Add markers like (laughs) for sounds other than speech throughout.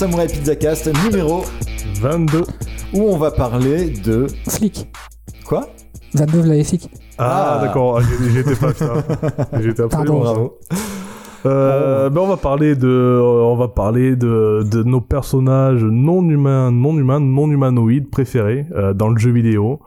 Samurai Pizza Cast numéro 22. où on va parler de Flic. quoi? 22 la flic. Ah, Ah. d'accord, j'y- j'étais pas putain. J'étais absolument Pardon. Euh, ben on va parler de, euh, on va parler de, de nos personnages non humains, non humains, non humanoïdes préférés euh, dans le jeu vidéo.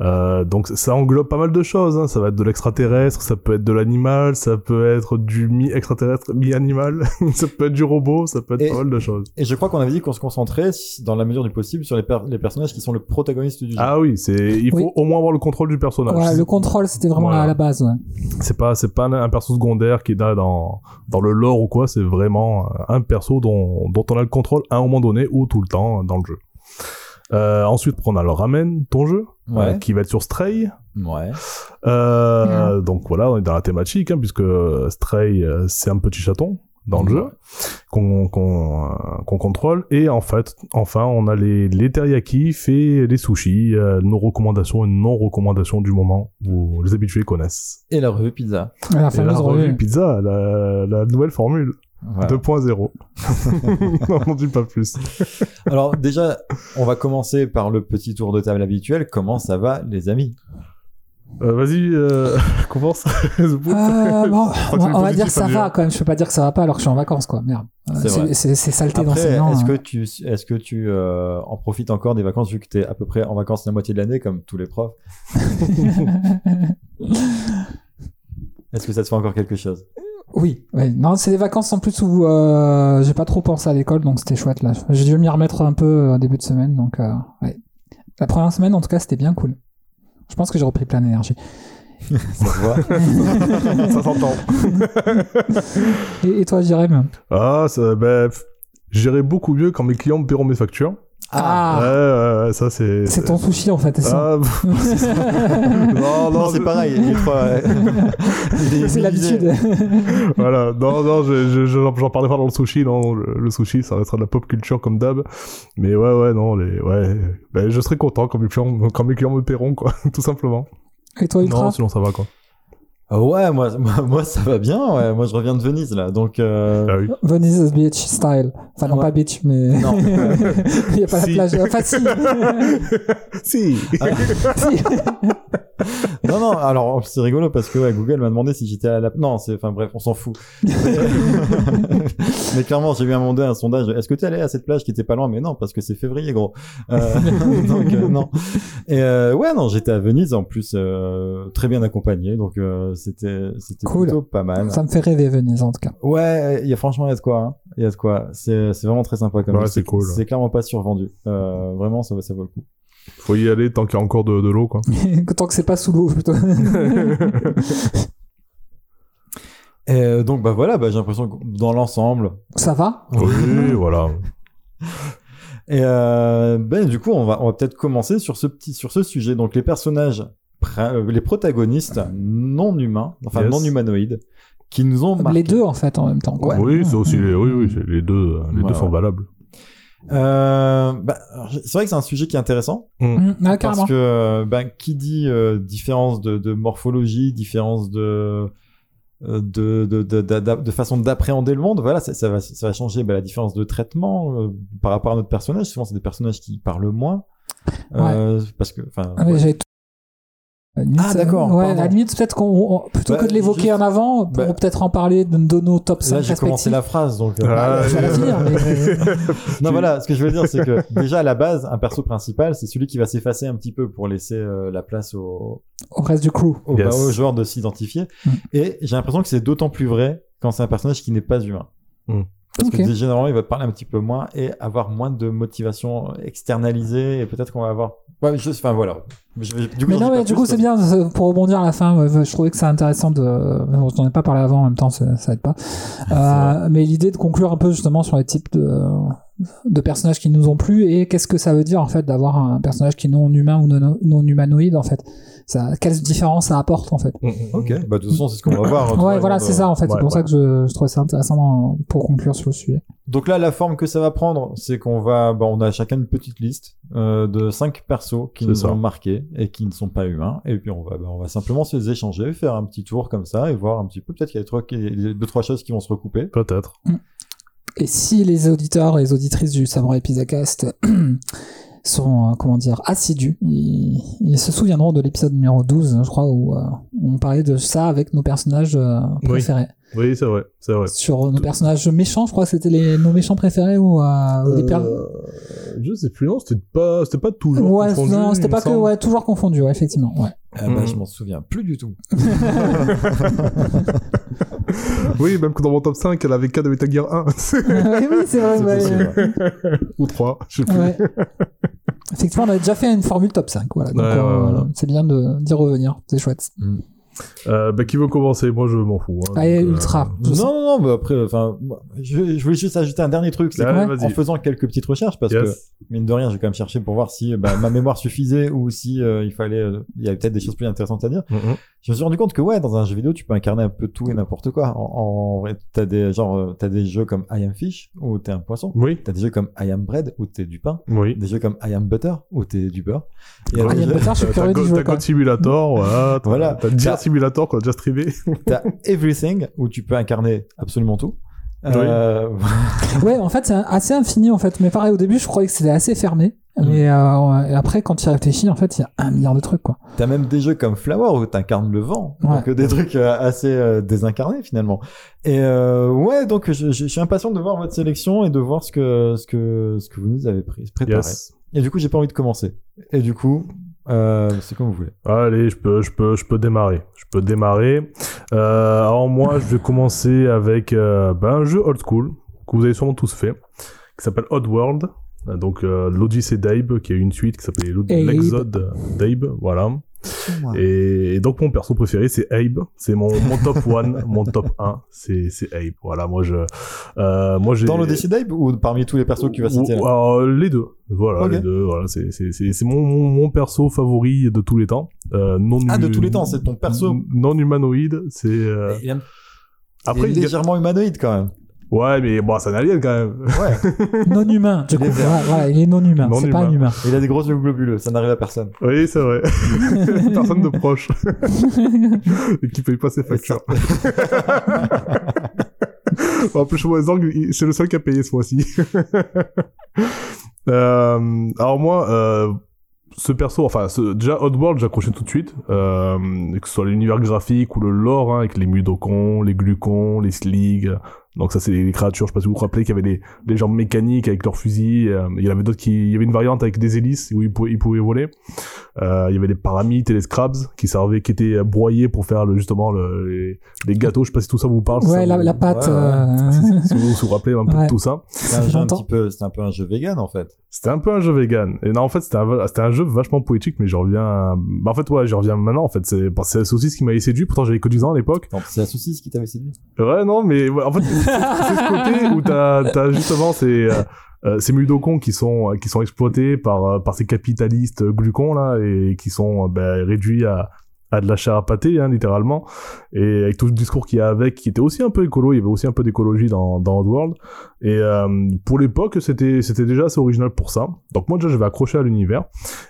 Euh, donc ça englobe pas mal de choses. Hein. Ça va être de l'extraterrestre, ça peut être de l'animal, ça peut être du mi-extraterrestre, mi-animal, (laughs) ça peut être du robot, ça peut être Et- pas mal de choses. Et je crois qu'on avait dit qu'on se concentrait dans la mesure du possible sur les, per- les personnages qui sont le protagoniste du jeu. Ah oui, c'est, il faut Oui. au moins avoir le contrôle du personnage. Ouais, le contrôle, c'était vraiment Voilà. à la base. ouais. C'est pas, c'est pas un, un perso secondaire qui est là dans, dans le lore ou quoi, c'est vraiment un perso dont, dont on a le contrôle à un moment donné ou tout le temps dans le jeu. Euh, ensuite, on a le Ramen, ton jeu, Ouais. euh, qui va être sur Stray. Ouais. Euh, Donc voilà, on est dans la thématique, hein, puisque Stray, euh, c'est un petit chaton dans le Ouais. jeu qu'on qu'on euh, qu'on contrôle. Et en fait, enfin, on a les, les teriyaki et les sushis, euh, nos recommandations et non-recommandations du moment, où les habitués connaissent. Et la revue pizza. La Et la fameuse revue revue. pizza, la, la nouvelle formule Voilà. 2.0. (laughs) on n'en dit pas plus. Alors déjà, on va commencer par le petit tour de table habituel. Comment ça va, les amis? Euh, Vas-y, euh, (laughs) commence. (laughs) Euh, bon, on, que va, on dire positif, ça va quand même. Je peux pas dire que ça va pas alors que je suis en vacances, quoi. Merde. Euh, C'est saleté Après, d'enseignant. est-ce hein. que tu, est-ce que tu euh, en profites encore des vacances vu que t'es à peu près en vacances la moitié de l'année comme tous les profs? Est-ce que ça te fait encore quelque chose? Oui, oui. Non, c'est des vacances en plus où euh, j'ai pas trop pensé à l'école, donc c'était chouette là. J'ai dû m'y remettre un peu euh, au début de semaine, donc euh, ouais. La première semaine, en tout cas, c'était bien cool. Je pense que j'ai repris plein d'énergie. (laughs) Ça se voit (laughs) ça s'entend. Et, et toi, Jérém? Ah, ça, ben, pff, j'irai beaucoup mieux quand mes clients me paieront mes factures. Ah, Ouais, ouais, ouais, ça c'est. c'est ton souci en fait, c'est ça Ah, (laughs) (laughs) non, non, Non, c'est pareil. il euh, (laughs) C'est l'habitude. Voilà, non, non, je, je, je- j'en parlais pas dans le sushi, non, le, le sushi, ça restera de la pop culture comme d'hab. Mais ouais, ouais, non, les, ouais, ben, je serai content quand mes clients, quand mes clients me paieront, quoi, tout simplement. Et toi, Ultra? Non, sinon ça va, quoi. Ouais, moi, (laughs) moi, moi, ça va bien. Ouais. Moi, je reviens de Venise là, donc. euh, Ah oui. Beach style. Enfin, non, Ouais. pas beach, mais. Non. (laughs) Il n'y a pas Si. la plage. Enfin, si. (laughs) si! Si. (laughs) non, non. Alors, c'est rigolo parce que ouais, Google m'a demandé si j'étais à la. Non, c'est. Enfin bref, on s'en fout. (laughs) mais clairement, j'ai eu un moment donné un sondage. Est-ce que tu allé à cette plage qui était pas loin? Mais non, parce que c'est février, gros. Euh, (laughs) donc euh, non. Et euh, ouais, non, j'étais à Venise en plus, euh, très bien accompagné, donc euh, c'était c'était Cool. plutôt pas mal. Ça me fait rêver, Venise, en tout cas. Ouais, il y a franchement il y a de quoi. hein. Il y a de quoi. C'est c'est vraiment très sympa comme Ouais, c'est cool. C'est clairement pas survendu. Euh, vraiment, ça, ça vaut le coup. Faut y aller tant qu'il y a encore de, de l'eau, quoi. (laughs) Tant que c'est pas sous l'eau, plutôt. Et (laughs) euh, donc bah voilà, bah, j'ai l'impression que dans l'ensemble. Ça va? Oui, (laughs) voilà. Et euh, ben du coup, on va on va peut-être commencer sur ce petit sur ce sujet. Donc les personnages, euh, les protagonistes non humains, enfin Yes. non humanoïdes, qui nous ont marqué. Les deux, en fait, en même temps. quoi. Oui, c'est aussi les, oui, oui, c'est les deux, les Ouais, deux sont ouais. valables. Euh, bah, c'est vrai que c'est un sujet qui est intéressant Mmh, ah, parce que euh, ben, qui dit euh, différence de, de morphologie, différence de euh, de, de, de, de, de façon d'appréhender le monde, voilà, ça, ça va, ça va changer ben, la différence de traitement euh, par rapport à notre personnage. Souvent, c'est des personnages qui parlent moins. Euh, Parce que, enfin, Ah, ouais. j'avais tout- À la limite, Ah, d'accord, euh, Ouais, à la limite, peut-être qu'on, on- plutôt Bah, que de l'évoquer juste- en avant, pour bah, peut-être en parler de, de nos top 5 là, j'ai commencé la phrase, donc. euh, Ah, je vais la ouais. finir, mais- (laughs) Non, voilà, ce que je veux dire, c'est que déjà à la base, un perso principal, c'est celui qui va s'effacer un petit peu pour laisser euh, la place au, Au reste du crew. au, Yes. bah, au joueur de s'identifier. Mm. Et j'ai l'impression que c'est d'autant plus vrai quand c'est un personnage qui n'est pas humain. Mm. Parce que généralement, il va te parler un petit peu moins et avoir moins de motivation externalisée et peut-être qu'on va avoir. Ouais, je... enfin voilà. Du coup, Mais non, mais du plus coup, c'est bien, pour rebondir à la fin, je trouvais que c'est intéressant de. Je n'en ai pas parlé avant, en même temps, ça, ça aide pas. (laughs) Euh, mais l'idée de conclure un peu justement sur les types de, de personnages qui nous ont plu et qu'est-ce que ça veut dire en fait d'avoir un personnage qui est non humain ou non, non humanoïde en fait? Ça, quelle différence ça apporte en fait. Mm, mm, Ok, mm. bah de toute façon c'est ce qu'on va voir. hein, Ouais, voilà, c'est ça en fait. Ouais, c'est pour ouais. ça que je, je trouvais ça intéressant euh, pour conclure sur le sujet. Donc là, la forme que ça va prendre, c'est qu'on va, bah, on a chacun une petite liste euh, de cinq persos qui nous ça. ont marqués et qui ne sont pas humains. Et puis on va, bah, on va simplement se les échanger, faire un petit tour comme ça et voir un petit peu. Peut-être qu'il y a y a deux trois choses qui vont se recouper. Peut-être. Et si les auditeurs et les auditrices du Samurai Pizzacast (clears throat) sont, euh, comment dire, assidus, ils, ils se souviendront de l'épisode numéro 12, je crois, où euh, on parlait de ça avec nos personnages euh, Oui. préférés. Oui, c'est vrai, c'est vrai. Sur nos personnages méchants, je crois que c'était les, nos méchants préférés ou, euh, les Euh, je sais plus, non, c'était pas, c'était pas toujours Ouais, confondu, non, c'était pas que, ouais, toujours confondu, ouais, effectivement, ouais. Ah bah, Mhm. je m'en souviens plus du tout. (laughs) (laughs) (laughs) Oui, même que dans mon top 5, elle avait 4 de Metal Gear 1. (laughs) oui, oui, c'est vrai, possible. Ou 3, je sais plus. Ouais. Effectivement, on avait déjà fait une formule top 5, voilà. Donc, Ouais, euh, voilà. c'est bien de- d'y revenir, c'est chouette. Euh, bah, qui veut commencer? Moi, je m'en fous. hein, Allez, donc, euh, ultra. Non, non, non, bah après, enfin, je, je voulais juste ajouter un dernier truc, c'est en faisant quelques petites recherches, parce que mine de rien, j'ai quand même cherché pour voir si bah, ma mémoire suffisait ou si euh, il fallait, il y avait peut-être des choses plus intéressantes à dire. Mhm. Je me suis rendu compte que ouais, dans un jeu vidéo, tu peux incarner un peu tout et n'importe quoi. En, en vrai, t'as des genre, euh, t'as des jeux comme I Am Fish où t'es un poisson. Oui, T'as des jeux comme I Am Bread où t'es du pain. oui. Des jeux comme I Am Butter où t'es du beurre. Et Ah, alors, I Am Butter, je suis T'as curieux t'as. God Simulator, voilà. T'as- Voilà. T'as Gear T'as- Simulator qu'on a déjà streamé. (laughs) t'as Everything où tu peux incarner absolument tout. Euh, (laughs) Ouais, en fait, c'est assez infini, en fait. Mais pareil, au début, je croyais que c'était assez fermé. Mm. Mais euh, et après, quand tu y réfléchis, en fait, il y a un milliard de trucs, quoi. T'as même des jeux comme Flower où t'incarnes le vent, Ouais. donc euh, des trucs assez euh, désincarnés finalement. Et euh, ouais, donc je, je- je suis impatient de voir votre sélection et de voir ce que ce que ce que vous nous avez pris, préparé. Yes. Et du coup, j'ai pas envie de commencer. Et du coup, euh, c'est comme vous voulez. Allez, je peux, je peux, je peux démarrer. Je peux démarrer. Euh, alors moi, je vais commencer avec euh, ben, un jeu old school que vous avez sûrement tous fait, qui s'appelle Oddworld. Euh, Donc l'Odyssey d'Abe, qui a eu une suite qui Abe. l'Exode d'Abe, voilà. Et, et donc mon perso préféré c'est Abe, c'est mon, mon top 1, (laughs) mon top 1, c'est Abe. Voilà, moi je euh, moi j'ai Dans le Abe ou parmi tous les persos que tu vas citer alors, les deux. Voilà, les deux. Voilà, c'est c'est c'est c'est mon, mon mon perso favori de tous les temps. Euh, non Ah, de tous les temps, c'est ton perso. non humanoïde. C'est euh, après il est légèrement humanoïde quand même. Ouais, mais bon, c'est un alien quand même. Ouais. (laughs) Non humain. Voilà, voilà, il est non humain. Non C'est pas un humain. humain. il a des gros yeux globuleux, ça n'arrive à personne. oui, c'est vrai. (laughs) Personne de proche (laughs) et qui paye pas ses factures. en plus, il- c'est le seul qui a payé ce mois-ci. Euh, alors moi, euh, ce perso, enfin, ce, déjà Oddworld, j'ai accroché tout de suite, euh, que ce soit l'univers graphique ou le lore, hein, avec les mudokons, les glucons, les sligs. Donc ça, c'est les créatures, je sais pas si vous vous rappelez, qui avaient des, des jambes mécaniques avec leurs fusils. euh, il y en avait d'autres qui, il y avait une variante avec des hélices où ils pouvaient, ils pouvaient voler. Euh, il y avait les paramites et les scrabs qui servaient, qui étaient broyés pour faire le, justement le, les, les gâteaux. Je sais pas si tout ça vous parle. Ouais, la, vous- la pâte. Ouais, euh, (laughs) si vous si vous vous rappelez un peu Ouais. de tout ça. C'est un petit peu, c'est un peu un jeu vegan en fait. C'était un peu un jeu vegan. Et non, en fait, c'était un, c'était un jeu vachement poétique, mais je reviens. Bah, en fait, ouais, je reviens maintenant. En fait, c'est parce que c'est la saucisse qui m'avait séduit. Pourtant, j'avais que 10 ans à l'époque. C'est la saucisse qui t'avait séduit? Ouais, non, mais ouais, en fait, ce côté où t'as as justement ces, euh, euh, ces mudokons qui sont, qui sont exploités par, euh, par ces capitalistes glucons, là, et qui sont euh, ben, réduits à, à de la chair à pâté, hein, littéralement. Et avec tout le discours qu'il y a avec, qui était aussi un peu écolo, il y avait aussi un peu d'écologie dans, dans Oddworld. Et euh, pour l'époque, c'était c'était déjà assez original pour ça. Donc moi, déjà, je vais accrocher à l'univers.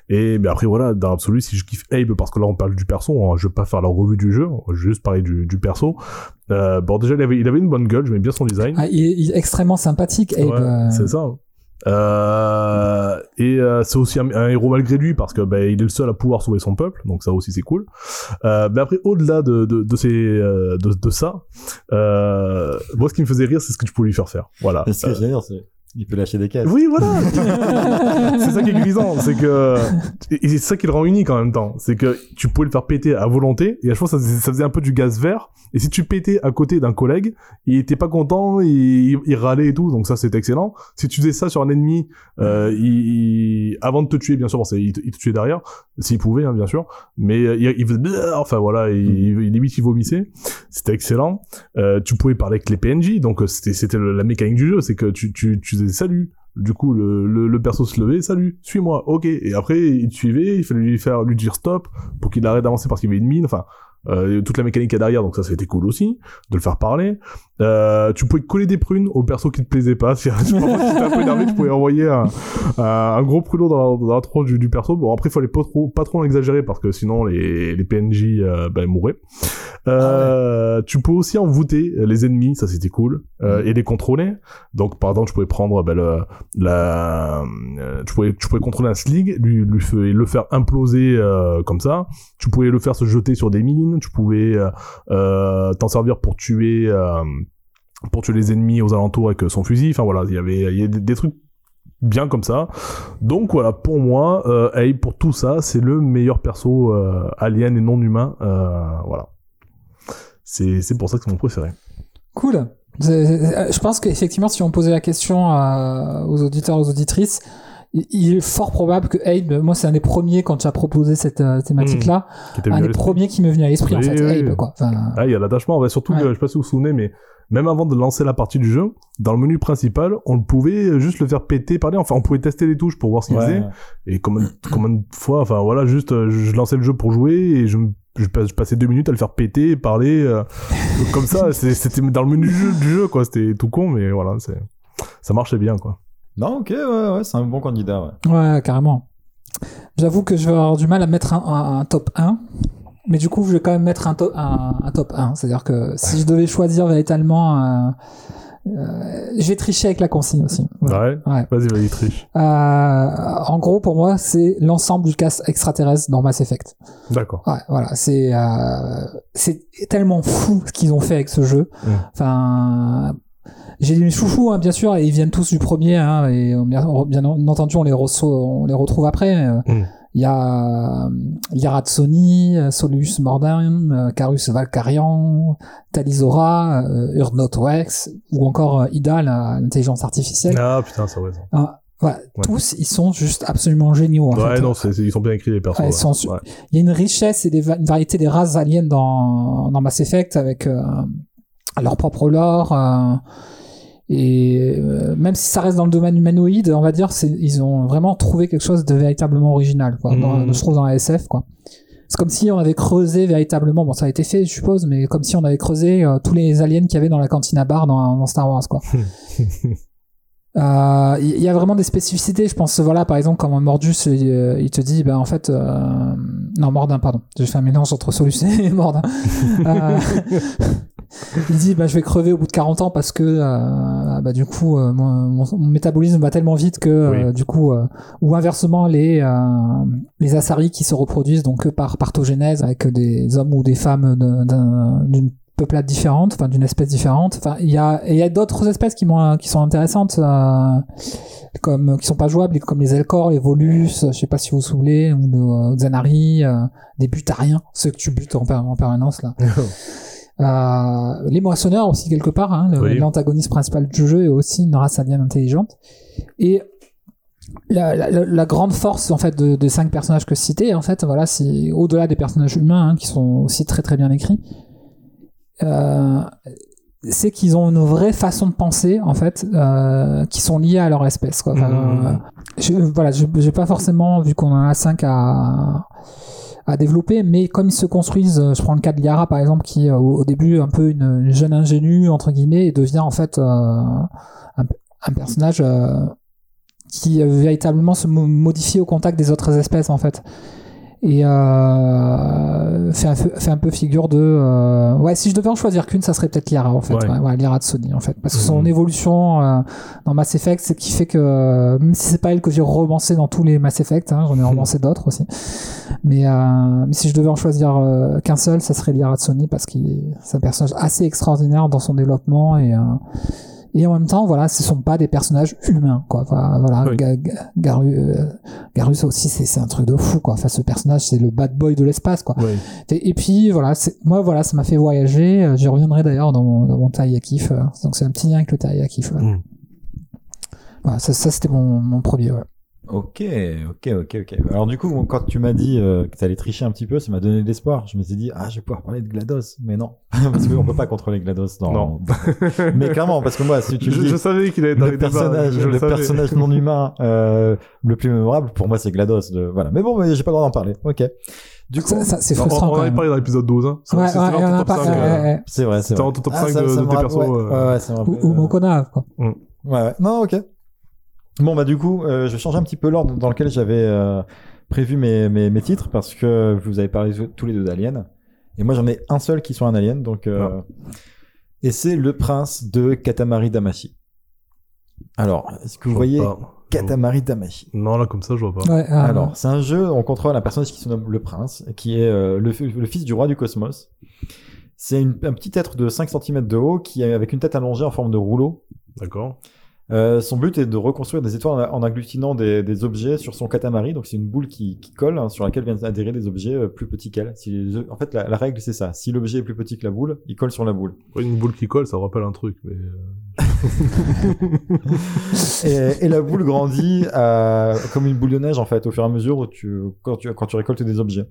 Et ben après, voilà, dans l'absolu, si je kiffe Abe, parce que là, on parle du perso, hein, je vais pas faire la revue du jeu, va juste parler du, du perso. Euh, bon, déjà, il avait, il avait une bonne gueule, j'aimais bien son design. ah, il, est, il est extrêmement sympathique. Abe, Ouais, c'est ça. Euh, et euh, c'est aussi un, héros malgré lui parce que ben il est le seul à pouvoir sauver son peuple, donc ça aussi c'est cool. Euh, mais après au-delà de de de, ces, de de ça, moi ce qui me faisait rire c'est ce que tu pouvais lui faire faire. Voilà. Il peut lâcher des caisses. oui, voilà. (laughs) c'est ça qui est grisant, c'est que et c'est ça qui le rend unique en même temps, c'est que tu pouvais le faire péter à volonté et à chaque fois ça faisait, ça faisait un peu du gaz vert et si tu pétais à côté d'un collègue, il était pas content, il, il râlait et tout, donc ça c'était excellent. Si tu faisais ça sur un ennemi, euh, il, il- avant de te tuer bien sûr, bon, c'est- il, te- il te tuait derrière, s'il pouvait hein, bien sûr, mais euh, il, faisait enfin voilà, il, il- limite il vomissait, c'était excellent. Euh, tu pouvais parler avec les PNJ, donc c'était c'était le- la mécanique du jeu, c'est que tu tu tu salut, Du coup, le, le, perso se levait, salut, suis-moi, ok. Et après, il te suivait, il fallait lui faire, lui dire stop pour qu'il arrête d'avancer parce qu'il avait une mine. Enfin, euh, toute la mécanique qu'il y a derrière, donc ça, c'était cool aussi, de le faire parler. Euh, tu pouvais coller des prunes au perso qui te plaisait pas. Si tu étais un peu énervé, tu pouvais envoyer un, gros pruneau dans la, dans la tronche du, du perso. Bon, après, il fallait pas trop, pas trop en exagérer parce que sinon, les, les PNJ, euh, ben, mourraient. Euh, Tu peux aussi envoûter les ennemis, ça c'était cool, euh, et les contrôler. Donc, par exemple, tu pouvais prendre ben, le, la, euh, tu pouvais, tu pouvais contrôler un sling, lui, lui le faire imploser euh, comme ça. Tu pouvais le faire se jeter sur des mines. Tu pouvais t'en servir pour tuer, euh, pour tuer les ennemis aux alentours avec euh, son fusil. Enfin voilà, il y avait, y des, trucs bien comme ça. Donc voilà, pour moi, euh, pour tout ça, c'est le meilleur perso euh, alien et non humain. Euh, voilà. C'est pour ça que c'est mon préféré. Cool. Je pense qu'effectivement, si on posait la question aux auditeurs, aux auditrices, il- est fort probable que Abe, moi c'est un des premiers quand tu as proposé cette euh, thématique-là, était un des premiers qui m'est venu à l'esprit en fait, oui, Abe quoi. Enfin, Ah, il y a l'attachement. Ouais, surtout, Ouais. que, je sais pas si vous vous souvenez, mais même avant de lancer la partie du jeu, dans le menu principal, on pouvait juste le faire péter, parler. Enfin, on pouvait tester les touches pour voir ce qu'il Ouais. faisait. Et combien, combien de fois, enfin voilà, juste, euh, je lançais le jeu pour jouer et je, me- je, passais deux minutes à le faire péter, parler, euh, (laughs) comme ça. C'était dans le menu du jeu, du jeu, quoi. C'était tout con, mais voilà, ça marchait bien, quoi. Non, ok, ouais, ouais, c'est un bon candidat, ouais. ouais, carrément. J'avoue que je vais avoir du mal à mettre un, un- un top 1. Mais du coup, je vais quand même mettre un, to- un, un top 1. C'est-à-dire que si je devais choisir véritablement, euh, euh, je vais tricher avec la consigne aussi. Ouais. Ouais. Vas-y, vas-y, triche. Euh, en gros, pour moi, c'est l'ensemble du casse extraterrestre dans Mass Effect. D'accord. Ouais, voilà, c'est euh, c'est tellement fou ce qu'ils ont fait avec ce jeu. Mm. Enfin, j'ai des chouchous, hein, bien sûr, et ils viennent tous du premier, hein, et bien, entendu, on les, reço- on les retrouve après. euh, Mm. Il y a euh, Yara Tsoni, euh, Solus Mordheim, euh, Carus Valkarian, Talizora, euh, Urdnot Rex, ou encore Ida, l'intelligence artificielle. Ah, putain, c'est vrai, ça. Ah, Ouais. tous, ils sont juste absolument géniaux. Ouais, fait. non, ils sont bien écrits, les Ouais. Il y a une richesse et des va- une variété des races aliens dans, dans Mass Effect avec euh, leur propre lore. euh, et euh, même si ça reste dans le domaine humanoïde, on va dire, ils ont vraiment trouvé quelque chose de véritablement original, quoi, dans- Mhm. je trouve, dans la SF, quoi. C'est comme si on avait creusé véritablement, bon, ça a été fait, je suppose, mais comme si on avait creusé euh, tous les aliens qu'il y avait dans la cantine à bar dans, dans Star Wars, quoi. (laughs) Euh, Il y y a vraiment des spécificités, je pense, voilà, par exemple, quand Mordus, il te dit, ben, en fait, euh, non, Mordin, pardon, j'ai fait un mélange entre Solus et (laughs) Mordin. Euh, il dit, bah, je vais crever au bout de 40 ans parce que, euh, bah, du coup, euh, mon, métabolisme va tellement vite que, euh, du coup, ou inversement, les, euh, les Asari qui se reproduisent donc par partogénèse avec des hommes ou des femmes d'une peuplade différente, enfin d'une espèce différente. Enfin, il y a, et il y a d'autres espèces qui, sont intéressantes, euh, comme qui sont pas jouables, comme les Elcor, les Volus, je sais pas si vous vous souvenez, ou Zanari, euh, des butariens, ceux que tu butes en, en permanence là. (laughs) Euh, les moissonneurs aussi quelque part, hein, Oui. l'antagoniste principal du jeu est aussi une race alien intelligente. Et la, la- la- la grande force en fait de, des cinq personnages que je citais, en fait, voilà, c'est au-delà des personnages humains hein, qui sont aussi très très bien écrits. euh, c'est qu'ils ont une vraie façon de penser en fait euh, qui sont liées à leur espèce quoi. Enfin, euh, je, voilà j'ai pas forcément vu qu'on en a cinq à développer mais comme ils se construisent euh, je prends le cas de Liara par exemple qui euh, au, début un peu une, une jeune ingénue entre guillemets et devient en fait euh, un, personnage qui véritablement se mo- modifie au contact des autres espèces en fait et euh, fait, un, peu- fait un peu figure de euh, ouais si je devais en choisir qu'une ça serait peut-être Liara en fait Ouais. ouais, ouais, Liara de Sony en fait parce que son Mhm. évolution euh, dans Mass Effect c'est qui fait que même si c'est pas elle que j'ai romancé dans tous les Mass Effect hein, j'en ai (laughs) romancé d'autres aussi mais, euh, mais si je devais en choisir euh, qu'un seul ça serait Liara de Sony parce qu'il est c'est un personnage assez extraordinaire dans son développement et euh, et en même temps, voilà, ce sont pas des personnages humains, quoi. Enfin, voilà, Oui. Ga- Ga- Garu- euh, Garus aussi, c'est c'est un truc de fou, quoi. Enfin, ce personnage, c'est le bad boy de l'espace, quoi. Oui. Et, et puis, voilà, moi, voilà, ça m'a fait voyager. Euh, J'y reviendrai d'ailleurs dans mon, dans mon taille à kiff. euh. Donc, c'est un petit lien avec le taille à kiff. Mm. Voilà, ça, ça c'était mon, mon premier, ouais. Ok, ok, ok, ok. Alors du coup, quand tu m'as dit euh, que tu allais tricher un petit peu, ça m'a donné de l'espoir. Je me suis dit, ah, je vais pouvoir parler de GLaDOS. Mais non, (laughs) parce qu'on peut pas contrôler GLaDOS dans... Non. (laughs) Mais clairement, parce que moi, si tu me je, dis... je savais qu'il allait être dans le les débats, personnage, je le le savais. personnage non humain euh, le plus mémorable, pour moi, c'est GLaDOS. De... Voilà. Mais bon, mais j'ai pas le droit d'en parler. Ok. Du coup, Ça- ça- c'est On, frustrant on en quand avait parlé dans l'épisode 12. Hein. Ouais, ouais, C'était on dans en ton a top pas- 5, ouais, euh, ouais, ouais. c'est vrai, c'est C'était vrai. en ton top Ah, 5 ça- de, ça de me tes persos. Ouais, euh. ouais, ouais, ça me Ou, ou Mokona, quoi. Ouais, ouais. Non, ok. Bon, bah, du coup, euh, je vais changer un petit peu l'ordre dans lequel j'avais euh, prévu mes, mes, mes titres parce que vous avez parlé tous les deux d'Alien. Et moi, j'en ai un seul qui soit un Alien. Donc, euh, Et c'est Le Prince de Katamari Damacy. Alors, est-ce que vous Je voyez pas. Katamari Damacy? Non, là, comme ça, je vois pas. Ouais, ah, Alors, c'est un jeu, on contrôle un personnage qui se nomme le prince, qui est euh, le, le fils du roi du cosmos. C'est un petit être de 5 cm de haut qui est avec une tête allongée en forme de rouleau. D'accord. Euh, son but est de reconstruire des étoiles en, agglutinant des, des objets sur son katamari. Donc c'est une boule qui, qui colle hein, sur laquelle viennent adhérer des objets euh, plus petits qu'elle. Si en fait, la, la règle c'est ça. Si l'objet est plus petit que la boule, il colle sur la boule. Une boule qui colle, ça rappelle un truc. Mais... euh, (laughs) (laughs) Et, et la boule grandit comme une boule de neige en fait au fur et à mesure où tu, quand, tu, quand tu récoltes des objets.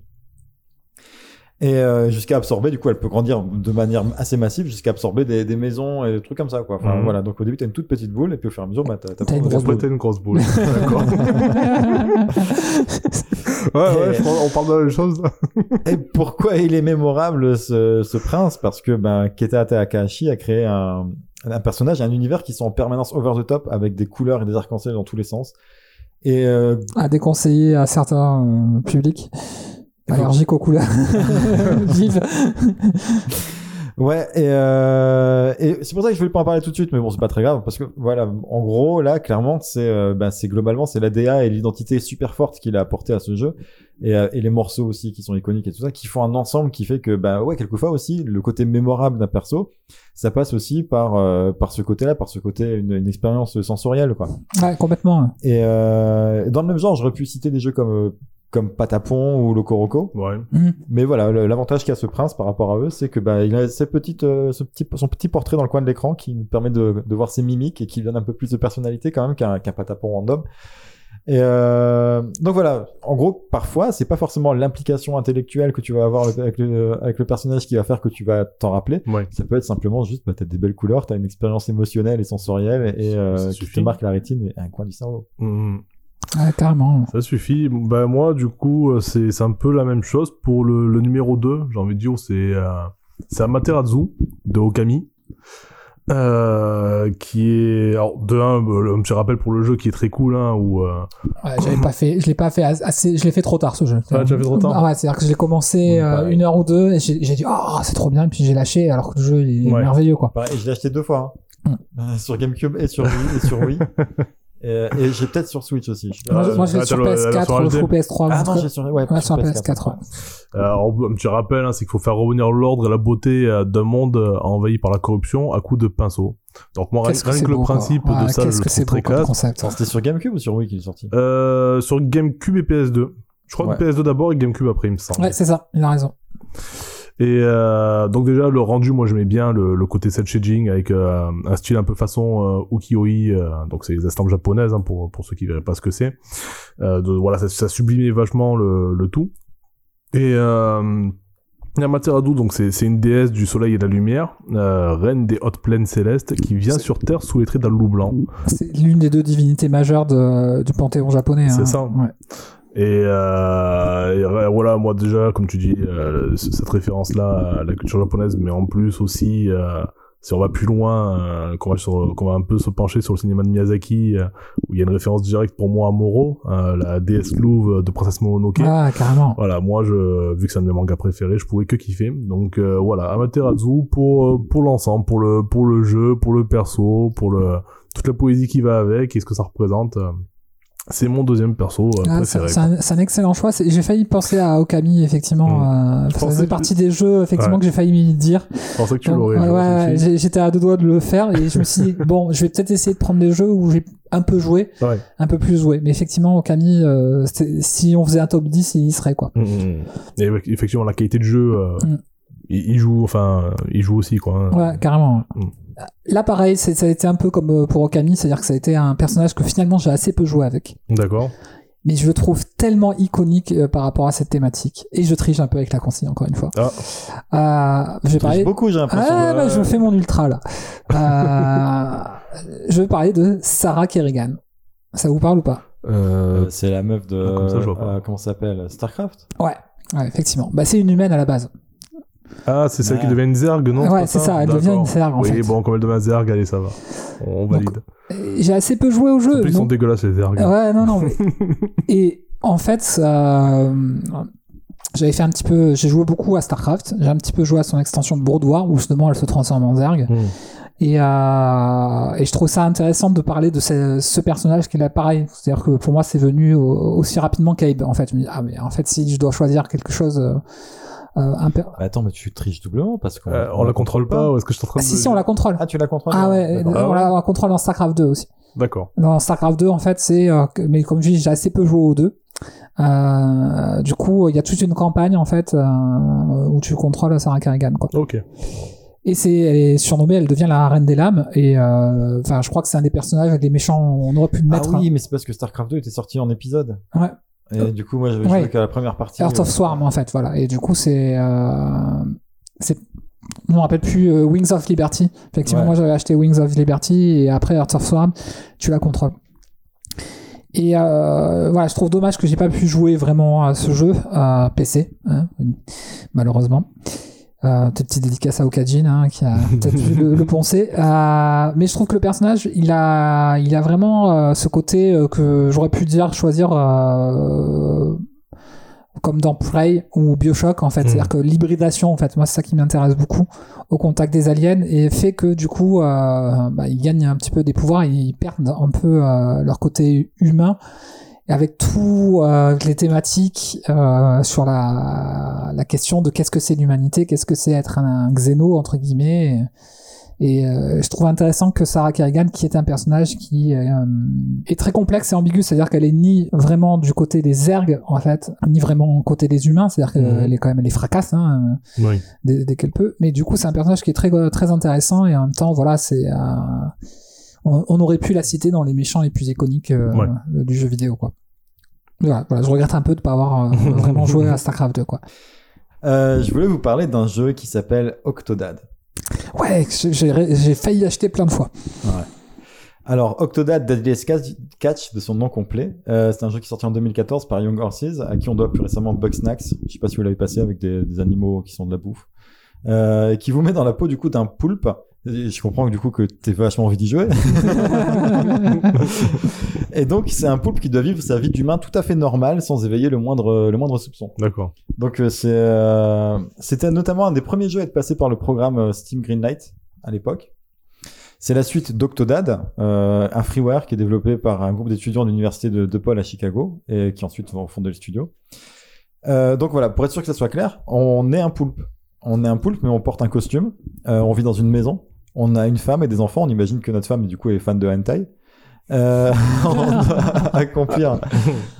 Et euh, jusqu'à absorber, du coup, elle peut grandir de manière assez massive jusqu'à absorber des, des maisons et des trucs comme ça, quoi. Enfin, Mhm. voilà. Donc au début, t'as une toute petite boule et puis au fur et à mesure, bah, t'as, t'as T'as une grosse boule. t'as une grosse boule. (laughs) D'accord. (laughs) ouais, ouais, je pense- on parle de la même chose. (laughs) Et pourquoi il est mémorable ce, ce prince? Parce que ben, Keta Takahashi a créé un, un personnage et un univers qui sont en permanence over the top avec des couleurs et des arcs-en-ciel dans tous les sens. Et euh, à déconseiller à certains euh, publics allergiques aux couleurs (laughs) vives. ouais, et, euh, et c'est pour ça que je voulais pas en parler tout de suite, mais bon, c'est pas très grave parce que voilà, en gros là, clairement, c'est euh, ben, c'est globalement c'est l'ADA et l'identité super forte qu'il a apporté à ce jeu et, euh, et les morceaux aussi qui sont iconiques et tout ça qui font un ensemble qui fait que bah ouais quelquefois aussi le côté mémorable d'un perso ça passe aussi par euh, par ce côté là par ce côté une, une expérience sensorielle quoi Ouais, complètement. et euh, dans le même genre j'aurais pu citer des jeux comme euh, comme Patapon ou Locoroco Ouais. Mhm. mais voilà l'avantage qu'a ce prince par rapport à eux c'est que bah il a ces petites euh, ce petit son petit portrait dans le coin de l'écran qui nous permet de, de voir ses mimiques et qui lui donne un peu plus de personnalité quand même qu'un qu'un Patapon random et euh, donc voilà, en gros, parfois, c'est pas forcément l'implication intellectuelle que tu vas avoir avec le, avec le personnage qui va faire que tu vas t'en rappeler. Ouais. Ça peut être simplement juste, bah, t'as des belles couleurs, t'as une expérience émotionnelle et sensorielle et euh, Ça qui te marque la rétine et un coin du cerveau. Mhm. Ouais, carrément. Ça suffit. Ben moi, du coup, euh, c'est c'est un peu la même chose pour le, le numéro 2. J'ai envie de dire, c'est euh, c'est Amaterasu de Okami. Euh, qui est alors de un euh, un petit rappel pour le jeu qui est très cool hein, où euh, Ouais, j'avais pas fait, je l'ai pas fait assez, je l'ai fait trop tard ce jeu. Ah, tu fait trop tard Ah ouais, c'est-à-dire que je l'ai commencé euh, une heure ou deux et j'ai dit oh c'est trop bien et puis j'ai lâché alors que le jeu il est Ouais. merveilleux quoi. Pareil, et je l'ai acheté deux fois, Mm. hein. Euh, (laughs) sur GameCube et sur Wii. Et, sur Wii. (laughs) et, et j'ai peut-être sur Switch aussi. Moi. Euh, moi ah, sur t'as le- la PS4, version le HD. faux PS3. ah le non, j'ai sur, ouais, Ouais, sur PS4. PS4. ouais. Euh, alors, un petit rappel, hein, c'est qu'il faut faire revenir l'ordre et la beauté euh, d'un monde euh, envahi par la corruption à coups de pinceau. Donc moi, rien, que que le beau, quoi. principe Ouais, de ça, je Qu'est-ce le très classe. C'était sur GameCube ou sur Wii qu'il est sorti Euh, sur GameCube et PS2. Je crois Ouais. que PS2 d'abord et GameCube après, il me semble. Ouais, c'est ça, il a raison. Et euh, donc déjà le rendu, moi j'aimais bien le, le côté set shading avec euh, un style un peu façon euh, ukiyo-e, euh, donc c'est les estampes japonaises hein, pour pour ceux qui verraient pas ce que c'est. Voilà, ça, ça sublimait vachement le, le tout. Et Amaterasu, donc c'est c'est une déesse du soleil et de la lumière, euh, reine des hautes plaines célestes, qui vient sur Terre sous les traits d'un loup blanc. C'est l'une des deux divinités majeures de, du panthéon japonais. C'est hein. ça. Ouais. Et, euh, et voilà, moi déjà, comme tu dis, euh, cette référence-là à la culture japonaise, mais en plus aussi, euh, si on va plus loin, euh, qu'on va, sur- qu'on va un peu se pencher sur le cinéma de Miyazaki, euh, où il y a une référence directe pour moi à Moro, euh, la déesse louve de Princesse Mononoke. Ah, carrément. Voilà, moi, je, vu que c'est un de mes mangas préférés, je pouvais que kiffer. Donc euh, voilà, Amaterasu pour pour l'ensemble, pour le pour le jeu, pour le perso, pour le toute la poésie qui va avec et ce que ça représente. C'est mon deuxième perso Ah, c'est préféré. c'est un, excellent choix. J'ai failli penser à Okami, effectivement. euh, ça faisait partie des jeux, effectivement, Ouais. que j'ai failli m'y dire. Je pensais que tu l'aurais. ouais, ouais, me j'étais à deux doigts de le faire et je me suis dit, (laughs) bon, je vais peut-être essayer de prendre des jeux où j'ai un peu joué, Ouais. un peu plus joué. Mais effectivement, Okami, euh, si on faisait un top 10, il y serait, quoi. Mm, mm. Et effectivement, la qualité de jeu, euh, Mm. il, il joue, enfin, il joue aussi, quoi. hein. Ouais, carrément. Là, pareil, c'est- ça a été un peu comme euh, pour Okami, c'est-à-dire que ça a été un personnage que finalement j'ai assez peu joué avec. D'accord. Mais je le trouve tellement iconique euh, par rapport à cette thématique. Et je triche un peu avec la consigne, encore une fois. Ah. Euh, je vais parler. beaucoup, j'ai l'impression. Ah, de- bah, je fais mon ultra là. Euh, (laughs) je vais parler de Sarah Kerrigan. Ça vous parle ou pas? Euh, c'est la meuf de. Ah, comme ça, je vois pas. euh, comment ça s'appelle? Starcraft? Ouais. Ouais, effectivement. Bah, c'est une humaine à la base. Ah, c'est celle qui devient une zerg, non Ouais, c'est ça, elle devient une zerg, en oui, fait. bon, comme elle devient une zerg, allez, ça va. On valide. Et J'ai assez peu joué au En jeu. plus, ils sont dégueulasses, les zergs. Ouais, non, non. mais- (laughs) Et en fait, euh, j'avais fait un petit peu. J'ai joué beaucoup à StarCraft. J'ai un petit peu joué à son extension de Brood War où justement elle se transforme en Zerg. Hmm. Et, euh, et je trouve ça intéressant de parler de ce, ce personnage qui est là pareil. C'est-à-dire que pour moi, c'est venu au- aussi rapidement qu'Abe. En fait, je me dis, ah, mais en fait, si je dois choisir quelque chose. Euh, un per- Bah, attends, mais tu triches doublement parce qu'on Euh, on la contrôle pas, ou est-ce que je suis en train Ah, de. si, si, on la contrôle. Ah, tu la contrôles Ah ouais, D'accord. Ah on la contrôle dans StarCraft 2 aussi. D'accord. Dans StarCraft 2, en fait, c'est. euh, mais comme je dis, j'ai assez peu joué aux deux. Euh, du coup, il y a toute une campagne, en fait, euh, où tu contrôles Sarah Kerrigan, quoi. Ok. Et c'est, elle est surnommée, elle devient la reine des lames. Et euh, enfin, je crois que c'est un des personnages, des méchants, on aurait pu le Ah mettre. oui, mais c'est parce que StarCraft 2 était sorti en épisode. Ouais. Et du coup, moi, j'avais Ouais. joué qu'à la première partie. Earth of euh, Swarm, en fait, voilà. Et du coup, c'est. Euh, c'est je me rappelle plus euh, Wings of Liberty. Effectivement, Ouais. moi j'avais acheté Wings of Liberty et après Earth of Swarm, tu la contrôles. Et euh, voilà, je trouve dommage que j'ai pas pu jouer vraiment à ce jeu à PC, hein, malheureusement. Euh, peut-être petite dédicace à Okajin hein, qui a (laughs) peut-être vu le, le poncer. Euh, mais je trouve que le personnage, il a, il a vraiment euh, ce côté euh, que j'aurais pu dire choisir comme dans Prey ou Bioshock en fait. Mhm. C'est-à-dire que l'hybridation, en fait, moi c'est ça qui m'intéresse beaucoup au contact des aliens et fait que du coup, bah, ils gagnent un petit peu des pouvoirs et ils perdent un peu leur côté humain. Avec tout euh, les thématiques euh, sur la, la question de qu'est-ce que c'est l'humanité, qu'est-ce que c'est être un, un xéno entre guillemets. Et, et, euh, je trouve intéressant que Sarah Kerrigan, qui est un personnage qui euh, est très complexe et ambigu, c'est-à-dire qu'elle est ni vraiment du côté des ergs en fait, ni vraiment du côté des humains, c'est-à-dire qu'elle Mhm. est quand même elle les fracasse hein, Oui. dès, dès qu'elle peut. Mais du coup, c'est un personnage qui est très très intéressant et en même temps, voilà, c'est euh, on, on aurait pu la citer dans les méchants les plus iconiques euh, Ouais. du jeu vidéo, quoi. Voilà, voilà, je regrette un peu de pas avoir euh, (laughs) vraiment joué à Starcraft 2, quoi. euh, je voulais vous parler d'un jeu qui s'appelle Octodad. Ouais, j'ai failli acheter plein de fois. Alors, Octodad Deadliest Catch- Catch, de son nom complet, euh, c'est un jeu qui est sorti en 2014 par Young Horses, à qui on doit plus récemment Bugsnax. Je sais pas si vous l'avez passé avec des, des animaux qui sont de la bouffe. Euh, qui vous met dans la peau du coup d'un poulpe. Et je comprends que du coup que t'es vachement envie d'y jouer. (laughs) (laughs) Et donc c'est un poulpe qui doit vivre sa vie d'humain tout à fait normale sans éveiller le moindre le moindre soupçon. D'accord. Donc euh, c'est euh, c'était notamment un des premiers jeux à être passé par le programme euh, Steam Greenlight à l'époque. C'est la suite d'Octodad, euh, un freeware qui est développé par un groupe d'étudiants de l'université de DePaul à Chicago et qui ensuite vont fonder le studio. Euh, donc voilà, pour être sûr que ça soit clair, on est un poulpe. On est un poulpe, mais on porte un costume. Euh, on vit dans une maison. On a une femme et des enfants. On imagine que notre femme, du coup, est fan de hentai. Euh, (laughs) on (laughs) doit accomplir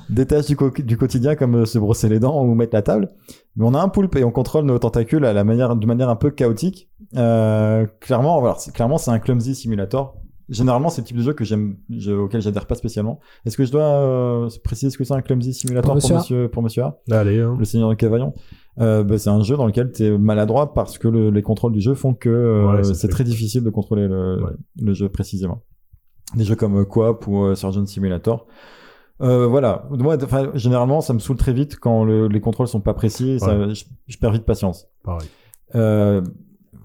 des tâches du, co- du quotidien comme euh, se brosser les dents ou mettre la table. Mais on a un poulpe et on contrôle nos tentacules à la manière, de manière un peu chaotique. Euh, clairement, voilà, c'est, clairement, c'est un clumsy simulator. Généralement, c'est le type de jeu que j'aime, je- auquel j'adhère pas spécialement. Est-ce que je dois euh, préciser ce que c'est un clumsy simulator Pour monsieur pour monsieur A? Allez, hein. le Seigneur de Cavaillon. Euh, bah, c'est un jeu dans lequel tu es maladroit parce que le- les contrôles du jeu font que euh, Ouais, c'est très difficile de contrôler le, Ouais. le jeu précisément. Des jeux comme euh, Coop ou euh, Surgeon Simulator. Euh, voilà. Moi, enfin, généralement, ça me saoule très vite quand le- les contrôles sont pas précis. et ça- je, je perds vite patience. Pareil. Euh,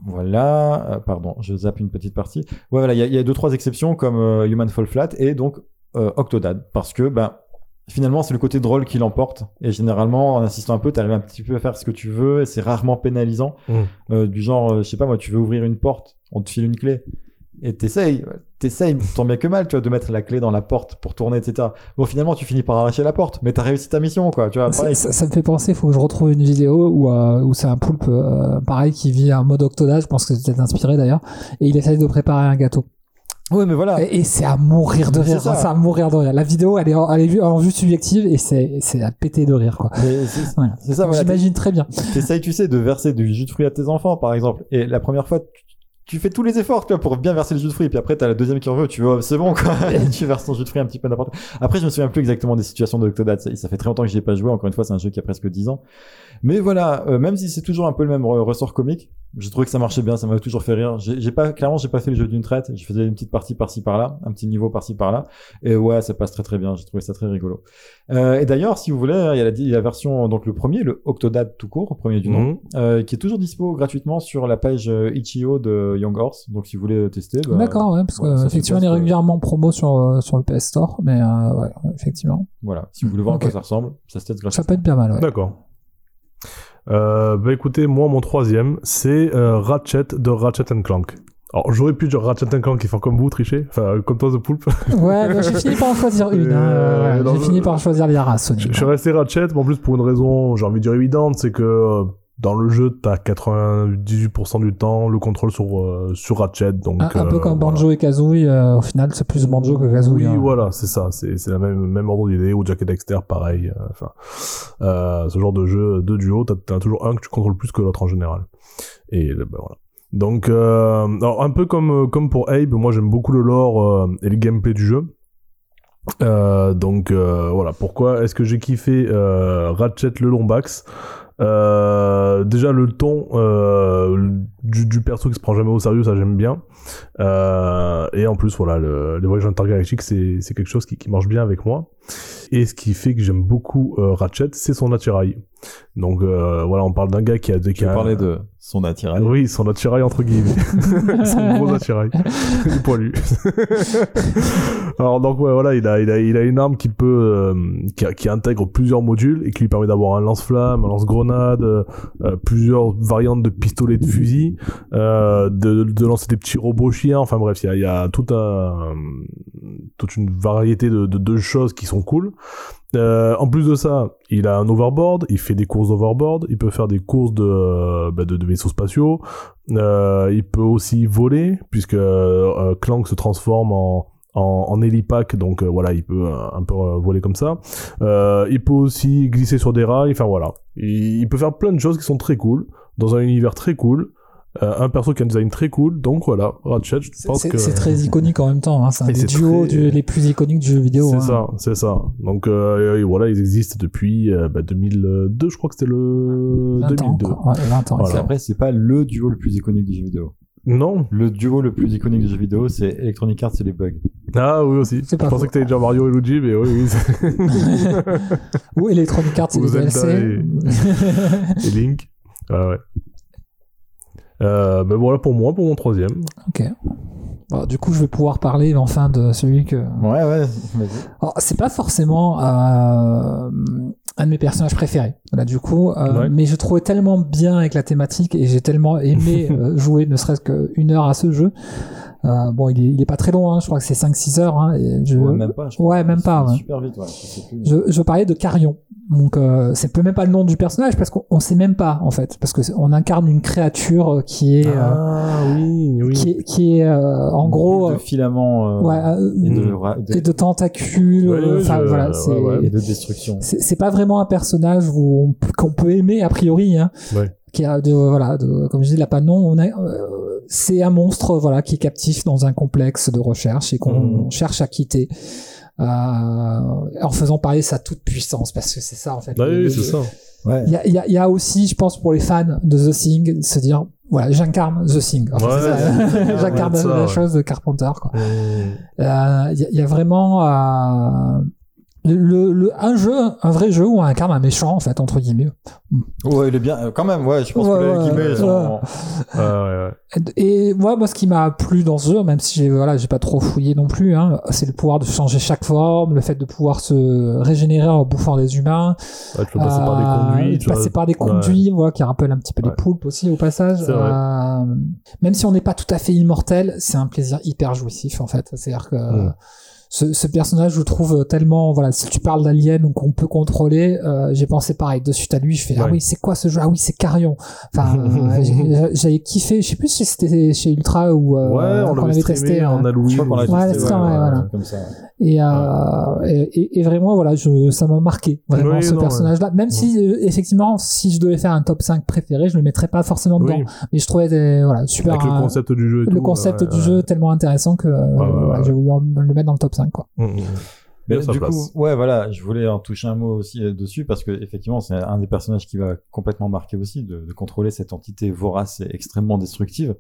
voilà, Euh, pardon, je zappe une petite partie. Ouais, voilà, il y, a- il y a deux trois exceptions comme euh, Human Fall Flat et donc euh, Octodad parce que ben finalement c'est le côté drôle qui l'emporte et généralement en insistant un peu, t'arrives un petit peu à faire ce que tu veux et c'est rarement pénalisant. Mm. Euh, du genre, euh, je sais pas moi, tu veux ouvrir une porte, on te file une clé. Et t'essayes, t'essayes, tant bien que mal, tu vois, de mettre la clé dans la porte pour tourner, etc. Bon, finalement, tu finis par arracher la porte, mais t'as réussi ta mission, quoi, tu vois. Ça, ça- ça me fait penser, il faut que je retrouve une vidéo où, euh, où c'est un poulpe, euh, pareil, qui vit en mode octodage, je pense que c'est peut-être inspiré d'ailleurs, et il essaye de préparer un gâteau. Ouais, mais voilà. Et, et c'est à mourir de rire, ça. c'est à mourir de rire. La vidéo, elle est, en- elle est vue en vue subjective et c'est, à péter de rire, quoi. Mais c'est Voilà. c'est ça, voilà. J'imagine très bien. T'essayes, tu sais, de verser du jus de fruits à tes enfants, par exemple. Et la première fois, tu- tu fais tous les efforts pour bien verser le jus de fruits, et puis après t'as la deuxième qui en veut, tu vois, c'est bon quoi, et (laughs) tu verses ton jus de fruits un petit peu n'importe. Après, je me souviens plus exactement des situations de Octodad, ça, ça fait très longtemps que j'y ai pas joué. Encore une fois, c'est un jeu qui a presque 10 ans. Mais voilà, euh, même si c'est toujours un peu le même re- ressort comique, j'ai trouvé que ça marchait bien, ça m'a toujours fait rire. J'ai j'ai pas, clairement, j'ai pas fait le jeu d'une traite. Je faisais une petite partie par-ci par-là, un petit niveau par-ci par-là, et ouais, ça passe très très bien. J'ai trouvé ça très rigolo. Euh, et d'ailleurs, si vous voulez, il y a la, il y a la version donc le premier, le Octodad tout court, premier du nom, Mhm. euh, qui est toujours dispo gratuitement sur la page euh, Itch.io de Young Horse. Donc si vous voulez tester, bah, D'accord, ouais, parce ouais, ça que se effectivement, il est euh. régulièrement en promo sur, euh, sur le PS Store, mais euh, ouais, effectivement, voilà. Si vous voulez voir à quoi ça ressemble, ça se teste ça gratuitement. peut être bien mal. Ouais. D'accord. Euh, bah écoutez, moi mon troisième, c'est euh, Ratchet de Ratchet Clank. Alors j'aurais pu dire Ratchet Clank et faire comme vous, tricher, enfin comme toi The Poulpe. (laughs) Ouais, bah, j'ai fini par en choisir une. hein, Euh, j'ai je- fini par choisir Liara Je, Sonic. je suis resté Ratchet, mais en plus pour une raison, j'ai envie de dire évidente, c'est que euh, dans le jeu, t'as 98% du temps le contrôle sur, euh, sur Ratchet. Donc, Un, un peu euh, comme voilà. Banjo et Kazooie, euh, au final, c'est plus Banjo que Kazooie. Oui, hein. voilà, c'est ça. C'est c'est la même, même ordre d'idée. Ou Jack et Dexter, pareil. euh, Enfin, euh, ce genre de jeu de duo, t'as t'as toujours un que tu contrôles plus que l'autre en général. Et ben, voilà. Donc, euh, alors un peu comme, comme pour Abe, moi j'aime beaucoup le lore euh, et le gameplay du jeu. Euh, donc euh, voilà, pourquoi est-ce que j'ai kiffé euh, Ratchet le Lombax euh, déjà le ton euh, du, du perso qui se prend jamais au sérieux, ça j'aime bien. Euh, et en plus voilà, le, les voyages intergalactiques c'est c'est quelque chose qui, qui marche bien avec moi. Et ce qui fait que j'aime beaucoup euh, Ratchet, c'est son attirail. Donc euh, voilà, on parle d'un gars qui a, qui Tu parlais de son attirail. oui, son attirail entre guillemets. (laughs) son gros attirail. Il est poilu. (laughs) Alors donc ouais, voilà, il a, il a, il a une arme qui peut, euh, qui, qui intègre plusieurs modules et qui lui permet d'avoir un lance-flamme, un lance-grenade, euh, euh, plusieurs variantes de pistolets de fusil, euh, de, de lancer des petits robots chiens. Enfin bref, il y a, il y a tout un, toute une variété de, de, de choses qui sont cool. Euh, en plus de ça, il a un overboard, il fait des courses d'overboard, il peut faire des courses de, euh, bah, de, vaisseaux spatiaux, euh, il peut aussi voler, puisque Clank se transforme en, en, en donc voilà, il peut un peu voler comme ça. Il peut aussi glisser sur des rails, enfin voilà. Il, il peut faire plein de choses qui sont très cool, dans un univers très cool, euh, un perso qui a un design très cool, donc voilà, Ratchet, je C'est- pense C'est que... c'est très iconique en même temps. Hein. C'est un Et des duos très- du- les plus iconiques du jeu vidéo. C'est hein. ça, c'est ça. Donc euh, et voilà, ils existent depuis euh, bah, 2002, je crois que c'était le 20 ans. 2002. quoi. Ouais, 20 ans. Voilà. Après, c'est pas le duo le plus iconique du jeu vidéo. Non Le duo le plus iconique du jeu vidéo, c'est Electronic Arts et les bugs. Ah oui aussi. Je C'est pas pensais que t'allais dire Mario et Luigi, mais oui, oui. (laughs) Ou Electronic Arts, des Zelda DLC. (laughs) et Link. Ouais, ouais. Euh, ben voilà pour moi, pour mon troisième. ok. Bon, du coup, je vais pouvoir parler enfin de celui que. Ouais, ouais, c'est pas forcément euh, un de mes personnages préférés. Là, du coup, euh, Ouais. mais je trouvais tellement bien avec la thématique et j'ai tellement aimé (laughs) euh, jouer ne serait-ce qu'une heure à ce jeu. Euh, bon, il est, il est pas très long, hein, je crois que c'est 5-6 heures. Hein, et je, Ouais, même pas. je Ouais, même pas, ouais. Super vite, ouais. Je sais plus. je, je parlais de Carion. Donc, euh, c'est peut même pas le nom du personnage parce qu'on on sait même pas en fait, parce que c'est- on incarne une créature euh, qui est, euh, Ah oui, oui. qui est, qui est en gros, de filaments ouais, et, de, et de tentacules. Enfin voilà, c'est de destruction. c'est pas vraiment un personnage peut- qu'on peut aimer a priori. Hein. Qui a de voilà, de, comme je dis, il a pas de nom. On a, c'est un monstre voilà qui est captif dans un complexe de recherche et qu'on Mhm. cherche à quitter. Euh, en faisant parler sa toute puissance parce que c'est ça en fait. Ah Le- oui, c'est ça. Ouais. Il y a, il y, a, il y a aussi, je pense, pour les fans de The Thing, se dire, voilà, j'incarne The Thing. Enfin, (laughs) Ouais, j'incarne Ouais, la ouais. chose de Carpenter. Quoi. Mmh. Euh, Il y, a- il y a vraiment euh, le, le, un jeu, un vrai jeu où on incarne un méchant, en fait, entre guillemets. Ouais, il est bien. euh, Quand même, ouais, je pense Ouais, que les guillemets, ils sont- ouais. Ah, ouais, ouais. Et moi, moi, ce qui m'a plu dans ce jeu, même si j'ai voilà, j'ai pas trop fouillé non plus, hein, c'est le pouvoir de changer chaque forme, le fait de pouvoir se régénérer en bouffant des humains, Ouais, tu peux passer par des Euh, conduits. tu passer vois. par des conduits, voilà, qui rappellent un petit peu Ouais. les poulpes aussi au passage. Euh, même si on n'est pas tout à fait immortel, c'est un plaisir hyper jouissif en fait. C'est-à-dire que Mm. Ce, ce personnage, je le trouve tellement, voilà, si tu parles d'Alien ou qu'on peut contrôler, euh, j'ai pensé pareil de suite à lui. Je fais, ah oui, c'est quoi ce jeu? Ah oui, c'est Carrion. Enfin, (laughs) euh, j'avais kiffé. Je sais plus si c'était chez Ultra ou euh, ouais, on qu'on l'avait avait testé. en euh, Halloween. Je crois qu'on l'a Ouais, testé, ouais, voilà. comme ça. et, euh, et, et- et vraiment, voilà, je, ça m'a marqué vraiment Oui, ce personnage-là. Même si, euh, effectivement, si je devais faire un top 5 préféré, je le mettrais pas forcément dedans. Oui, Mais je trouvais, des- voilà, super. avec le euh, concept du jeu et le tout, concept ouais, du ouais. jeu tellement intéressant que euh, ouais, voilà, ouais. j'ai voulu le mettre dans le top 5 quoi. Mm, mm. Mais Bien sa du place. coup, ouais, voilà, je voulais en toucher un mot aussi euh, dessus parce que effectivement, c'est un des personnages qui va complètement marquer aussi de, de contrôler cette entité vorace et extrêmement destructive.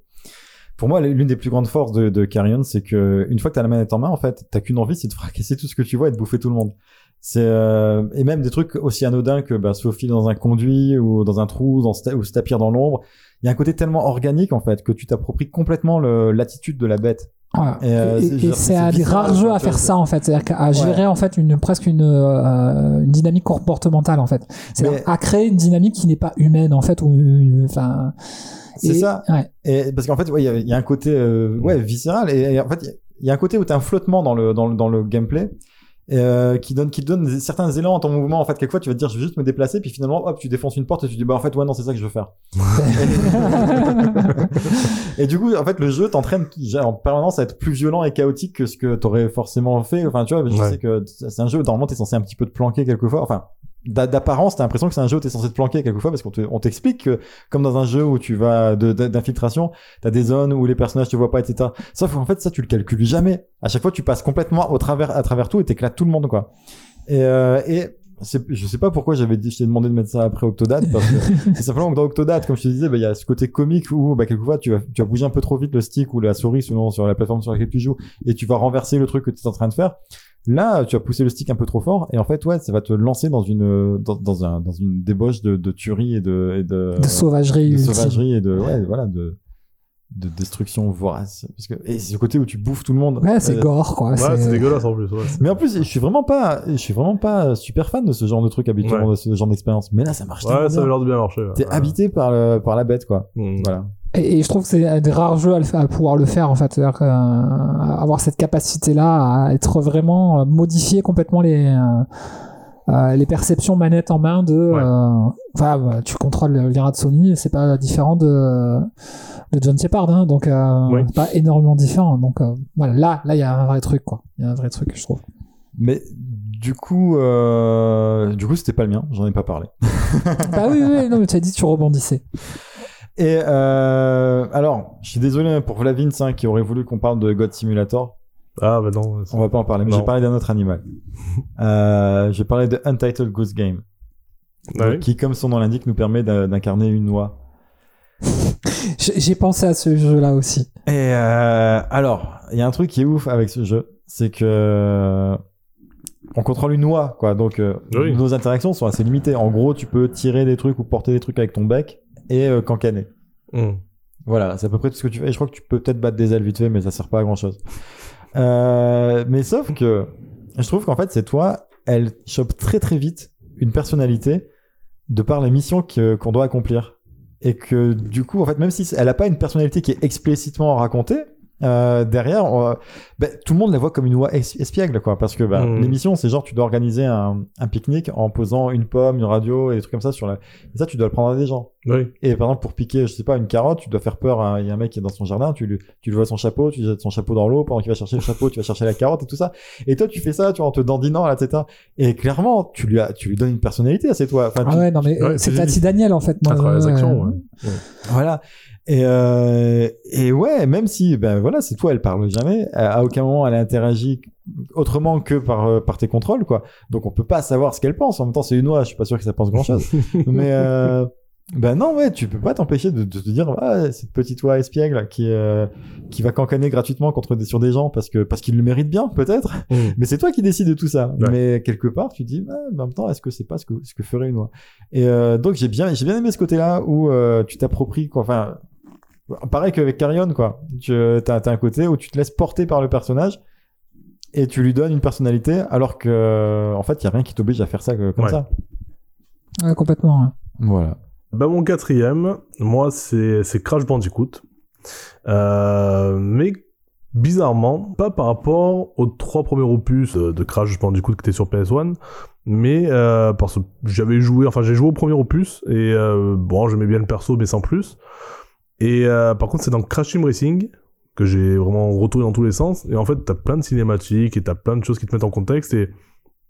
Pour moi, l'une des plus grandes forces de, de Carrion, c'est que une fois que t'as la manette en main, en fait, t'as qu'une envie, c'est de fracasser tout ce que tu vois et de bouffer tout le monde. C'est euh, et même des trucs aussi anodins que bah, se faufiler dans un conduit ou dans un trou, dans, ou se tapir dans l'ombre. Il y a un côté tellement organique en fait que tu t'appropries complètement l'attitude de la bête. Et, euh, Et- c'est- et un des rares jeux à faire ça en fait, c'est-à-dire à gérer en fait une presque une, euh, une dynamique comportementale en fait. C'est Mais- à créer une dynamique qui n'est pas humaine en fait ou une- enfin. C'est ça. Ouais. Et parce qu'en fait, ouais, il y a- il y, a un côté euh, ouais viscéral et, et en fait, il y a un côté où t'as un flottement dans le dans le, dans le gameplay. euh, qui donne qui donne certains élans dans ton mouvement en fait quelquefois tu vas te dire je vais juste me déplacer puis finalement hop tu défonces une porte et tu dis bah en fait ouais non c'est ça que je veux faire (laughs) (laughs) (laughs) et du coup en fait le jeu t'entraîne en permanence à être plus violent et chaotique que ce que t'aurais forcément fait. Enfin tu vois je Ouais. sais que c'est un jeu normalement t'es censé un petit peu te planquer quelquefois. Enfin d'a- d'apparence t'as l'impression que c'est un jeu où t'es censé te planquer quelquefois parce qu'on te- on t'explique que comme dans un jeu où tu vas d'infiltration t'as des zones où les personnages te voient pas etc sauf qu'en fait ça tu le calcules jamais. À chaque fois tu passes complètement au travers à travers tout et t'éclates tout le monde quoi. Et, euh, et je sais pas pourquoi j'avais dit, je t'ai demandé de mettre ça après Octodad parce que (laughs) c'est simplement que dans Octodad, comme je te disais, bah, il y a ce côté comique où, bah, quelquefois, tu vas, tu vas bouger un peu trop vite le stick ou la souris selon sur la plateforme sur laquelle tu joues et tu vas renverser le truc que tu es en train de faire. Là, tu vas pousser le stick un peu trop fort et en fait, ouais, ça va te lancer dans une, dans, dans un, dans une débauche de, de tuerie et de, et de, de sauvagerie. de ultime. sauvagerie et de, ouais, voilà, de, de destruction vorace. Parce que, et c'est ce côté où tu bouffes tout le monde. Ouais, c'est Euh, gore quoi. Ouais, c'est dégueulasse en plus. Ouais. mais en plus, je suis vraiment pas, je suis vraiment pas super fan de ce genre de truc habituellement, Ouais. de ce genre d'expérience. Mais là, ça marche Ouais, ça a l'air de bien marcher. T'es Ouais. habité par le, par la bête, quoi. Mm. Voilà. Et, et je trouve que c'est un des rares jeux à, le à pouvoir le faire en fait, c'est-à-dire que, euh, avoir cette capacité-là à être vraiment euh, modifier complètement les euh, euh, les perceptions manette en main de. Ouais. euh, Enfin, bah, tu contrôles l'IRA de Sony, c'est pas différent de de John Shepard, hein, donc euh, pas énormément différent. Donc euh, voilà, là, là, il y a un vrai truc quoi. Il y a un vrai truc, je trouve. Mais du coup, euh, du coup, c'était pas le mien. J'en ai pas parlé. (laughs) bah oui, oui, non, mais tu as dit que tu rebondissais. Et euh, alors, je suis désolé pour Vlavins hein, qui aurait voulu qu'on parle de God Simulator. Ah, bah non. c'est- On va pas en parler. Mais j'ai parlé d'un autre animal. (laughs) euh, j'ai parlé de Untitled Goose Game, Ouais. qui, comme son nom l'indique, nous permet d'in- d'incarner une noix. (laughs) J'ai j'ai pensé à ce jeu-là aussi. Et euh, alors, il y a un truc qui est ouf avec ce jeu, c'est que on contrôle une noix, quoi. Donc euh, Oui. nos interactions sont assez limitées. En gros, tu peux tirer des trucs ou porter des trucs avec ton bec et euh, cancaner. Mm. Voilà, c'est à peu près tout ce que tu fais. Et je crois que tu peux peut-être battre des ailes vite fait, mais ça sert pas à grand chose. Euh, mais sauf que je trouve qu'en fait, c'est toi, elle chope très très vite une personnalité de par les missions qu'on doit accomplir. Et que du coup, en fait, même si elle a pas une personnalité qui est explicitement racontée, euh, derrière, on- ben, tout le monde la voit comme une voix es- espiègle, quoi. Parce que ben, Mhm. les missions, c'est genre, tu dois organiser un, un pique-nique en posant une pomme, une radio et des trucs comme ça sur la. Et ça, tu dois le prendre à des gens. Oui. Et par exemple, pour piquer, je sais pas, une carotte, tu dois faire peur à, il y a un mec qui est dans son jardin, tu lui, tu lui vois son chapeau, tu lui jettes son chapeau dans l'eau, pendant qu'il va chercher le chapeau, tu vas chercher la carotte et tout ça. Et toi, tu fais ça, tu vois, en te dandinant, là, etc. Et clairement, tu lui as, tu lui donnes une personnalité à c'est toi. Enfin, Ah tu- ouais, non mais Ouais, euh, c'est Tati Daniel en fait. À moi, travers les euh, actions, ouais. Voilà. Et, euh, et ouais, même si, ben voilà, c'est toi, elle parle jamais. À à aucun moment, elle interagit autrement que par, euh, par tes contrôles, quoi. Donc, on peut pas savoir ce qu'elle pense. En même temps, c'est une oie, je suis pas sûr que ça pense grand chose. (laughs) Mais, euh, ben non, ouais, tu peux pas t'empêcher de, de te dire, ah, cette petite oie espiègle qui, euh, qui va cancaner gratuitement contre des, sur des gens parce que, parce qu'ils le méritent bien, peut-être. Mais c'est toi qui décides de tout ça. Ouais. Mais quelque part, tu dis, ah, mais en même temps, est-ce que c'est pas ce que, ce que ferait une oie? Et euh, donc j'ai bien, j'ai bien aimé ce côté-là où euh, tu t'appropries, quoi. Enfin, pareil qu'avec Carrion, quoi. Tu as, un côté où tu te laisses porter par le personnage et tu lui donnes une personnalité, alors que en fait, il y a rien qui t'oblige à faire ça euh, comme Ouais. ça. Ouais, complètement. ouais. Voilà. Bah, mon quatrième, moi, c'est Crash Bandicoot. Euh, mais bizarrement, pas par rapport aux trois premiers opus euh, de Crash Bandicoot qui étaient sur PS1, mais euh, parce que j'avais joué, enfin j'ai joué au premier opus et euh, bon, j'aimais bien le perso, mais sans plus. Et euh, par contre, c'est dans Crash Team Racing que j'ai vraiment retourné dans tous les sens. Et en fait, t'as plein de cinématiques et t'as plein de choses qui te mettent en contexte et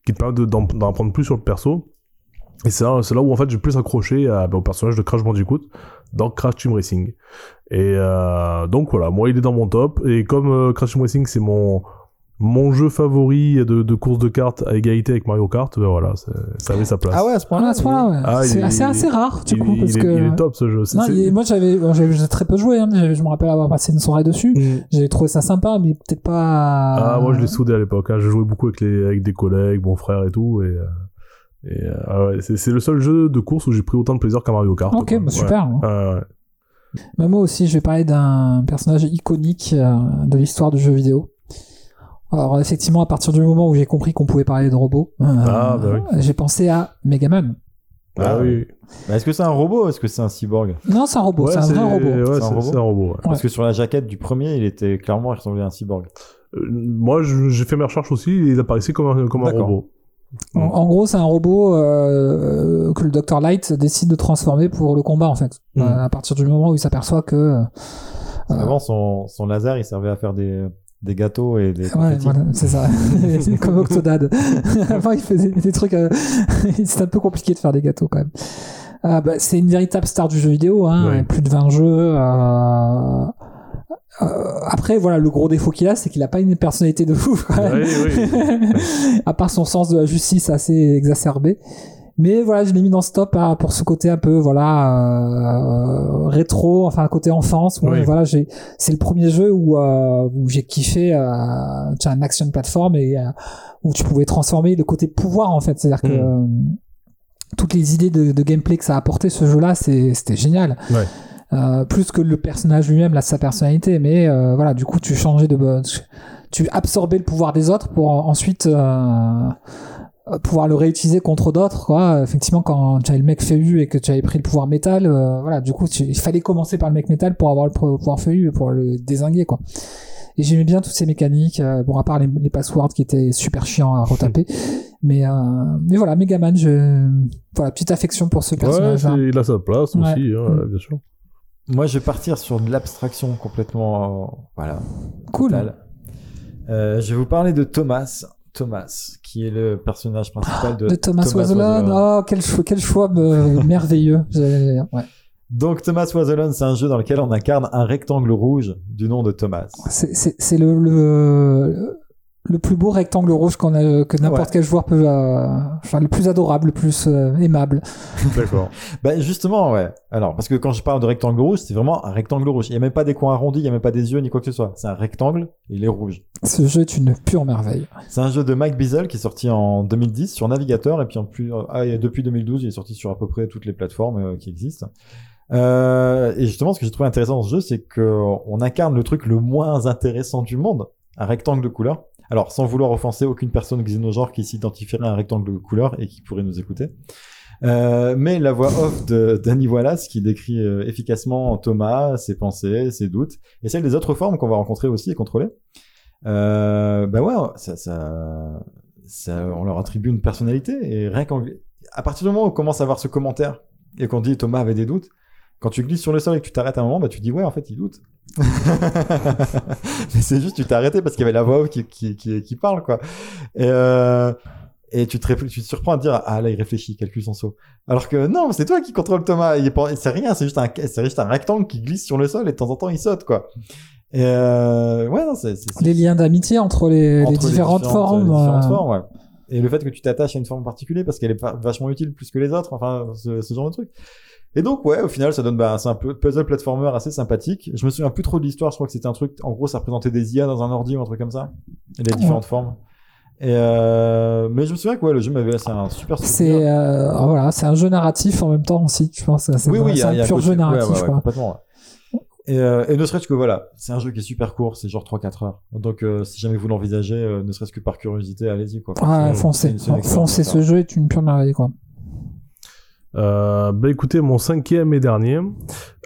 qui te permettent de- d'en d'en apprendre plus sur le perso. Et c'est là, c'est là où en fait j'ai plus accroché à- bah, au personnage de Crash Bandicoot dans Crash Team Racing. Et euh, donc voilà, moi il est dans mon top. Et comme euh, Crash Team Racing c'est mon mon jeu favori de, de course de cartes à égalité avec Mario Kart, ben voilà, ça avait sa place. Ah ouais, à ce point-là. Voilà, à ce point-là, ouais. Ah, c'est est- assez, assez rare, du il, coup, il parce est, que. il est top ce jeu. Non, est- moi j'avais bon, très peu joué, hein, j'avais- je me rappelle avoir passé une soirée dessus. Mm. J'ai trouvé ça sympa, mais peut-être pas. Ah, moi je l'ai soudé à l'époque. Hein. Je jouais beaucoup avec, les, avec des collègues, mon frère et tout. Et, euh, et euh, ah ouais, c'est, le seul jeu de course où j'ai pris autant de plaisir qu'à Mario Kart. Ok, bah, super. hein. Ah, ouais. Bah, moi aussi, je vais parler d'un personnage iconique euh, de l'histoire du jeu vidéo. Alors effectivement, à partir du moment où j'ai compris qu'on pouvait parler de robots, euh, Ah, bah j'ai pensé à Megaman. Ah, oui. Bah, Est-ce que c'est un robot ou est-ce que c'est un cyborg Non, c'est un robot, Ouais, c'est un vrai robot. ouais, C'est un robot un robot. ouais. Parce que sur la jaquette du premier, il était clairement il ressemblait à un cyborg. Euh, moi, j'ai fait mes recherches aussi. Et il apparaissait comme un, comme un robot. En, en gros, c'est un robot euh, que le Dr Light décide de transformer pour le combat, en fait. Mhm. Euh, à partir du moment où il s'aperçoit que... euh, Avant, son, son laser, il servait à faire des, des gâteaux et des Ouais, voilà, c'est ça. (laughs) (laughs) comme Octodad. (laughs) Avant, il faisait des trucs. euh, C'était un peu compliqué de faire des gâteaux quand même. Euh, bah, c'est une véritable star du jeu vidéo. Hein, Ouais. Plus de 20 jeux. euh, euh, après, voilà, le gros défaut qu'il a, c'est qu'il a pas une personnalité de fou. quand même. Oui, oui. à part son sens de la justice assez exacerbé. Mais voilà, je l'ai mis dans ce top hein, pour ce côté un peu voilà euh, rétro, enfin côté enfance. Oui. voilà, j'ai c'est le premier jeu où euh, où j'ai kiffé euh, un action plateforme et euh, où tu pouvais transformer le côté pouvoir en fait, c'est-à-dire que Mm. euh, toutes les idées de, de gameplay que ça a apporté ce jeu-là, c'était génial. Ouais. Plus que le personnage lui-même, là, sa personnalité, mais voilà, du coup, tu changeais de, tu absorbais le pouvoir des autres pour ensuite euh, pouvoir le réutiliser contre d'autres. Quoi. Effectivement, quand tu avais le mec feuillu et que tu avais pris le pouvoir métal, euh, voilà, du coup, tu- il fallait commencer par le mec métal pour avoir le pou- pouvoir feuillu et pour le désinguer, quoi. Et j'aimais bien toutes ces mécaniques, euh, bon, à part les, les passwords qui étaient super chiants à retaper. (laughs) mais, euh, mais voilà, Megaman, je, voilà, petite affection pour ce Ouais, personnage. c'est- il a sa place Ouais. aussi, hein, Mm. bien sûr. Moi, je vais partir sur de l'abstraction complètement. euh, voilà. cool. Euh, je vais vous parler de Thomas. Thomas, qui est le personnage principal de, De Thomas, Wazelon. Wazelon. Oh, quel choix, quel choix me- (laughs) merveilleux. Ouais. Donc, Thomas Wazelon, c'est un jeu dans lequel on incarne un rectangle rouge du nom de Thomas. C'est- C'est c'est le, le, le plus beau rectangle rouge qu'on a, que n'importe Ouais. quel joueur peut. euh, enfin, le plus adorable, le plus euh, aimable. D'accord. (laughs) Bah justement, ouais. Alors, parce que quand je parle de rectangle rouge, c'est vraiment un rectangle rouge. Il n'y a même pas des coins arrondis, il n'y a même pas des yeux ni quoi que ce soit. C'est un rectangle, et il est rouge. Ce jeu est une pure merveille. C'est un jeu de Mike Bizzle qui est sorti en 2010 sur navigateur et puis en plus, ah, et depuis 2012, il est sorti sur à peu près toutes les plateformes euh, qui existent. Euh, et justement, ce que j'ai trouvé intéressant dans ce jeu, c'est que on incarne le truc le moins intéressant du monde, un rectangle de couleur. Alors, sans vouloir offenser aucune personne xénogenre qui s'identifierait à un rectangle de couleur et qui pourrait nous écouter. Euh, mais la voix off de Danny Wallace qui décrit euh, efficacement Thomas, ses pensées, ses doutes, et celle des autres formes qu'on va rencontrer aussi et contrôler. Euh, bah ouais, ça, ça, on leur attribue une personnalité et rien qu'en, à partir du moment où on commence à voir ce commentaire et qu'on dit Thomas avait des doutes, quand tu glisses sur le sol et que tu t'arrêtes un moment, bah tu dis ouais en fait il doute. (laughs) Mais c'est juste tu t'es arrêté parce qu'il y avait la voix off qui, qui, qui, qui parle quoi. Et, euh, et tu te, tu te surprends à te dire ah là il réfléchit, il calcule son saut. Alors que non c'est toi qui contrôle Thomas. C'est rien, c'est juste un, c'est juste un rectangle qui glisse sur le sol et de temps en temps il saute quoi. Et euh, ouais non c'est, c'est Les liens d'amitié entre les, différentes formes. les différentes euh, formes, ouais. Et le fait que tu t'attaches à une forme particulière parce qu'elle est va- vachement utile plus que les autres, enfin, ce, ce genre de truc. Et donc, ouais, au final, ça donne, bah, c'est un puzzle platformer assez sympathique. Je me souviens plus trop de l'histoire, je crois que c'était un truc, en gros, ça représentait des IA dans un ordi ou un truc comme ça. Et les différentes formes. Et euh, mais je me souviens que ouais, le jeu m'avait laissé un super. C'est euh, voilà, c'est un jeu narratif en même temps aussi, je pense. C'est oui, oui, un a pur jeu narratif, ouais, ouais, quoi. complètement. Et, euh, et ne serait-ce que voilà, c'est un jeu qui est super court, c'est genre 3-4 heures. Donc euh, si jamais vous l'envisagez, euh, ne serait-ce que par curiosité, allez-y quoi. C'est- foncez, foncez. Ce jeu est une pure merveille, quoi. Euh, bah écoutez, mon cinquième et dernier,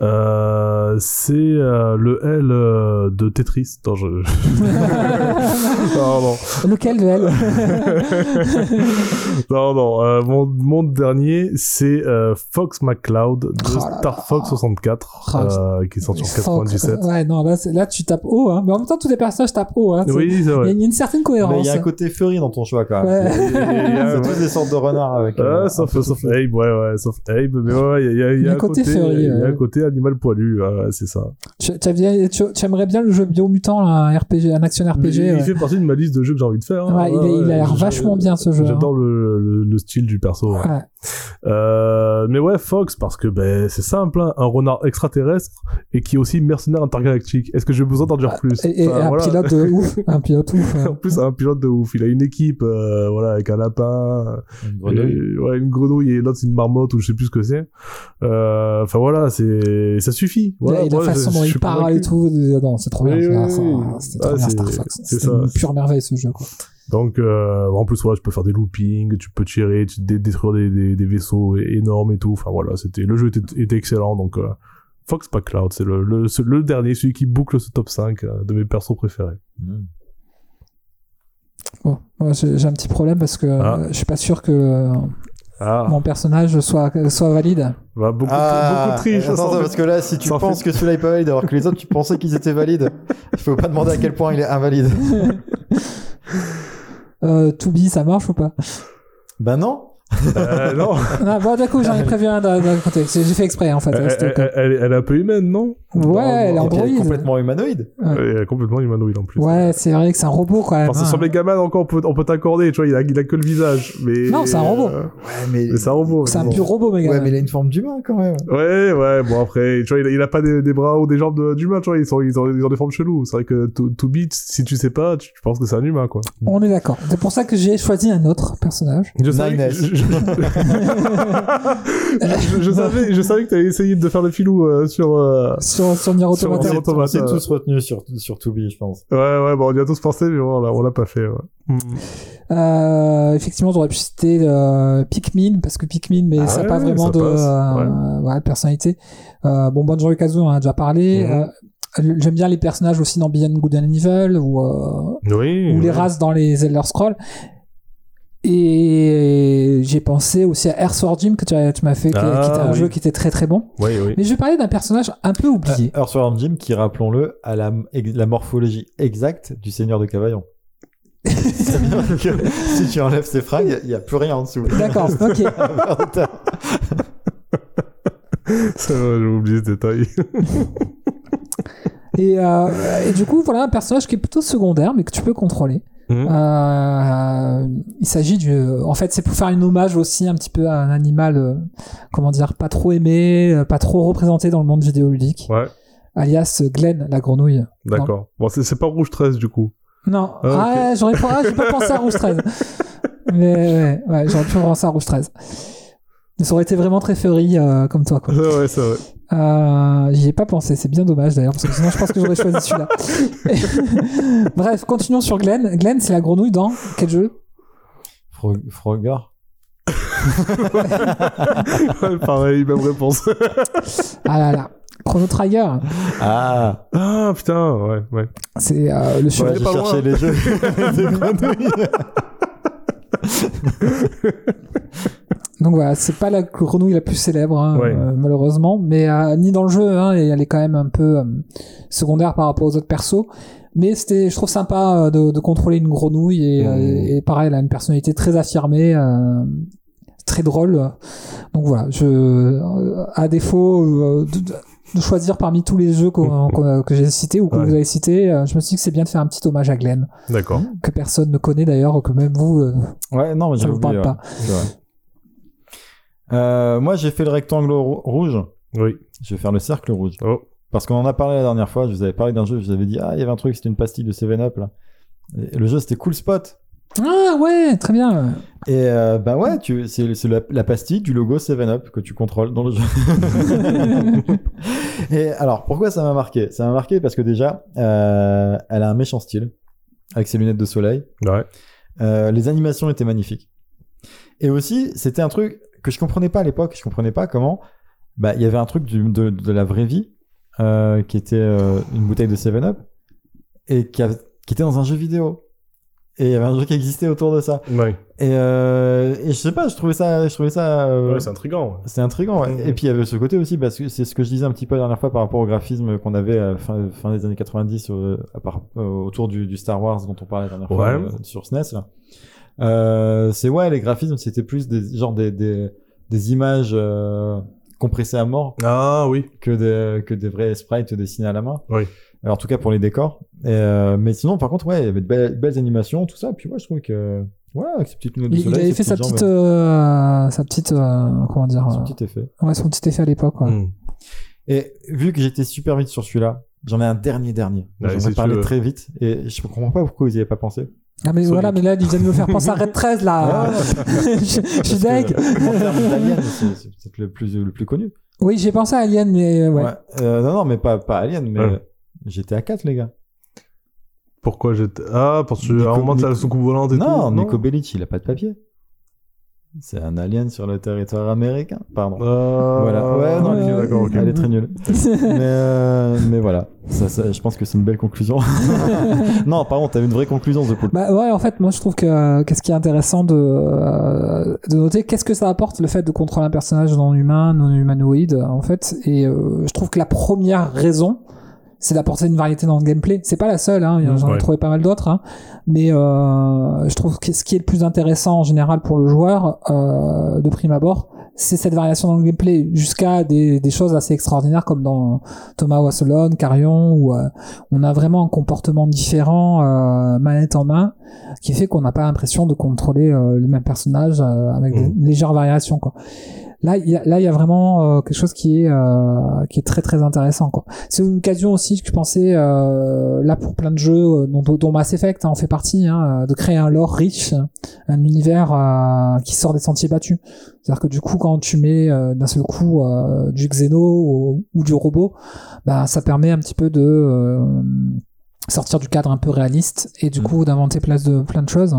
euh, c'est euh, le L euh, de Tetris. Attends, je... (laughs) non, non, Lequel de elle (laughs) non, non. euh, mon, mon dernier, c'est euh, Fox McCloud de Oh là Star Fox 64, Ah, euh, qui est sorti en 97. Ouais, non, là, là, tu tapes haut, hein. Mais en même temps, tous les personnages tapent haut, hein. C'est- Oui, c'est Il y a une, certaine Mais cohérence. il y a un côté furry dans ton choix quand même. Ouais. C'est tous des sortes de renards avec. Ah, un sauf, peu sauf soufflé. Abe, ouais, ouais, sauf Abe, mais ouais, il y a, il y a- il y a un côté, il y a ouais. un côté animal poilu, ouais, c'est ça. Tu, aimerais bien le jeu Biomutant, un RPG, un action RPG. il fait partie de ma liste de jeux que j'ai envie de faire. hein. Il a l'air vachement bien, ce jeu, hein. J'adore le, le, le style du perso. ouais. Euh, mais ouais, Fox, parce que ben, c'est simple, hein, un renard extraterrestre et qui est aussi mercenaire intergalactique. Est-ce que j'ai besoin d'en dire plus? Et, et Enfin, un voilà. pilote de ouf. (laughs) Un pilote ouf. ouais. En plus, un pilote de ouf. Il a une équipe, euh, voilà, avec un lapin, Une grenouille. et- ouais, une grenouille et l'autre c'est une marmotte ou je sais plus ce que c'est. Euh, Enfin voilà, c'est, ça suffit. Voilà, et la façon dont il parle et tout, non, c'est trop bien. Ah, c'est- Star Fox. c'est C'est ça. une pure merveille ce jeu. Quoi. Donc, euh, en plus, voilà, tu peux faire des loopings, tu peux tirer, tu dé- détruire des, des, des vaisseaux énormes et tout. Enfin voilà, c'était le jeu était, était excellent. Donc, euh, Fox Pack Cloud, c'est le, le, c'est le dernier, celui qui boucle ce top 5 euh, de mes persos préférés. Mm. Bon, moi, j'ai un petit problème parce que Ah. euh, je suis pas sûr que euh, Ah, mon personnage soit, soit valide. bah, beaucoup, Ah, beaucoup triche. attends, parce que là, si tu penses fait- que celui-là est pas valide alors que les autres tu pensais qu'ils étaient valides, (laughs) il faut pas demander à quel point il est invalide. (laughs) Euh, To Be, ça marche ou pas? Bah non. Euh, non, Ah, Bon, d'accord, j'en ai prévu un d'un côté. J'ai fait exprès en fait. elle, elle, elle- elle est un peu humaine, non? Ouais, elle est puis, elle est android. complètement humanoïde. Ouais. Elle est complètement humanoïde en plus. Ouais, c'est vrai que c'est un robot quand même. Enfin, hein. sur Megaman encore, on peut, on peut t'accorder, tu vois, il a, il a que le visage. Mais, Non, c'est un robot. euh, Ouais, mais. mais c'est un robot. C'est un pur robot, mec. Ouais, mais il a une forme d'humain quand même. Ouais, ouais, bon après, tu vois, il a, il a pas des, des bras ou des jambes de- d'humain, tu vois, ils, sont, ils, ont, ils ont des formes cheloues. C'est vrai que To, Beat, si tu sais pas, tu, tu penses que c'est un humain, quoi. On est d'accord. C'est pour ça que j'ai choisi un autre personnage. Je. Je, je- je- je savais, je savais que t'allais essayer de faire le filou euh, sur... euh, Sur, sur Nier Sur Automata. Nier s'est- Automata. on s'est tous retenus sur, sur Tubi, je pense. Ouais, ouais, bon, on y a tous pensé, mais bon, on l'a- on l'a pas fait, ouais. Euh, effectivement, j'aurais pu citer euh, Pikmin, parce que Pikmin, mais Ah ça n'a ouais, pas vraiment ça de, euh, ouais, personnalité. Euh, bon, Banjo Kazooie, on en a déjà parlé. Mhm. Euh, J'aime bien les personnages aussi dans Beyond Good and Evil, ou, euh, Oui. ou les races dans les Elder Scrolls. Et j'ai pensé aussi à Earthworm Jim que tu, as- tu m'as fait, qui, Ah, qui était un oui. jeu qui était très très bon. Oui, oui. Mais je vais parler d'un personnage un peu oublié. Euh, Earthworm Jim, qui, rappelons-le, a la, la morphologie exacte du Seigneur de Cavaillon. Que (laughs) si tu enlèves ses fringues, il n'y a plus rien en dessous. D'accord, ok. (laughs) C'est vrai, j'ai oublié ce détail. (laughs) Et, euh, et du coup, voilà un personnage qui est plutôt secondaire, mais que tu peux contrôler. Mhm. Euh, il s'agit du. En fait, c'est pour faire un hommage aussi un petit peu à un animal, euh, comment dire, pas trop aimé, euh, pas trop représenté dans le monde vidéoludique, Ouais, alias Glenn, la grenouille. d'accord. Bon, c'est pas Rouge 13, du coup. Non, Ah, ah, j'aurais pas, ah, pas pensé à Rouge 13. (laughs) Mais ouais, ouais, j'aurais pu penser à Rouge 13. Mais ça aurait été vraiment très furry euh, comme toi, quoi. (laughs) ouais, c'est vrai. Euh, J'y ai pas pensé, c'est bien dommage d'ailleurs, parce que sinon je pense que j'aurais (laughs) choisi celui-là. (laughs) Bref, continuons sur Glenn. Glenn, c'est la grenouille dans quel jeu? Fro- Frogger Ouais, pareil, même réponse. Ah là là, Chrono Trigger. Ah ah, putain, ouais, ouais. C'est euh, le jeu. Ouais, pas cherché loin. les jeux. Donc voilà, c'est pas la grenouille la plus célèbre, hein, Ouais. euh, malheureusement, mais euh, ni dans le jeu, hein, et elle est quand même un peu euh, secondaire par rapport aux autres persos. Mais c'était, je trouve sympa euh, de, de contrôler une grenouille et, euh, et pareil, elle a une personnalité très affirmée, euh, très drôle. Donc voilà, je, euh, à défaut euh, de, choisir parmi tous les jeux qu'on- que j'ai cités ou que Ouais. vous avez cités, euh, je me suis dit que c'est bien de faire un petit hommage à Glenn, D'accord. que personne ne connaît d'ailleurs, que même vous, euh, Ouais, non, mais ça vous parle ouais. pas. Euh, moi, j'ai fait le rectangle rou- rouge. Oui. Je vais faire le cercle rouge. Oh. Parce qu'on en a parlé la dernière fois. Je vous avais parlé d'un jeu. Je vous avais dit, ah, il y avait un truc, c'était une pastille de 7-Up, là. Et le jeu, c'était Cool Spot. Ah ouais, très bien. Et euh, bah ouais, tu, c'est, c'est la, la pastille du logo 7-Up que tu contrôles dans le jeu. (laughs) Et alors, pourquoi ça m'a marqué? Ça m'a marqué parce que déjà, euh, elle a un méchant style, avec ses lunettes de soleil. Ouais. Euh, les animations étaient magnifiques. Et aussi, c'était un truc que je comprenais pas à l'époque. Je comprenais pas comment. Bah, il y avait un truc du- de, de la vraie vie euh, qui était euh, une bouteille de 7-Up et qui, avait- qui était dans un jeu vidéo. Et il y avait un jeu qui existait autour de ça. Ouais, Et, euh, et je sais pas, je trouvais ça, je trouvais ça. euh, ouais c'est intriguant. ouais. c'est intriguant. ouais. Mhm. Et puis il y avait ce côté aussi, parce que c'est ce que je disais un petit peu la dernière fois par rapport au graphisme qu'on avait à la fin, fin des années 90 euh, à part- euh, autour du, du Star Wars dont on parlait la dernière fois sur SNES. Là. Euh, c'est ouais, les graphismes, c'était plus des genre des des, des images euh, compressées à mort Ah oui. que des que des vrais sprites dessinés à la main. Oui. Alors, en tout cas pour les décors. Et, euh, mais sinon, par contre, ouais, il y avait de belles, belles animations, tout ça. Puis ouais, je trouvais que voilà, avec ces petites lunettes de Il, il soleil, avait fait sa petite, euh, sa petite, euh, comment dire, son euh, petit effet. ouais, son petit effet à l'époque. Ouais. Hmm. Et vu que j'étais super vite sur celui-là, j'en ai un dernier dernier. J'en ai parlé très vite et je comprends pas pourquoi vous y avez pas pensé. Ah mais voilà, mais là, il vient de me faire penser à Red 13 là. Ah, je, (laughs) je suis deg. C'est c'est peut-être le plus, le plus connu. Oui, j'ai pensé à Alien, mais ouais. Ouais. Euh, non, non, mais pas, pas Alien, mais Ouais. j'étais à 4, les gars. Pourquoi j'étais. Ah, parce que Nico- à un moment, t'as la Nico- soucoupe volante et Non, tout. Nico Bellic, il a pas de papier. C'est un alien sur le territoire américain. Pardon. Euh, Voilà. Ouais, non, ouais. Elle est très nulle. (laughs) mais, euh, mais voilà. Ça, ça, je pense que c'est une belle conclusion. (laughs) non, pardon, t'avais une vraie conclusion, The Pool. Bah ouais, en fait, moi je trouve que qu'est-ce qui est intéressant de, euh, de noter, qu'est-ce que ça apporte le fait de contrôler un personnage non humain, non humanoïde, en fait. Et euh, je trouve que la première raison, c'est d'apporter une variété dans le gameplay. C'est pas la seule, hein, j'en ai Ouais. trouvé pas mal d'autres, hein. mais euh, je trouve que ce qui est le plus intéressant en général pour le joueur, euh, de prime abord, c'est cette variation dans le gameplay, jusqu'à des, des choses assez extraordinaires comme dans Thomas Wasselon, Carrion, où euh, on a vraiment un comportement différent euh, manette en main qui fait qu'on n'a pas l'impression de contrôler euh, le même personnage euh, avec Mhm. des légères variations quoi. Là, il y a, là, il y a vraiment euh, quelque chose qui est euh, qui est très très intéressant quoi. C'est une occasion aussi je pensais euh, là pour plein de jeux euh, dont, dont Mass Effect hein, en fait partie, hein, de créer un lore riche, un univers euh, qui sort des sentiers battus. C'est-à-dire que du coup, quand tu mets euh, d'un seul coup euh, du Xeno ou, ou du robot, bah, ça permet un petit peu de euh, sortir du cadre un peu réaliste et du Mm. coup d'inventer plein de, plein de choses.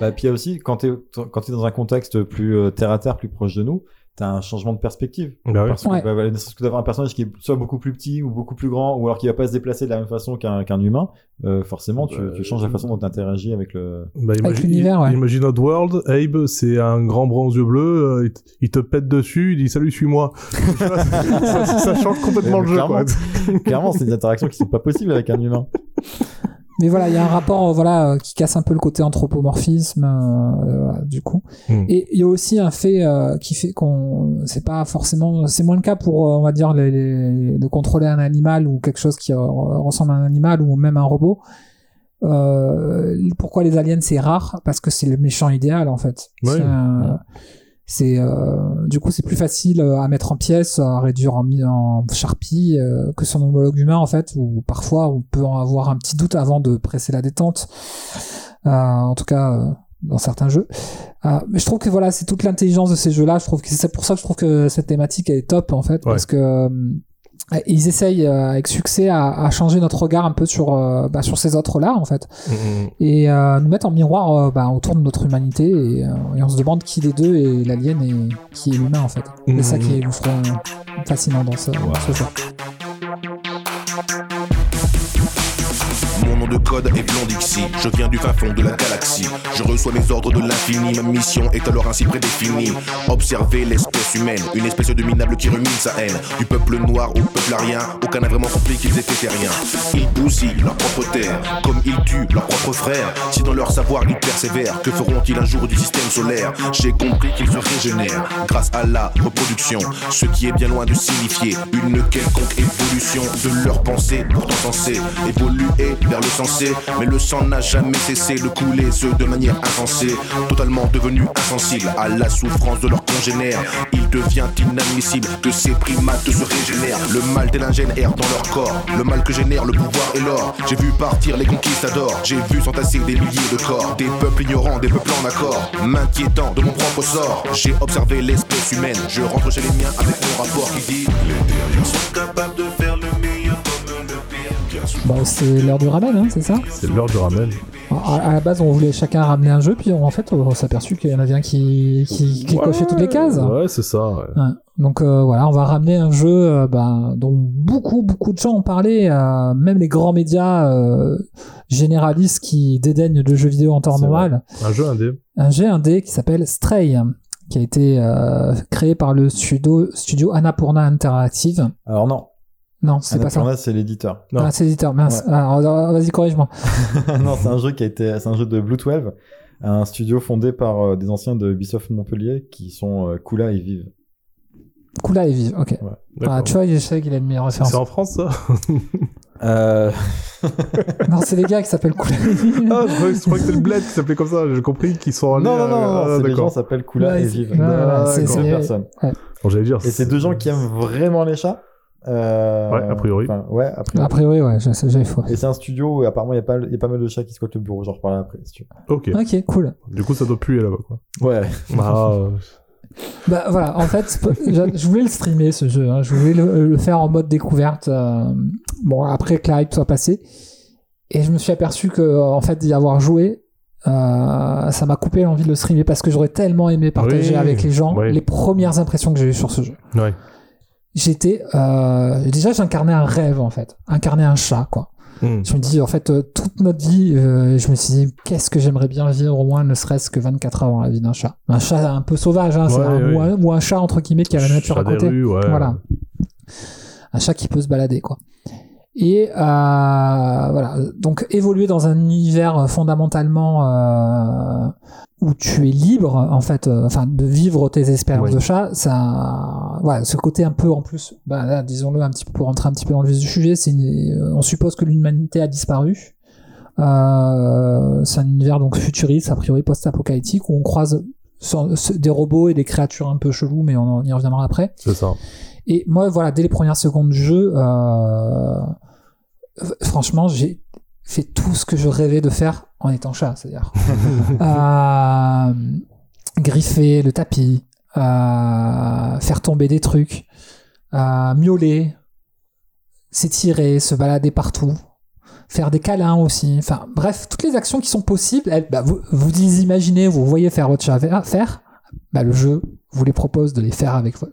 Bah, puis il y a aussi, quand t'es, quand t'es dans un contexte plus euh, terre à terre, plus proche de nous, t'as un changement de perspective. Bah oui. Parce que, Ouais. bah, que d'avoir un personnage qui est soit beaucoup plus petit ou beaucoup plus grand, ou alors qui va pas se déplacer de la même façon qu'un, qu'un humain, euh, forcément, tu, Bah, tu changes la façon dont tu interagis avec le. Bah, imagine, l'univers, ouais. imagine Oddworld, Abe, c'est un grand bronze aux yeux bleus, euh, il, te pète dessus, il dit salut, suis-moi. (laughs) Ça, ça change complètement le jeu, quoi. Clairement. Clairement, c'est des interactions qui sont pas possibles avec un humain. (laughs) Mais voilà, il y a un rapport euh, voilà euh, qui casse un peu le côté anthropomorphisme euh, du coup. Mm. Et il y a aussi un fait euh, qui fait qu'on c'est pas forcément c'est moins le cas pour on va dire les, les- de contrôler un animal ou quelque chose qui ressemble à un animal ou même un robot. Euh, pourquoi les aliens c'est rare? Parce que c'est le méchant idéal en fait. Ouais. C'est euh, du coup c'est plus facile euh, à mettre en pièces, à réduire en, en charpie euh, que son homologue humain en fait. Où parfois on peut en avoir un petit doute avant de presser la détente. Euh, en tout cas euh, dans certains jeux. Euh, mais je trouve que voilà c'est toute l'intelligence de ces jeux-là. Je trouve que c'est pour ça que je trouve que cette thématique elle est top en fait Ouais. parce que ils essayent euh, avec succès à, à changer notre regard un peu sur euh, bah, sur ces autres là en fait Mm, et euh, nous mettre en miroir bah, autour de notre humanité et, et on se demande qui des deux est l'alien et qui est l'humain en fait. C'est ça qui est le front fascinant dans ce, dans ce jeu. De code est Blondixie, je viens du fin fond de la galaxie. Je reçois mes ordres de l'infini, ma mission est alors ainsi prédéfinie. Observer l'espèce humaine, une espèce de minable qui rumine sa haine. Du peuple noir au peuple arien, aucun n'a vraiment compris qu'ils étaient terriens. Ils bousillent leur propre terre, comme ils tuent leurs propres frères. Si dans leur savoir ils persévèrent, que feront-ils un jour du système solaire? J'ai compris qu'ils se régénèrent grâce à la reproduction, ce qui est bien loin de signifier une quelconque évolution de leur pensée, pourtant censée évoluer vers le Mais le sang n'a jamais cessé de couler, ce de manière insensée, totalement devenu insensible à la souffrance de leurs congénères. Il devient inadmissible que ces primates se régénèrent. Le mal tel un gène erre dans leur corps, le mal que génère le pouvoir et l'or. J'ai vu partir les conquistadors, j'ai vu s'entasser des milliers de corps, des peuples ignorants, des peuples en accord, m'inquiétant de mon propre sort. J'ai observé l'espèce humaine, je rentre chez les miens avec mon rapport qui dit Les sont capables de faire Bah, c'est l'heure du ramen, hein, c'est ça C'est l'heure du ramen. à, à la base, on voulait chacun ramener un jeu, puis en fait, on s'est aperçu qu'il y en avait un qui, qui, qui cochait toutes les cases. Ouais, c'est ça. ouais. Ouais. Donc euh, voilà, on va ramener un jeu euh, bah, dont beaucoup beaucoup de gens ont parlé, euh, même les grands médias euh, généralistes qui dédaignent le jeu vidéo en temps normal. Un jeu indé. Un jeu indé qui s'appelle Stray, qui a été euh, créé par le studio, studio Annapurna Interactive. Alors non, Non, c'est pas ça. C'est l'éditeur. Non. Ah, c'est l'éditeur, mince. Alors, vas-y, corrige-moi. (laughs) non, c'est un jeu qui a été, c'est un jeu de Blue 12, un studio fondé par euh, des anciens de Ubisoft Montpellier qui sont euh, Kula et Vive. Kula et Vive, ok. D'accord. Ah, tu vois, je sais qu'il a une meilleure référence. c'est en France, ça Euh... (laughs) Non, c'est les gars qui s'appellent Kula et Vive. Ah, je croyais je croyais que c'était le bled qui s'appelait comme ça. J'ai compris qu'ils sont allés. non, non, non, non, Ah, c'est les gens s'appellent Kula Ouais, et c'est- Vive. ouais, ouais, c'est- C'est c'est- deux personnes. Bon, j'allais dire. Et c'est deux gens qui aiment vraiment les chats. Euh, Ouais, a priori. ouais, a priori. A priori, ouais, j'avais faux. Et c'est un studio où apparemment il y, a pas- il y a pas mal de chats qui squattent le bureau. J'en reparlerai après si tu Ok. Ok, cool. Du coup, ça doit puer là-bas, quoi. veux. Ouais. Ah, euh, (laughs) Bah voilà, en fait, je voulais le streamer ce jeu, hein. je voulais le, le faire en mode découverte. euh, bon, après que la hype soit passée, et je me suis aperçu que en fait d'y avoir joué, euh, ça m'a coupé l'envie de le streamer parce que j'aurais tellement aimé partager Oui, avec les gens les premières impressions que j'ai eues sur ce jeu. ouais. J'étais euh, déjà j'incarnais un rêve en fait, incarner un chat quoi. Hmm. Je me dis en fait euh, toute notre vie, euh, je me suis dit qu'est-ce que j'aimerais bien vivre au moins ne serait-ce que 24 heures dans la vie d'un chat. Un chat un peu sauvage, hein, Ouais, un- ouais. Ou, un, ou un chat entre guillemets qui a la nature Chat à côté. rues, ouais. Voilà. Un chat qui peut se balader, quoi. Et voilà, donc évoluer dans un univers fondamentalement où tu es libre, en fait, euh, enfin de vivre tes expériences Oui. de chat, ça, voilà, ce côté un peu en plus, bah, disons-le un petit peu pour rentrer un petit peu dans le vif du sujet, c'est une- euh, on suppose que l'humanité a disparu. Euh, c'est un univers donc futuriste, a priori post-apocalyptique, où on croise des robots et des créatures un peu cheloues, mais on, y reviendra après. C'est ça. Et moi, voilà, dès les premières secondes du jeu, euh, franchement, j'ai fait tout ce que je rêvais de faire en étant chat, c'est-à-dire (laughs) euh, griffer le tapis, euh, faire tomber des trucs, euh, miauler, s'étirer, se balader partout, faire des câlins aussi. Enfin, bref, toutes les actions qui sont possibles, elles, bah, vous, vous les imaginez, vous voyez faire votre chat faire- bah, le jeu vous les propose de les faire avec vous.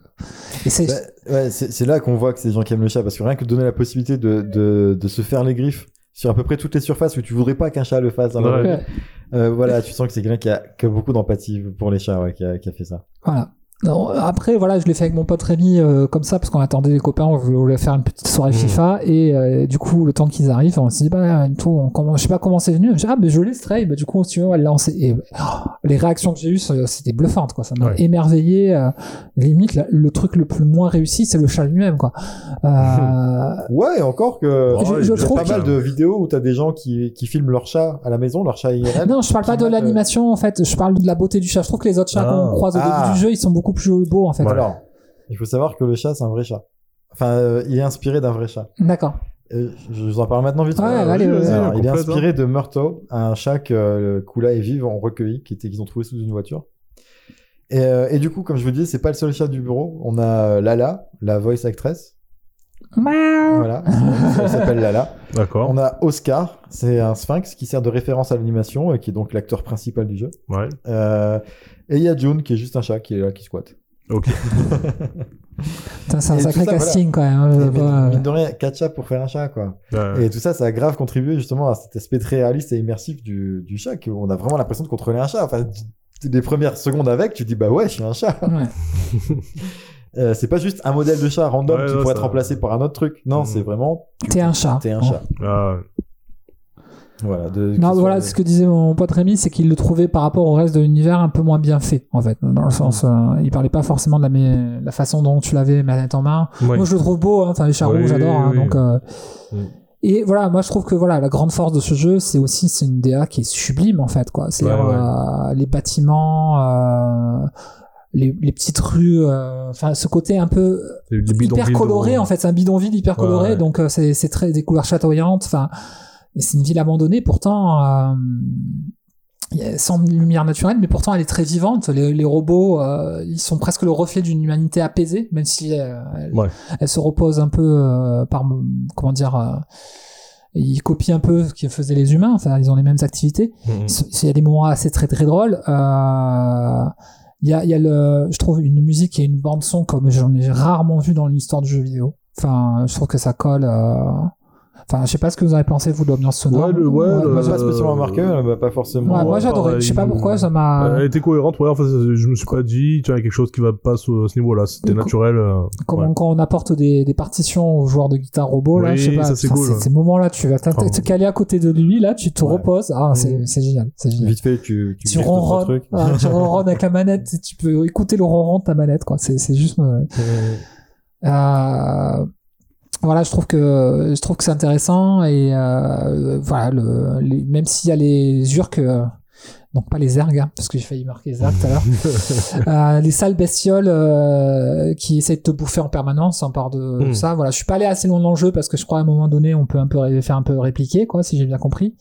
Et c'est Bah, ouais, c'est là qu'on voit que c'est des gens qui aiment le chat parce que rien que de donner la possibilité de, de, de se faire les griffes sur à peu près toutes les surfaces où tu voudrais pas qu'un chat le fasse. dans Ouais. vie, Ouais. (laughs) euh, voilà, tu sens que c'est quelqu'un qui a, qui a beaucoup d'empathie pour les chats, ouais, qui, a, qui a fait ça. Voilà. Non, après, voilà, je l'ai fait avec mon pote Rémi euh, comme ça, parce qu'on attendait les copains, on voulait faire une petite soirée Mhm. FIFA, et euh, du coup, le temps qu'ils arrivent, on s'est dit, bah, tout, on, comment, je sais pas comment c'est venu, je dis, ah, mais je l'ai stray, bah, du coup, si tu veux, on va le lancer. Et oh, les réactions que j'ai eues, ça- c'était bluffantes, quoi, ça m'a Ouais. émerveillé. euh, limite, le truc le plus moins réussi, c'est le chat lui-même, quoi. Euh, (laughs) Ouais, encore que Je- il je y a trouve pas que- mal de vidéos où t'as des gens qui, qui filment leur chat à la maison, leur chat IRL. non, je parle pas de euh, l'animation, en fait, je parle de la beauté du chat. Je trouve que les autres chats Ah. qu'on croise au Ah. début du jeu, ils sont beaucoup plus beaux, en fait. Alors, il faut savoir que le chat, c'est un vrai chat. Enfin, euh, il est inspiré d'un vrai chat. D'accord. Euh, je vous en parle maintenant vite. Ouais, Alors, il est hein. inspiré de Murto, un chat que euh, Kula et Vive ont recueilli, qui était qu'ils ont trouvé sous une voiture. Et, euh, et du coup, comme je vous dis, c'est pas le seul chat du bureau. On a Lala, la voice actress. Voilà, elle s'appelle Lala. D'accord. On a Oscar, c'est un sphinx qui sert de référence à l'animation et qui est donc l'acteur principal du jeu. Ouais. Euh, et il y a June qui est juste un chat qui est là, qui squatte. Ok. (laughs) C'est un Et sacré tout ça, casting, quand même. hein, veux mine, de rien, 4 chats pour faire un chat, quoi. Ouais. Et tout ça, ça a grave contribué justement à cet aspect très réaliste et immersif du, du chat, qu'on a vraiment l'impression de contrôler un chat. Enfin, les premières secondes avec, tu te dis, bah ouais, je suis un chat. Ouais. (laughs) Euh, c'est pas juste un modèle de chat random Ouais, qui pourrait ça- être remplacé par un autre truc. Non, Mhm. c'est vraiment, T'es un chat. t'es un chat. Ah, Voilà. De, Non, voilà, soit- ce que disait mon pote Rémi, c'est qu'il le trouvait par rapport au reste de l'univers un peu moins bien fait, en fait. Dans le sens, euh, il parlait pas forcément de la, mais- la façon dont tu l'avais manette en main. ouais. Moi, je le trouve beau, hein, enfin, les charros, Oui, j'adore. hein, oui. donc, euh, Mm. Et voilà, moi, je trouve que voilà, la grande force de ce jeu, c'est aussi, c'est une DA qui est sublime, en fait, quoi. C'est Ouais, ouais. euh, les bâtiments, euh, les, les petites rues, euh, enfin, ce côté un peu hyper coloré de- en fait c'est un bidonville hyper Ouais, coloré ouais. donc euh, c'est c'est très des couleurs chatoyantes enfin c'est une ville abandonnée pourtant euh, sans lumière naturelle mais pourtant elle est très vivante les, les robots euh, ils sont presque le reflet d'une humanité apaisée même si elle, Ouais. elle se repose un peu par comment dire ils copient un peu ce que faisaient les humains. Enfin, ils ont les mêmes activités. Mhm. Il y a des moments assez très très drôles. Euh, Il y a, y a le, je trouve une musique et une bande son comme j'en ai rarement vu dans l'histoire du jeu vidéo. Enfin, je trouve que ça colle. euh, Enfin, je sais pas ce que vous avez pensé vous de l'ambiance sonore. Ouais, le- ouais, le- Moi, moi, j'ai pas spécialement remarqué, euh, bah, pas forcément. ouais, moi, ouais, j'adorais. Je sais pas pareil, pourquoi ça Elle m'a. était cohérente, ouais, enfin, je me suis pas dit, tiens, il y a quelque chose qui va pas à ce, niveau-là. C'était naturel. euh, Quand, ouais. on, quand on apporte des, des partitions aux joueurs de guitare robot, là, Oui, je sais pas, ça, c'est cool, ouais. ces moments-là, tu vas Enfin, te caler à côté de lui, là, tu te Ouais. reposes. Ah, c'est Mhm. c'est génial, c'est génial. Vite fait, tu, tu, Tu ronronnes, ah, tu (laughs) ronronnes avec la manette, et tu peux écouter le ronron de ta manette, quoi. C'est c'est juste. euh, euh, voilà, je trouve que je trouve que c'est intéressant et euh, voilà, le, les- même s'il y a les urques, euh, donc pas les ergs, hein, parce que j'ai failli marquer les ergs tout à l'heure, (laughs) euh, les sales bestioles euh, qui essaient de te bouffer en permanence, on part de Mm. ça. Voilà, je suis pas allé assez loin dans le jeu parce que je crois à un moment donné on peut un peu faire un peu répliquer, quoi, si j'ai bien compris.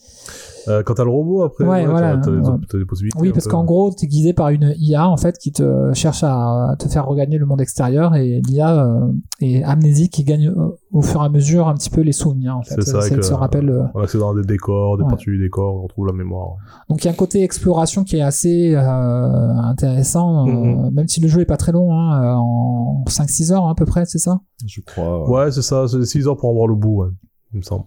Euh, quand t'as le robot, après, Ouais, voilà, t'as, t'as des, ouais. possibilités. Oui, parce qu'en gros, tu es guidé par une IA en fait qui te cherche à te faire regagner le monde extérieur et l'IA euh, est amnésique qui gagne euh, au fur et à mesure un petit peu les souvenirs en fait. C'est ça, elle se rappelle. euh, On accède dans des décors, des Ouais. parties du décor, on retrouve la mémoire. Donc il y a un côté exploration qui est assez euh, intéressant, euh, Mhm. même si le jeu est pas très long, hein, en 5-6 heures hein, à peu près, c'est ça? Je crois. Ouais, c'est ça, c'est 6 heures pour en voir le bout, ouais, il me semble.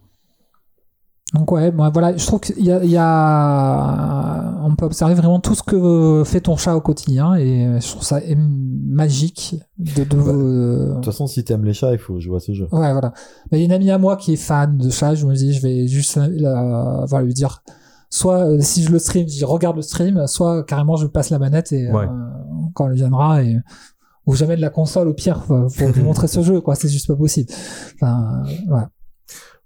Donc ouais, moi, voilà, je trouve qu'il y a, il y a- on peut observer vraiment tout ce que fait ton chat au quotidien et je trouve ça magique de, de euh, De toute façon, si t'aimes les chats, il faut jouer à ce jeu. Ouais, voilà. Mais il y a une amie à moi qui est fan de chat. Je me dis, je vais juste euh, la- voilà, lui dire, soit euh, si je le stream, je dis regarde le stream, soit carrément je passe la manette et Ouais. euh, quand elle viendra et ou jamais de la console au pire pour, pour lui (laughs) montrer ce jeu, quoi. C'est juste pas possible. Enfin, voilà.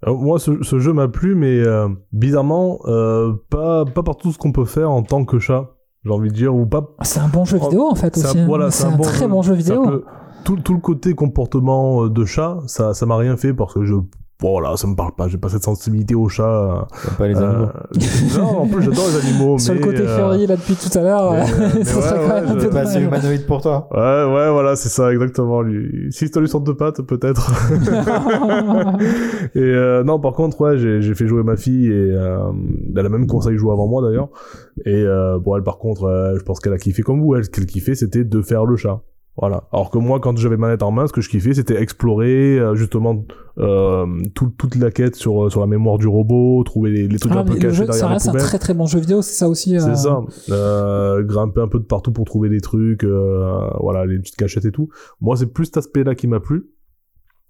Euh, moi, ce, ce jeu m'a plu, mais euh, bizarrement, euh, pas, pas par tout ce qu'on peut faire en tant que chat, j'ai envie de dire, ou pas. C'est un bon jeu vidéo en fait un- aussi. hein. voilà, c'est un, très bon jeu vidéo. Que Tout, tout le côté comportement euh, de chat, ça, ça m'a rien fait parce que je. Voilà, ça me parle pas. J'ai pas cette sensibilité au chat. euh, pas les euh, animaux. (laughs) non, en plus, j'adore les animaux. Sur le mais, côté euh, là depuis tout à l'heure, mais, ouais, (laughs) ça serait ouais, quand même je- assez dommage. humanoïde pour toi. Ouais, ouais, voilà, c'est ça, exactement. Lui. Si t'as lui sur deux pattes, peut-être. (laughs) et euh, non, par contre, ouais, j'ai j'ai fait jouer ma fille et euh, elle a même y jouer avant moi d'ailleurs. Et euh, bon, elle, par contre, euh, je pense qu'elle a kiffé comme vous. Elle, ce qu'elle kiffait, c'était de faire le chat. Voilà. Alors que moi, quand j'avais manette en main, ce que je kiffais, c'était explorer euh, justement euh, tout- toute la quête sur sur la mémoire du robot, trouver les, les trucs Ah, un peu le cachés jeu, ça derrière les reste un poubelles. très très bon jeu vidéo, c'est ça aussi. euh, C'est ça. Euh, grimper un peu de partout pour trouver des trucs, euh, voilà, les petites cachettes et tout. Moi, c'est plus cet aspect-là qui m'a plu.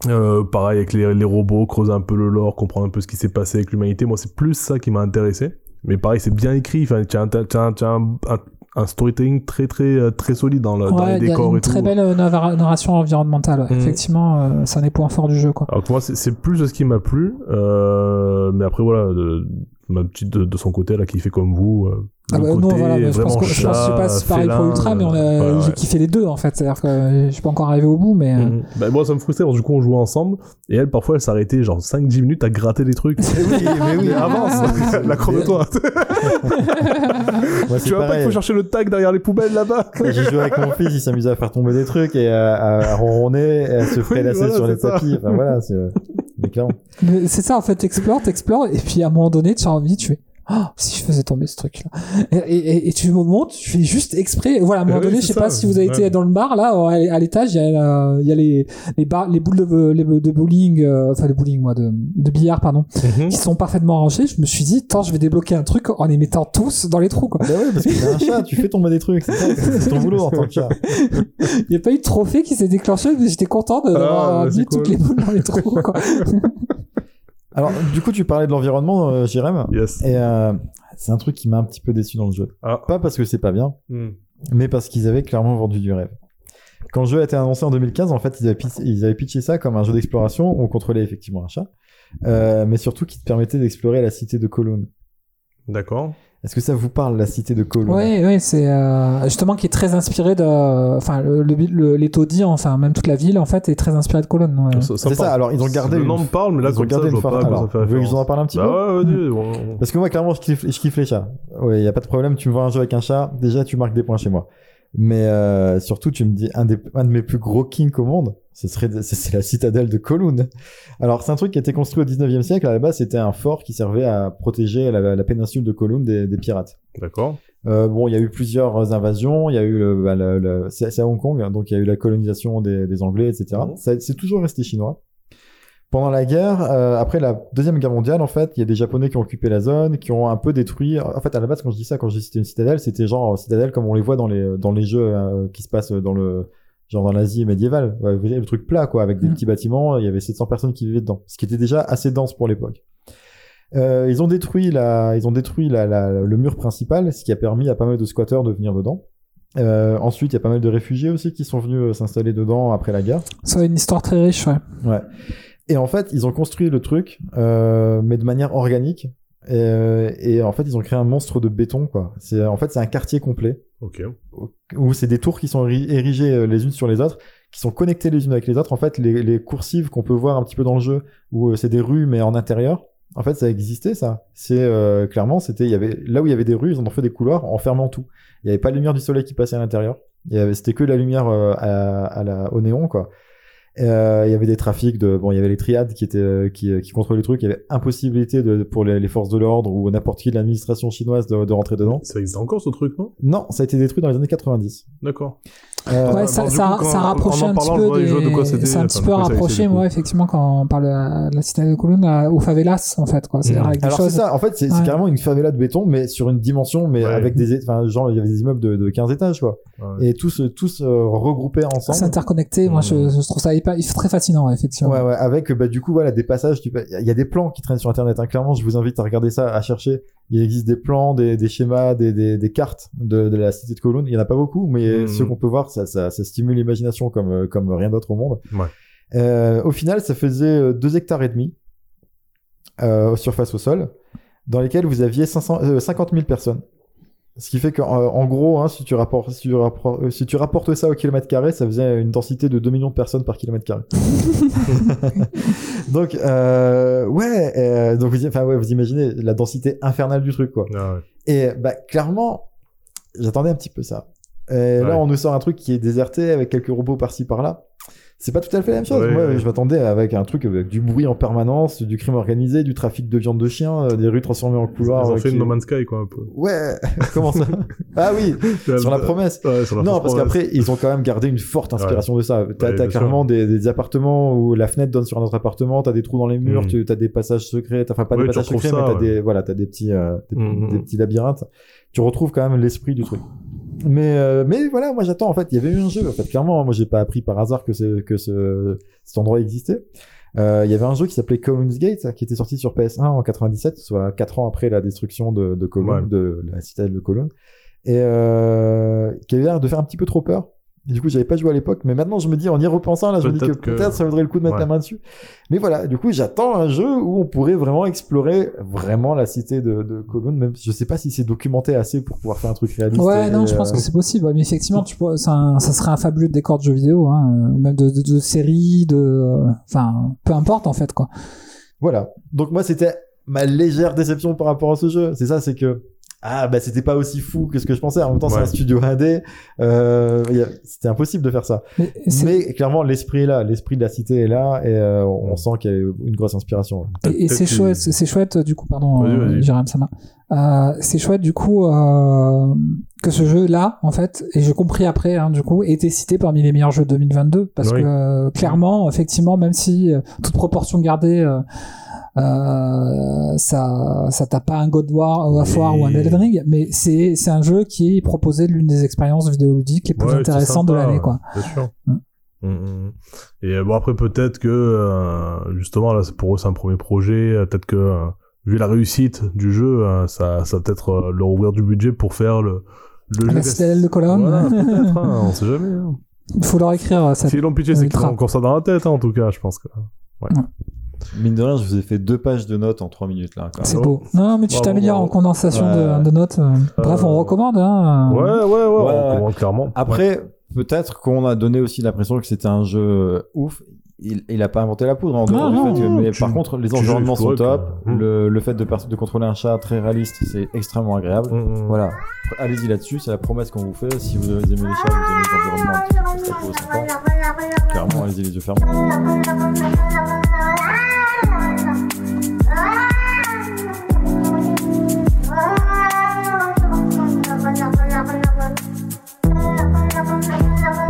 Euh, pareil avec les, les robots, creuser un peu le lore, comprendre un peu ce qui s'est passé avec l'humanité. Moi, c'est plus ça qui m'a intéressé. Mais pareil, c'est bien écrit. Enfin, tu as, un- un- un, un- un storytelling très très euh, très solide dans, le, dans les il y a décors une et tout. très belle euh, narra- narration environnementale. ouais. Mhm. Effectivement, euh, c'est un des points forts du jeu, quoi. Alors que moi, c'est- plus ce qui m'a plu. Euh, mais après, voilà, de- ma petite de, de son côté, elle a kiffé comme vous. euh, Ah bah, non, voilà, mais je pense que je pense que c'est pas c'est pareil pour Ultra, mais on a, euh, ouais, j'ai ouais. kiffé les deux en fait. C'est-à-dire que euh, je suis pas encore arrivé au bout, mais. euh, Mhm. Bah, moi, ça me frustrait parce que du coup, on jouait ensemble et elle, parfois, elle s'arrêtait genre 5-10 minutes à gratter des trucs. Mais oui, mais oui. Avance, (laughs) la de toi. (laughs) Tu vois pas qu'il faut chercher le tag derrière les poubelles là-bas (laughs) j'ai joué avec mon fils, il s'amusait à faire tomber des trucs et à, à, à ronronner, et à se prélasser voilà, sur les ça. tapis. Enfin voilà, c'est euh, mais clairement. mais c'est ça en fait, t'explores, t'explores, et puis à un moment donné, tu as envie, tu fais. Oh, si je faisais tomber ce truc-là. Et, et, et tu me montes, tu fais juste exprès. Voilà, à un moment Eh oui, donné, je c'est sais pas si vous avez Ouais. été dans le bar, là, à à l'étage, il y a, il y a les, les, bar- les boules de, les, de bowling, euh, enfin de bowling, moi, de, de billard, pardon, qui sont parfaitement rangées. Je me suis dit, attends, je vais débloquer un truc en les mettant tous dans les trous, quoi. Bah ouais, parce que t'es un chat, tu fais tomber des trucs. C'est ton boulot en tant que chat. Il n'y a pas eu de trophée qui s'est déclenché, mais j'étais content de- d'avoir Ah, mis toutes les boules dans les trous, quoi. (laughs) Alors, du coup, tu parlais de l'environnement, euh, Jérém. Yes. Et euh, c'est un truc qui m'a un petit peu déçu dans le jeu. Ah. Pas parce que c'est pas bien, Hmm. mais parce qu'ils avaient clairement vendu du rêve. Quand le jeu a été annoncé en 2015, en fait, ils avaient, pitché, ils avaient pitché ça comme un jeu d'exploration où on contrôlait effectivement un chat, euh, mais surtout qui te permettait d'explorer la cité de Kowloon. D'accord. Est-ce que ça vous parle, la cité de Kowloon Oui, oui, c'est euh, justement qui est très inspiré de, enfin, le, le, le- les taudis, enfin, même toute la ville, en fait, est très inspirée de Cologne. ouais. C'est ça, alors ils ont gardé Le nom me parle, mais là, Ils ont gardé une voulez que je vous en référence. parle un petit peu? Bah ouais, vas-y. bon. Parce que moi, clairement, je kiffe, je kiffe les chats. Ouais, y a pas de problème. Tu me vois un jeu avec un chat, déjà, tu marques des points chez moi. Mais euh, surtout, tu me dis un, des, un de mes plus gros kinks au monde, Ce serait, (laughs) c'est- la citadelle de Kowloon. Alors, c'est un truc qui a été construit au 19e siècle. À la base, c'était un fort qui servait à protéger la, la péninsule de Kowloon des, des pirates. D'accord. Euh, bon, il y a eu plusieurs invasions. Il y a eu, le- bah, le- le- c'est à Hong Kong, donc il y a eu la colonisation des, des Anglais, etc. Ça- C'est toujours resté chinois. Pendant la guerre, euh, après la deuxième guerre mondiale, en fait, il y a des Japonais qui ont occupé la zone, qui ont un peu détruit. En fait, à la base, quand je dis ça, quand je dis c'était une citadelle, c'était genre citadelle comme on les voit dans les dans les jeux euh, qui se passent dans le genre dans l'Asie médiévale. Ouais, vous voyez le truc plat, quoi, avec des Mhm. petits bâtiments. Il y avait 700 personnes qui vivaient dedans, ce qui était déjà assez dense pour l'époque. Euh, ils ont détruit la, ils ont détruit la, la- le mur principal, ce qui a permis à pas mal de squatteurs de venir dedans. Euh, ensuite, il y a pas mal de réfugiés aussi qui sont venus euh, s'installer dedans après la guerre. Ça a une histoire très riche, ouais. Ouais. Et en fait, ils ont construit le truc, euh, mais de manière organique. Et, euh, et en fait, ils ont créé un monstre de béton, quoi. C'est en fait c'est un quartier complet Ok. où c'est des tours qui sont éri- érigées euh, les unes sur les autres, qui sont connectées les unes avec les autres. En fait, les, les coursives qu'on peut voir un petit peu dans le jeu, où euh, c'est des rues mais en intérieur. En fait, ça existait ça. C'est euh, clairement, c'était, il y avait là où il y avait des rues, ils en ont fait des couloirs en fermant tout. Il y avait pas de lumière du soleil qui passait à l'intérieur. C'était que la lumière euh, à, à la, au néon quoi. Euh, il y avait des trafics de bon il y avait les triades qui étaient euh, qui, euh, qui contrôlaient le truc il y avait impossibilité de pour les, les forces de l'ordre ou n'importe qui de l'administration chinoise de, de rentrer dedans. Ça existe encore ce truc, non? Non ça a été détruit dans les années 90 D'accord. Euh, Ouais, bah, ça, ça, coup, quand- ça rapprochait en en un petit peu de quoi C'est un petit peu rapproché, moi, effectivement, quand on parle de la citadelle de Kowloon, à- aux favelas, en fait, quoi. Avec des Alors c'est choses... ça, en fait c'est c'est Ouais. carrément une favela de béton, mais sur une dimension, mais Ouais. avec des, enfin genre il y avait des immeubles de, de 15 étages quoi, Ouais. et tous euh, tous euh, regroupés C'est ensemble. interconnecté, moi, je, je trouve ça hyper, très fascinant, effectivement. Ouais ouais, avec bah du coup voilà des passages, a- il y a des plans qui traînent sur internet. Hein. Clairement, je vous invite à regarder ça, à chercher. Il existe des plans, des, des schémas, des, des, des cartes de, de la cité de Kowloon. Il y en a pas beaucoup, mais Mhm. ceux qu'on peut voir, ça, ça, ça stimule l'imagination comme euh, comme rien d'autre au monde. Ouais. Euh, au final, ça faisait euh, deux hectares et demi euh, surface au sol, dans lesquels vous aviez 500, euh, 50 000 personnes. Ce qui fait qu'en en gros, hein, si, tu rapportes, si, tu rappor- euh, si tu rapportes ça au kilomètre carré, ça faisait une densité de 2 millions de personnes par kilomètre carré. (laughs) donc, euh, ouais, euh, donc vous, enfin, ouais, vous imaginez la densité infernale du truc, quoi. Ah ouais. Et bah, clairement, j'attendais un petit peu ça. Et là, Ouais. on nous sort un truc qui est déserté avec quelques robots par-ci par-là. C'est pas tout à fait la même chose. Ouais, Moi, ouais. je m'attendais avec un truc avec du bruit en permanence, du crime organisé, du trafic de viande de chien, euh, des rues transformées en couloirs. Ils ont euh, fait qui- une No Man's Sky, quoi, un peu. Ouais, (laughs) comment ça? (laughs) Ah oui, sur la promesse. Ouais, sur la Non, parce qu'après, ils ont quand même gardé une forte inspiration de ça. T'as t'as bien clairement des, des appartements où la fenêtre donne sur un autre appartement, t'as des trous dans les murs, Mm. tu as des passages secrets, t'as- enfin pas des passages secrets, ça, mais t'as des, voilà, t'as des petits, euh, des, Mm, des mm. petits labyrinthes. Tu retrouves quand même l'esprit du truc. Mais, euh, mais voilà, moi j'attends. En fait, il y avait eu un jeu. En fait, clairement, moi j'ai pas appris par hasard que, ce, que ce, cet endroit existait. Euh, Il y avait un jeu qui s'appelait Column's Gate, qui était sorti sur PS1 en 97, soit 4 ans après la destruction de, de Ouais. de la citadelle de Cologne, et euh, qui avait l'air de faire un petit peu trop peur. Et du coup, j'avais pas joué à l'époque, mais maintenant je me dis, en y repensant, là, je me dis que Peut-être que- peut-être ça vaudrait le coup de mettre Ouais. la main dessus. Mais voilà, du coup, j'attends un jeu où on pourrait vraiment explorer vraiment la cité de, de Cologne, même si je sais pas si c'est documenté assez pour pouvoir faire un truc réaliste. Ouais, et, non, je pense euh, que c'est possible. Mais effectivement, tu peux, c'est un- ça serait un fabuleux décor de jeux vidéo, hein, ou même de, de, de séries, de, enfin, peu importe en fait, quoi. Voilà. Donc moi, c'était ma légère déception par rapport à ce jeu. C'est ça, c'est que ah bah c'était pas aussi fou que ce que je pensais. En même temps, c'est un studio indé. Euh, c'était impossible de faire ça. Mais, c'est- Mais clairement, l'esprit est là, l'esprit de la cité est là, et euh, on sent qu'il y a eu une grosse inspiration. Et, et Peut-être c'est qu'il- chouette, c'est chouette euh, du coup, pardon, euh. Jérôme Sama. Euh, c'est chouette du coup euh, que ce jeu-là, en fait, et j'ai compris après, hein, du coup, ait été cité parmi les meilleurs jeux de 2022 parce Oui. que euh, clairement, effectivement, même si euh, toute proportion gardée, euh, ça, ça tape pas un God War, of Oui. War ou un Elden Ring, mais c'est c'est un jeu qui proposait l'une des expériences vidéoludiques les plus Ouais, intéressantes de l'année, quoi. Bien sûr. Mm. Mm, mm. Et euh, bon après peut-être que euh, justement là pour eux c'est un premier projet, peut-être que euh, vu la réussite du jeu, ça ça peut-être leur ouvrir du budget pour faire le le La jeu citadelle de Cologne. Voilà, (laughs) peut-être, hein, on sait jamais. Hein. Il faut leur écrire ça. S'ils l'ont pitché, c'est qu'ils ont encore ça dans la tête, hein, en tout cas, je pense que. Mine de rien, je vous ai fait deux pages de notes en trois minutes là. C'est beau. Non, mais tu t'améliores en condensation Ouais. de, de notes. euh. Bref, on Euh, recommande. Hein. Ouais, ouais, ouais, Ouais, on recommande clairement. Après, peut-être qu'on a donné aussi l'impression que c'était un jeu euh, ouf. Il, il a pas inventé la poudre en dehors Non, du fait que- non, mais tu- par contre, les environnements sont top. quoi. Mm. Le, le fait de, contrôler un chat très réaliste, c'est extrêmement agréable. Mm, mm. Voilà, allez-y là-dessus, c'est la promesse qu'on vous fait. Si vous aimez les chats, vous aimez les environnements sympa, clairement, allez-y les yeux fermés. ah you.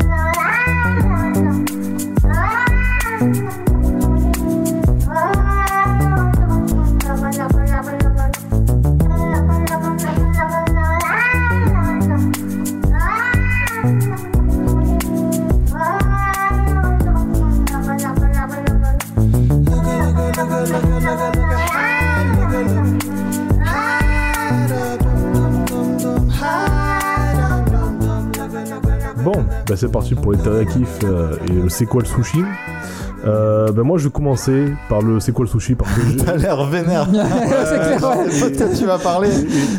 Bon, bah c'est parti pour les teriyakifs euh, et le c'est quoi le sushi. Euh, bah moi je vais commencer par le c'est quoi le sushi parce que j'ai- (laughs) T'as l'air vénère. (laughs) C'est clair, ouais. Je sais pas de quoi tu vas parler,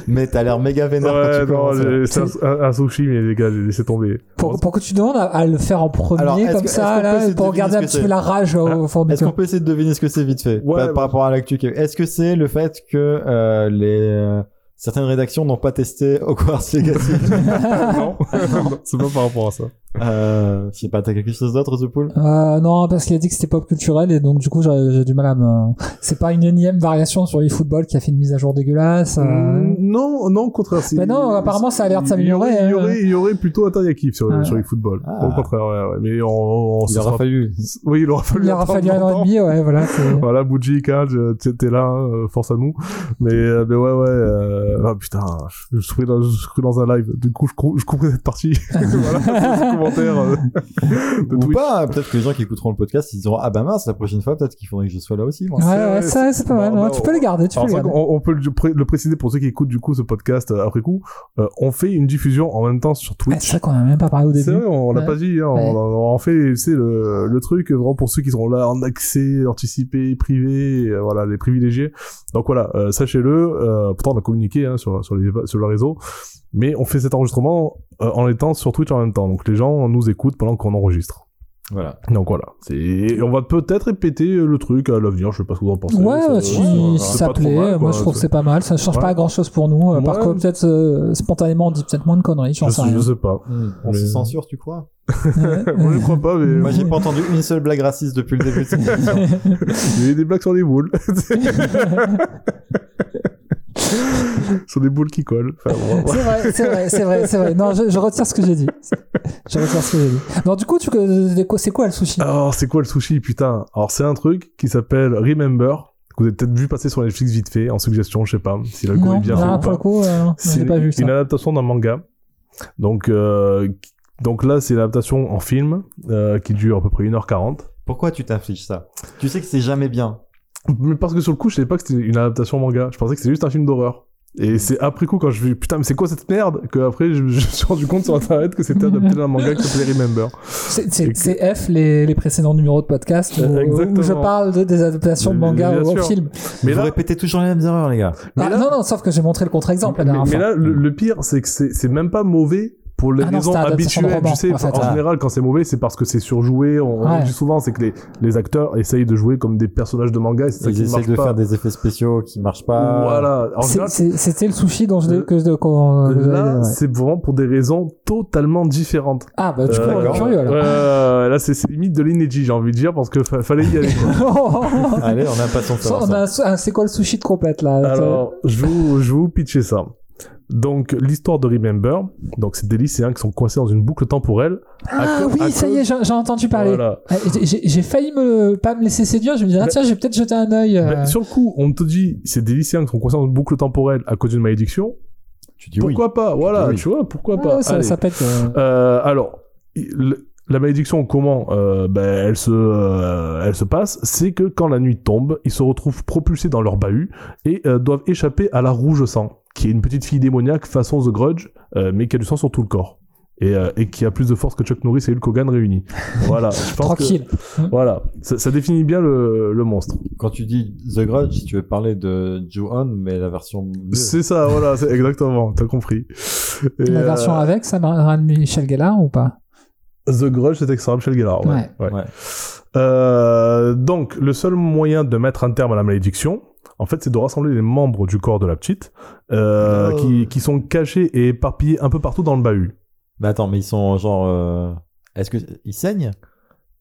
mais t'as l'air méga vénère quand Ouais, tu non, commences. j'ai- c'est un, un- un sushi, mais les gars, j'ai laissé tomber. Pour, pour que tu demandes à, à le faire en premier, Alors, est-ce comme que- est-ce ça, peut là, essayer de pour deviner ce un que petit peu c'est la rage au, au fond du Est-ce qu'on peut essayer de deviner ce que c'est vite fait? Ouais, par, bah- par rapport à l'actu Est-ce que c'est le fait que euh, les euh, certaines rédactions n'ont pas testé Hogwarts (laughs) Legacy non, non, (laughs) c'est pas par rapport à ça. euh, Je sais pas, t'as quelque chose d'autre, The Pool? Euh, non, parce qu'il a dit que c'était pop culturel et donc du coup j'ai j'ai du mal à me. C'est pas une énième variation sur eFootball qui a fait une mise à jour dégueulasse. euh. Mm, Non, non, au contraire. c'est- Mais non, apparemment, ça a l'air de s'améliorer, Il y hein. aurait, il y aurait plutôt un teriyaki sur, Ah. sur le football. Ah. Au contraire, ouais, ouais. Mais on, on, Il aura sera- fallu. Oui, il aura fallu. Il aura fallu un an et demi, ouais, voilà. c'est- Voilà, Bougie, Kaj, t'es là, euh, force à nous. Mais, euh, mais ouais, ouais, euh... ah putain, je suis dans, je dans un live. Du coup, je, je comprends cette partie. (laughs) voilà, (laughs) c'est le commentaire euh, de Ou Twitch. pas, peut-être que les gens qui écouteront le podcast, ils diront Ah bah mince, la prochaine fois, peut-être qu'il faudrait que je sois là aussi. Moi. Ouais, C'est- ouais, ça, c'est pas mal. bah, tu peux les garder, tu peux garder. on peut le, pré- le préciser pour ceux qui écoutent du coup ce podcast euh, après coup. Euh, on fait une diffusion en même temps sur Twitch. c'est vrai qu'on a même pas parlé au C'est début. vrai, on l'a Ouais. pas dit, hein, Ouais. on, fait, c'est le, le truc vraiment pour ceux qui sont là en accès anticipé, privé, euh, voilà, les privilégiés. Donc voilà, euh, sachez-le. Euh, pourtant, on a communiqué hein, sur sur les sur le réseau, mais on fait cet enregistrement euh, en étant sur Twitch en même temps. Donc les gens nous écoutent pendant qu'on enregistre. Voilà. Donc voilà, c'est et on va peut-être répéter euh, le truc à l'avenir. Je sais pas ce que vous en pensez. Ouais, Ça- bah, si, ouais, si c'est ça plaît, mal, moi je trouve que c'est pas mal. Ça change Ouais. pas grand chose pour nous. euh, Par contre, peut-être euh, spontanément, on dit peut-être moins de conneries, j'en Je, sais sais- rien. je sais pas. On Mais- se censure, tu crois? (laughs) Moi je crois pas, mais Moi, j'ai pas entendu une seule blague raciste depuis le début de cette (laughs) émission. il y a des blagues sur les boules. (laughs) (laughs) sur des boules qui collent. Enfin, bon, C'est vrai, c'est vrai, c'est vrai, c'est vrai. Non, je, je retire ce que j'ai dit. Je retire ce que j'ai dit. Non, du coup, tu, c'est quoi le sushi? Alors, c'est quoi le sushi, putain Alors, c'est un truc qui s'appelle Remember, que vous avez peut-être vu passer sur Netflix vite fait, en suggestion, je sais pas, si Non, est bien là, fait ou pas. coup, euh, C'est l'ai pas vu ça. une adaptation d'un manga. Donc, euh, donc là, c'est l'adaptation en film, euh, qui dure à peu près 1h40. Pourquoi tu t'infliges ça? Tu sais que c'est jamais bien. Mais parce que sur le coup, je savais pas que c'était une adaptation manga. Je pensais que c'était juste un film d'horreur. Et c'est après coup, quand je vu, putain, mais c'est quoi cette merde Que après, je, je me suis rendu compte sur internet que c'était adapté d'un manga qui s'appelait Remember. C'est- que- F, les, les précédents numéros de podcast, où, je parle de, des adaptations de Mais- manga mais bien au sûr. film. Mais Vous là, répétez toujours les mêmes erreurs, les gars. mais Ah, là- non, non, sauf que j'ai montré le contre-exemple la mais, mais fois. là, le, le pire, c'est que c'est c'est même pas mauvais pour les Ah non, raisons de habituelles. roman, tu sais, en fait. en Ah. général, quand c'est mauvais, c'est parce que c'est surjoué. On, on Ouais. dit souvent, c'est que les, les acteurs essayent de jouer comme des personnages de manga et c'est ça Ils marche de pas. faire des effets spéciaux qui marchent pas. Voilà. C'était le sushi dont je Euh, que je- qu'on- que là, ouais. c'est vraiment pour des raisons totalement différentes. Ah, bah, coup, Euh, on curieux alors. euh, là, c'est limite de l'inédit, j'ai envie de dire, parce que fa- fallait y aller. (laughs) Allez, on a (laughs) on ça. a un- c'est quoi le sushi de complète là? Alors, je vous, je vous pitcher ça. Donc, l'histoire de Remember, donc c'est des lycéens qui sont coincés dans une boucle temporelle. Ah oui, ça y est, j'ai entendu parler. Voilà. Ah, j'ai- failli me pas me laisser séduire. Je me disais, ah tiens, j'ai peut-être jeté un œil. euh. Sur le coup, on te dit, c'est des lycéens qui sont coincés dans une boucle temporelle à cause d'une malédiction. Tu dis oui. Pourquoi pas? Voilà, oui. tu vois, pourquoi Ah, pas? ça, Allez. ça pète. euh. Euh, alors, la malédiction, comment euh, ben, elle, se, euh, elle se passe C'est que quand la nuit tombe, ils se retrouvent propulsés dans leur bahut et euh, doivent échapper à la rouge sang, qui est une petite fille démoniaque façon The Grudge, euh, mais qui a du sang sur tout le corps. Et, euh, et qui a plus de force que Chuck Norris et Hulk Hogan réunis. Voilà, je pense Tranquille. que voilà, ça, ça définit bien le, le monstre. Quand tu dis The Grudge, tu veux parler de Ju-On, mais la version. C'est ça, voilà, c'est exactement, t'as compris. Et, La euh, version avec, ça m'a Michel Gellar ou pas? The Grudge, c'était Sarah Michelle Gellar. Ouais. Ouais. ouais. Ouais. Euh, donc, le seul moyen de mettre un terme à la malédiction, en fait, c'est de rassembler les membres du corps de la petite, euh, Oh. qui, qui sont cachés et éparpillés un peu partout dans le bahut. Mais attends, mais ils sont genre. euh, Est-ce que ils saignent?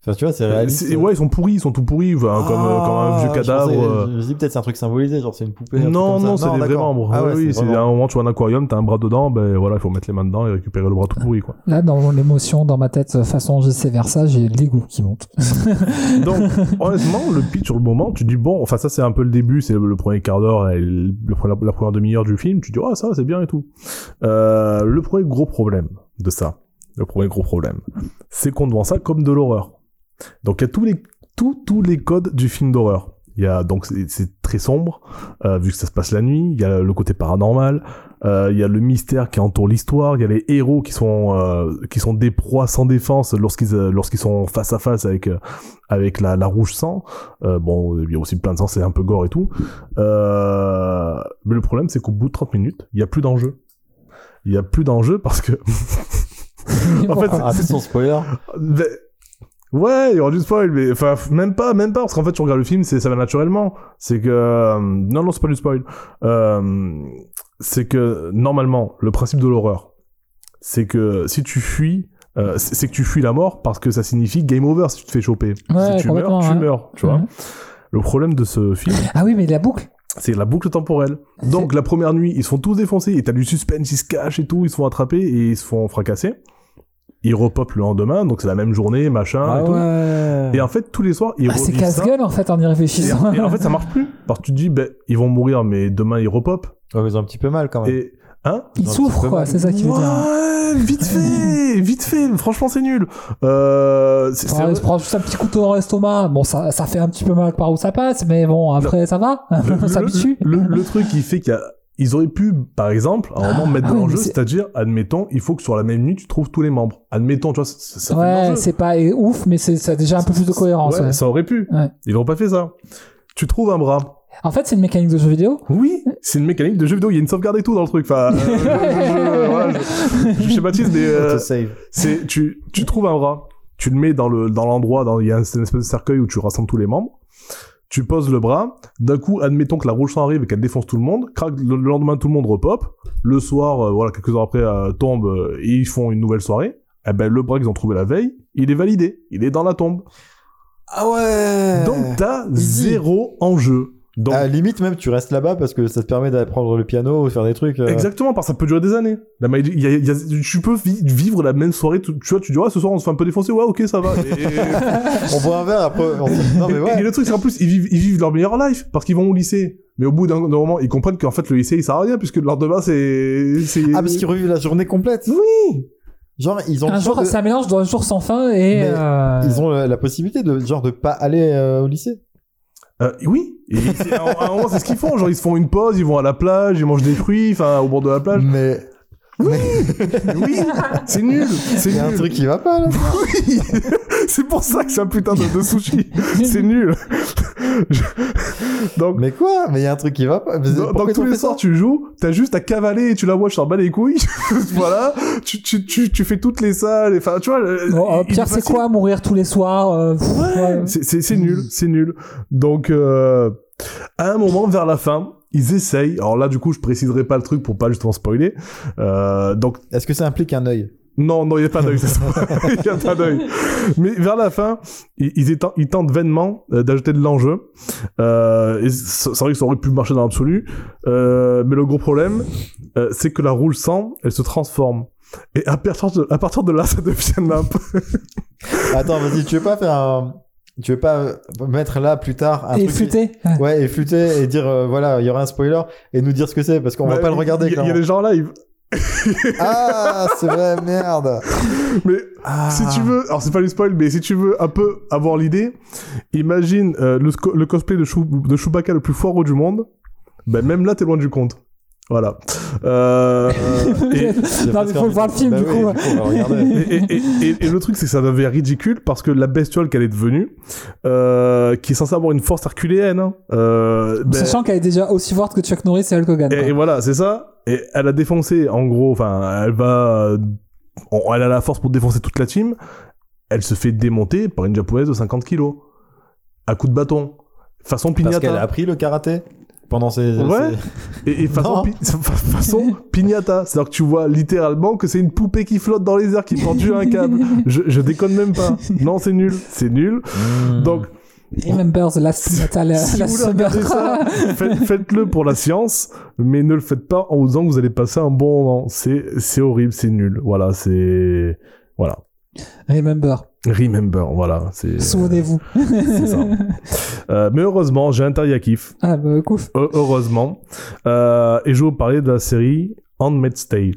Enfin, tu vois, c'est réaliste. C'est- Ouais, ils sont pourris, ils sont tout pourris, enfin, comme, euh, comme un vieux Ah, cadavre. euh. Je me dis peut-être c'est un truc symbolisé, genre c'est une poupée. un Non, comme ça. non, c'est des vrais membres. Ah ouais, oui, c'est vraiment- à un moment, tu vois un aquarium, t'as un bras dedans, ben voilà, il faut mettre les mains dedans et récupérer le bras tout pourri, quoi. Là, dans l'émotion, dans ma tête, façon JC Versa, j'ai l'égout qui monte. (laughs) Donc, honnêtement, le pitch sur le moment, tu dis bon, enfin ça c'est un peu le début, c'est le, premier quart d'heure, et le, la, la première demi-heure du film, tu dis ah ça va, c'est bien et tout. Euh, le premier gros problème de ça, le premier gros problème, c'est qu'on te vend ça comme de l'horreur. Donc il y a tous les tous tous les codes du film d'horreur. Il y a donc c'est- très sombre euh, vu que ça se passe la nuit. Il y a le côté paranormal. euh, Il y a le mystère qui entoure l'histoire. Il y a les héros qui sont euh, qui sont des proies sans défense lorsqu'ils euh, lorsqu'ils sont face à face avec euh, avec la, la rouge sang. Euh, bon, il y a aussi plein de sang, c'est un peu gore et tout. Euh, mais le problème, c'est qu'au bout de 30 minutes, il y a plus d'enjeu. Il y a plus d'enjeu parce que (laughs) (laughs) en fait, Ah, c'est son spoiler. Ouais, il y aura du spoil, mais enfin même pas, même pas, parce qu'en fait tu regardes le film, c'est ça va naturellement. C'est que euh, non non c'est pas du spoil. Euh, c'est que normalement le principe de l'horreur, c'est que si tu fuis, euh, c'est que tu fuis la mort parce que ça signifie game over si tu te fais choper. Ouais, si tu meurs, tu meurs, tu vois. Le problème de ce film, Ah oui, mais la boucle. c'est la boucle temporelle. Donc la première nuit, ils se font tous défoncer, et t'as du suspense, ils se cachent et tout, ils se font attraper et ils se font fracasser. Ils repopent le lendemain, donc c'est la même journée, machin Ah et tout. ouais. Et en fait, tous les soirs, ils Ah, c'est casse-gueule en fait en y réfléchissant. et en fait, ça marche plus. Parce que tu te dis, ben, ils vont mourir, mais demain, ils repopent. Ouais, mais ils ont un petit peu mal quand même. Et, hein? Il Non, souffre c'est pas quoi, c'est ça qui veut dire. Ouais, vite fait, (laughs) vite fait. Franchement, c'est nul. Euh, c'est, Ouais, il se prend juste un petit couteau dans l'estomac. Bon, ça, ça fait un petit peu mal par où ça passe, mais bon, après ça va. le, (laughs) On s'habitue. le, le- le truc qui fait qu'il y a, ils auraient pu, par exemple, à un moment mettre ah de oui, l'enjeu, c'est-à-dire, admettons, il faut que sur la même nuit, tu trouves tous les membres. Admettons, tu vois, ça, ça Ouais, c'est pas ouf, mais c'est ça a déjà un peu plus de cohérence. Ouais, ouais. ça aurait pu. Ouais. Ils n'ont pas fait ça. Tu trouves un bras. En fait, c'est une mécanique de jeu vidéo. Oui, c'est une mécanique de jeu vidéo. Il y a une sauvegarde et tout dans le truc. Enfin, euh, je, je- je- voilà, je- je schématise, mais euh, c'est tu tu trouves un bras, tu le mets dans le dans l'endroit, dans il y a une espèce de cercueil où tu rassembles tous les membres. Tu poses le bras. D'un coup, admettons que la rouge sang arrive et qu'elle défonce tout le monde. Crac, le, le lendemain, tout le monde repop. Le soir, euh, voilà, quelques heures après, euh, tombe euh, et ils font une nouvelle soirée. Eh ben, le bras qu'ils ont trouvé la veille, il est validé. Il est dans la tombe. Ah ouais. Donc, t'as zéro enjeu. Donc, à la limite même tu restes là-bas parce que ça te permet d'apprendre le piano ou faire des trucs. euh, Exactement, parce que ça peut durer des années. La magie- il y a- il y a- tu peux vi- vivre la même soirée, tu, tu vois, tu dis, ouais, ce soir on se fait un peu défoncer, ouais, ok, ça va. Et, (laughs) On boit un verre après. on- Non mais et- ouais. le truc, c'est qu'en plus, ils vivent, ils vivent leur meilleure life, parce qu'ils vont au lycée. Mais au bout d'un d'un moment, ils comprennent qu'en fait, le lycée, il sert à rien, puisque le lendemain, c'est... c'est- Ah parce qu'ils revivent la journée complète. Oui Genre ils ont Un choix jour, de- c'est un mélange d'un jour sans fin et. Mais euh, ils ont la, la possibilité de genre de pas aller euh, au lycée. Euh, oui Et c'est- à, un moment, c'est ce qu'ils font. Genre, ils se font une pause, ils vont à la plage, ils mangent des fruits, enfin, au bord de la plage. Mais Oui C'est nul C'est il y a un nul truc qui va pas là. (laughs) Oui (laughs) C'est pour ça que c'est un putain de, de sushi (laughs) C'est nul Je- Donc, Mais quoi? Mais il y a un truc qui va pas. Dans- tous les soirs tu joues, t'as juste à cavaler et tu la vois, je t'en bats les couilles. (laughs) voilà, tu, tu, tu, tu fais toutes les salles, enfin tu vois. euh, il- il Pierre, est c'est quoi mourir tous les soirs euh, pff, ouais. C'est- nul, c'est nul. Donc euh, à un moment vers la fin, ils essayent. Alors là du coup je préciserai pas le truc pour pas justement spoiler. Donc Est-ce que ça implique un œil? Non, non, il n'y a pas d'œil, c'est ça. (laughs) Il n'y a pas d'œil. Mais vers la fin, ils, ils, ils tentent vainement euh, d'ajouter de l'enjeu. Euh, et c'est vrai que ça aurait pu marcher dans l'absolu. Euh, mais le gros problème, euh, c'est que la rouge sang, elle se transforme. Et à partir de, à partir de là, (laughs) ça devient nimp. (laughs) Attends, vas-y, tu veux pas faire un. Tu veux pas mettre là plus tard un Et truc. flûter. Ouais, et flûter et dire euh, voilà, il y aura un spoiler et nous dire ce que c'est parce qu'on va Ouais, pas le regarder. Il y, y a des gens en live. (laughs) Ah, c'est vrai, merde. Mais Ah. si tu veux, alors c'est pas du spoil, mais si tu veux un peu avoir l'idée, imagine euh, le, cosplay de, Chou- de Chewbacca le plus foireux du monde. Ben même là, t'es loin du compte. Voilà. Euh, (laughs) et, Non, mais faut voir le film, Bah du oui, coup. on va regarder. (laughs) et, et- et- et le truc, c'est que ça devient ridicule parce que la bestiole qu'elle est devenue, euh, qui est censée avoir une force herculéenne, hein, euh, ben, Sachant qu'elle est déjà aussi forte que Chuck Norris et Hulk Hogan. et, voilà, c'est ça. Et elle a défoncé, en gros, enfin, elle va, elle a la force pour défoncer toute la team. Elle se fait démonter par une japonaise de 50 kilos. À coup de bâton. Façon Parce pignata. qu'elle a appris le karaté. Pendant ces. Ouais. ces- Et, et façon, pi- (laughs) façon pignata. C'est-à-dire que tu vois littéralement que c'est une poupée qui flotte dans les airs, qui est pendue à un câble. (laughs) Je, je déconne même pas. Non, c'est nul. C'est nul. Hmm. Donc, Remember the last Pinata la, si la ça, faites- faites-le pour la science, mais ne le faites pas en vous disant que vous allez passer un bon moment. C'est, c'est horrible, c'est nul. Voilà, c'est, voilà. Remember. Remember, voilà. C'est, Souvenez-vous. c'est ça. (laughs) Euh, mais heureusement, j'ai un Taryakif. ah bah cool. Heureusement. Euh, et je vais vous parler de la série Handmaid's Tale.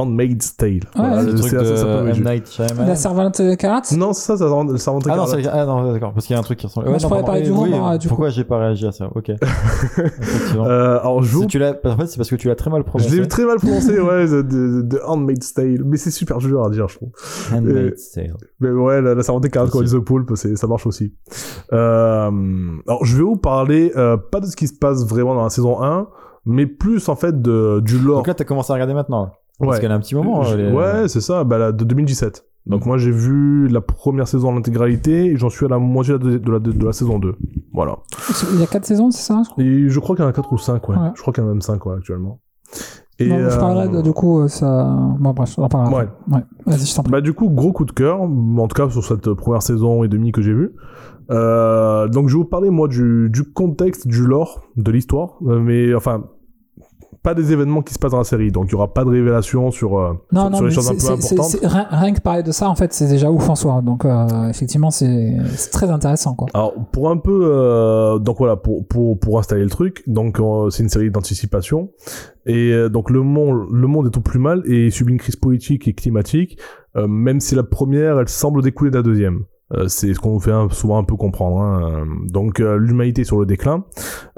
Handmaid's Tale. Voilà, le je truc de ça, ça peut M. jouer. Night Shyamalan. La servante Karat? Non, ça, ça, ça, ça rentre Ah non, c'est- ah non, d'accord, parce qu'il y a un truc qui ressemble. Moi, je non, pourrais parler du oui, roman, euh, du Pourquoi j'ai pas réagi à ça Ok. (laughs) Effectivement. Euh, alors, je, Si vous... tu l'as, en fait, c'est parce que tu l'as très mal je prononcé. l'ai très mal prononcé, ouais, de, de, de Handmaid's Tale. Mais c'est super dur à dire, je trouve. Handmaid's Tale. Mais ouais, la, la servante écarlate quand Aussi. ils The Poulpe, c'est, ça marche aussi. Euh, alors, je vais vous parler, euh, pas de ce qui se passe vraiment dans la saison 1, mais plus, en fait, de, du lore. Donc là, t'as commencé à regarder maintenant. là. Parce Ouais. qu'elle a un petit moment. Je- est- Ouais, c'est ça, bah, la, de 2017. Donc moi j'ai vu la première saison en intégralité et j'en suis à la moitié de la, de la, de la saison 2. Voilà. Il y a 4 saisons, c'est ça je crois? Et je crois qu'il y en a 4 ou 5, ouais. Ouais. Je crois qu'il y en a même 5 ouais, actuellement. Et, Non, Je parlerai de, euh, du coup, euh, ça. Bon, bref, on en parlera. Ouais. ouais. Vas-y, je t'en prie. Bah du coup, gros coup de cœur, en tout cas sur cette première saison et demie que j'ai vue. Euh, donc je vais vous parler moi du, du contexte, du lore, de l'histoire, mais enfin pas des événements qui se passent dans la série, donc il y aura pas de révélation sur, euh, Non, sur, non, sur les choses un peu importantes. rien, rien que parler de ça, en fait, c'est déjà ouf en soi. Donc, euh, effectivement, c'est très intéressant, quoi. Alors pour un peu euh, donc voilà pour pour pour installer le truc donc c'est une série d'anticipation et donc le monde le monde est au plus mal et subit une crise politique et climatique même si la première elle semble découler de la deuxième c'est ce qu'on nous fait souvent un peu comprendre. hein. Donc euh, l'humanité sur le déclin.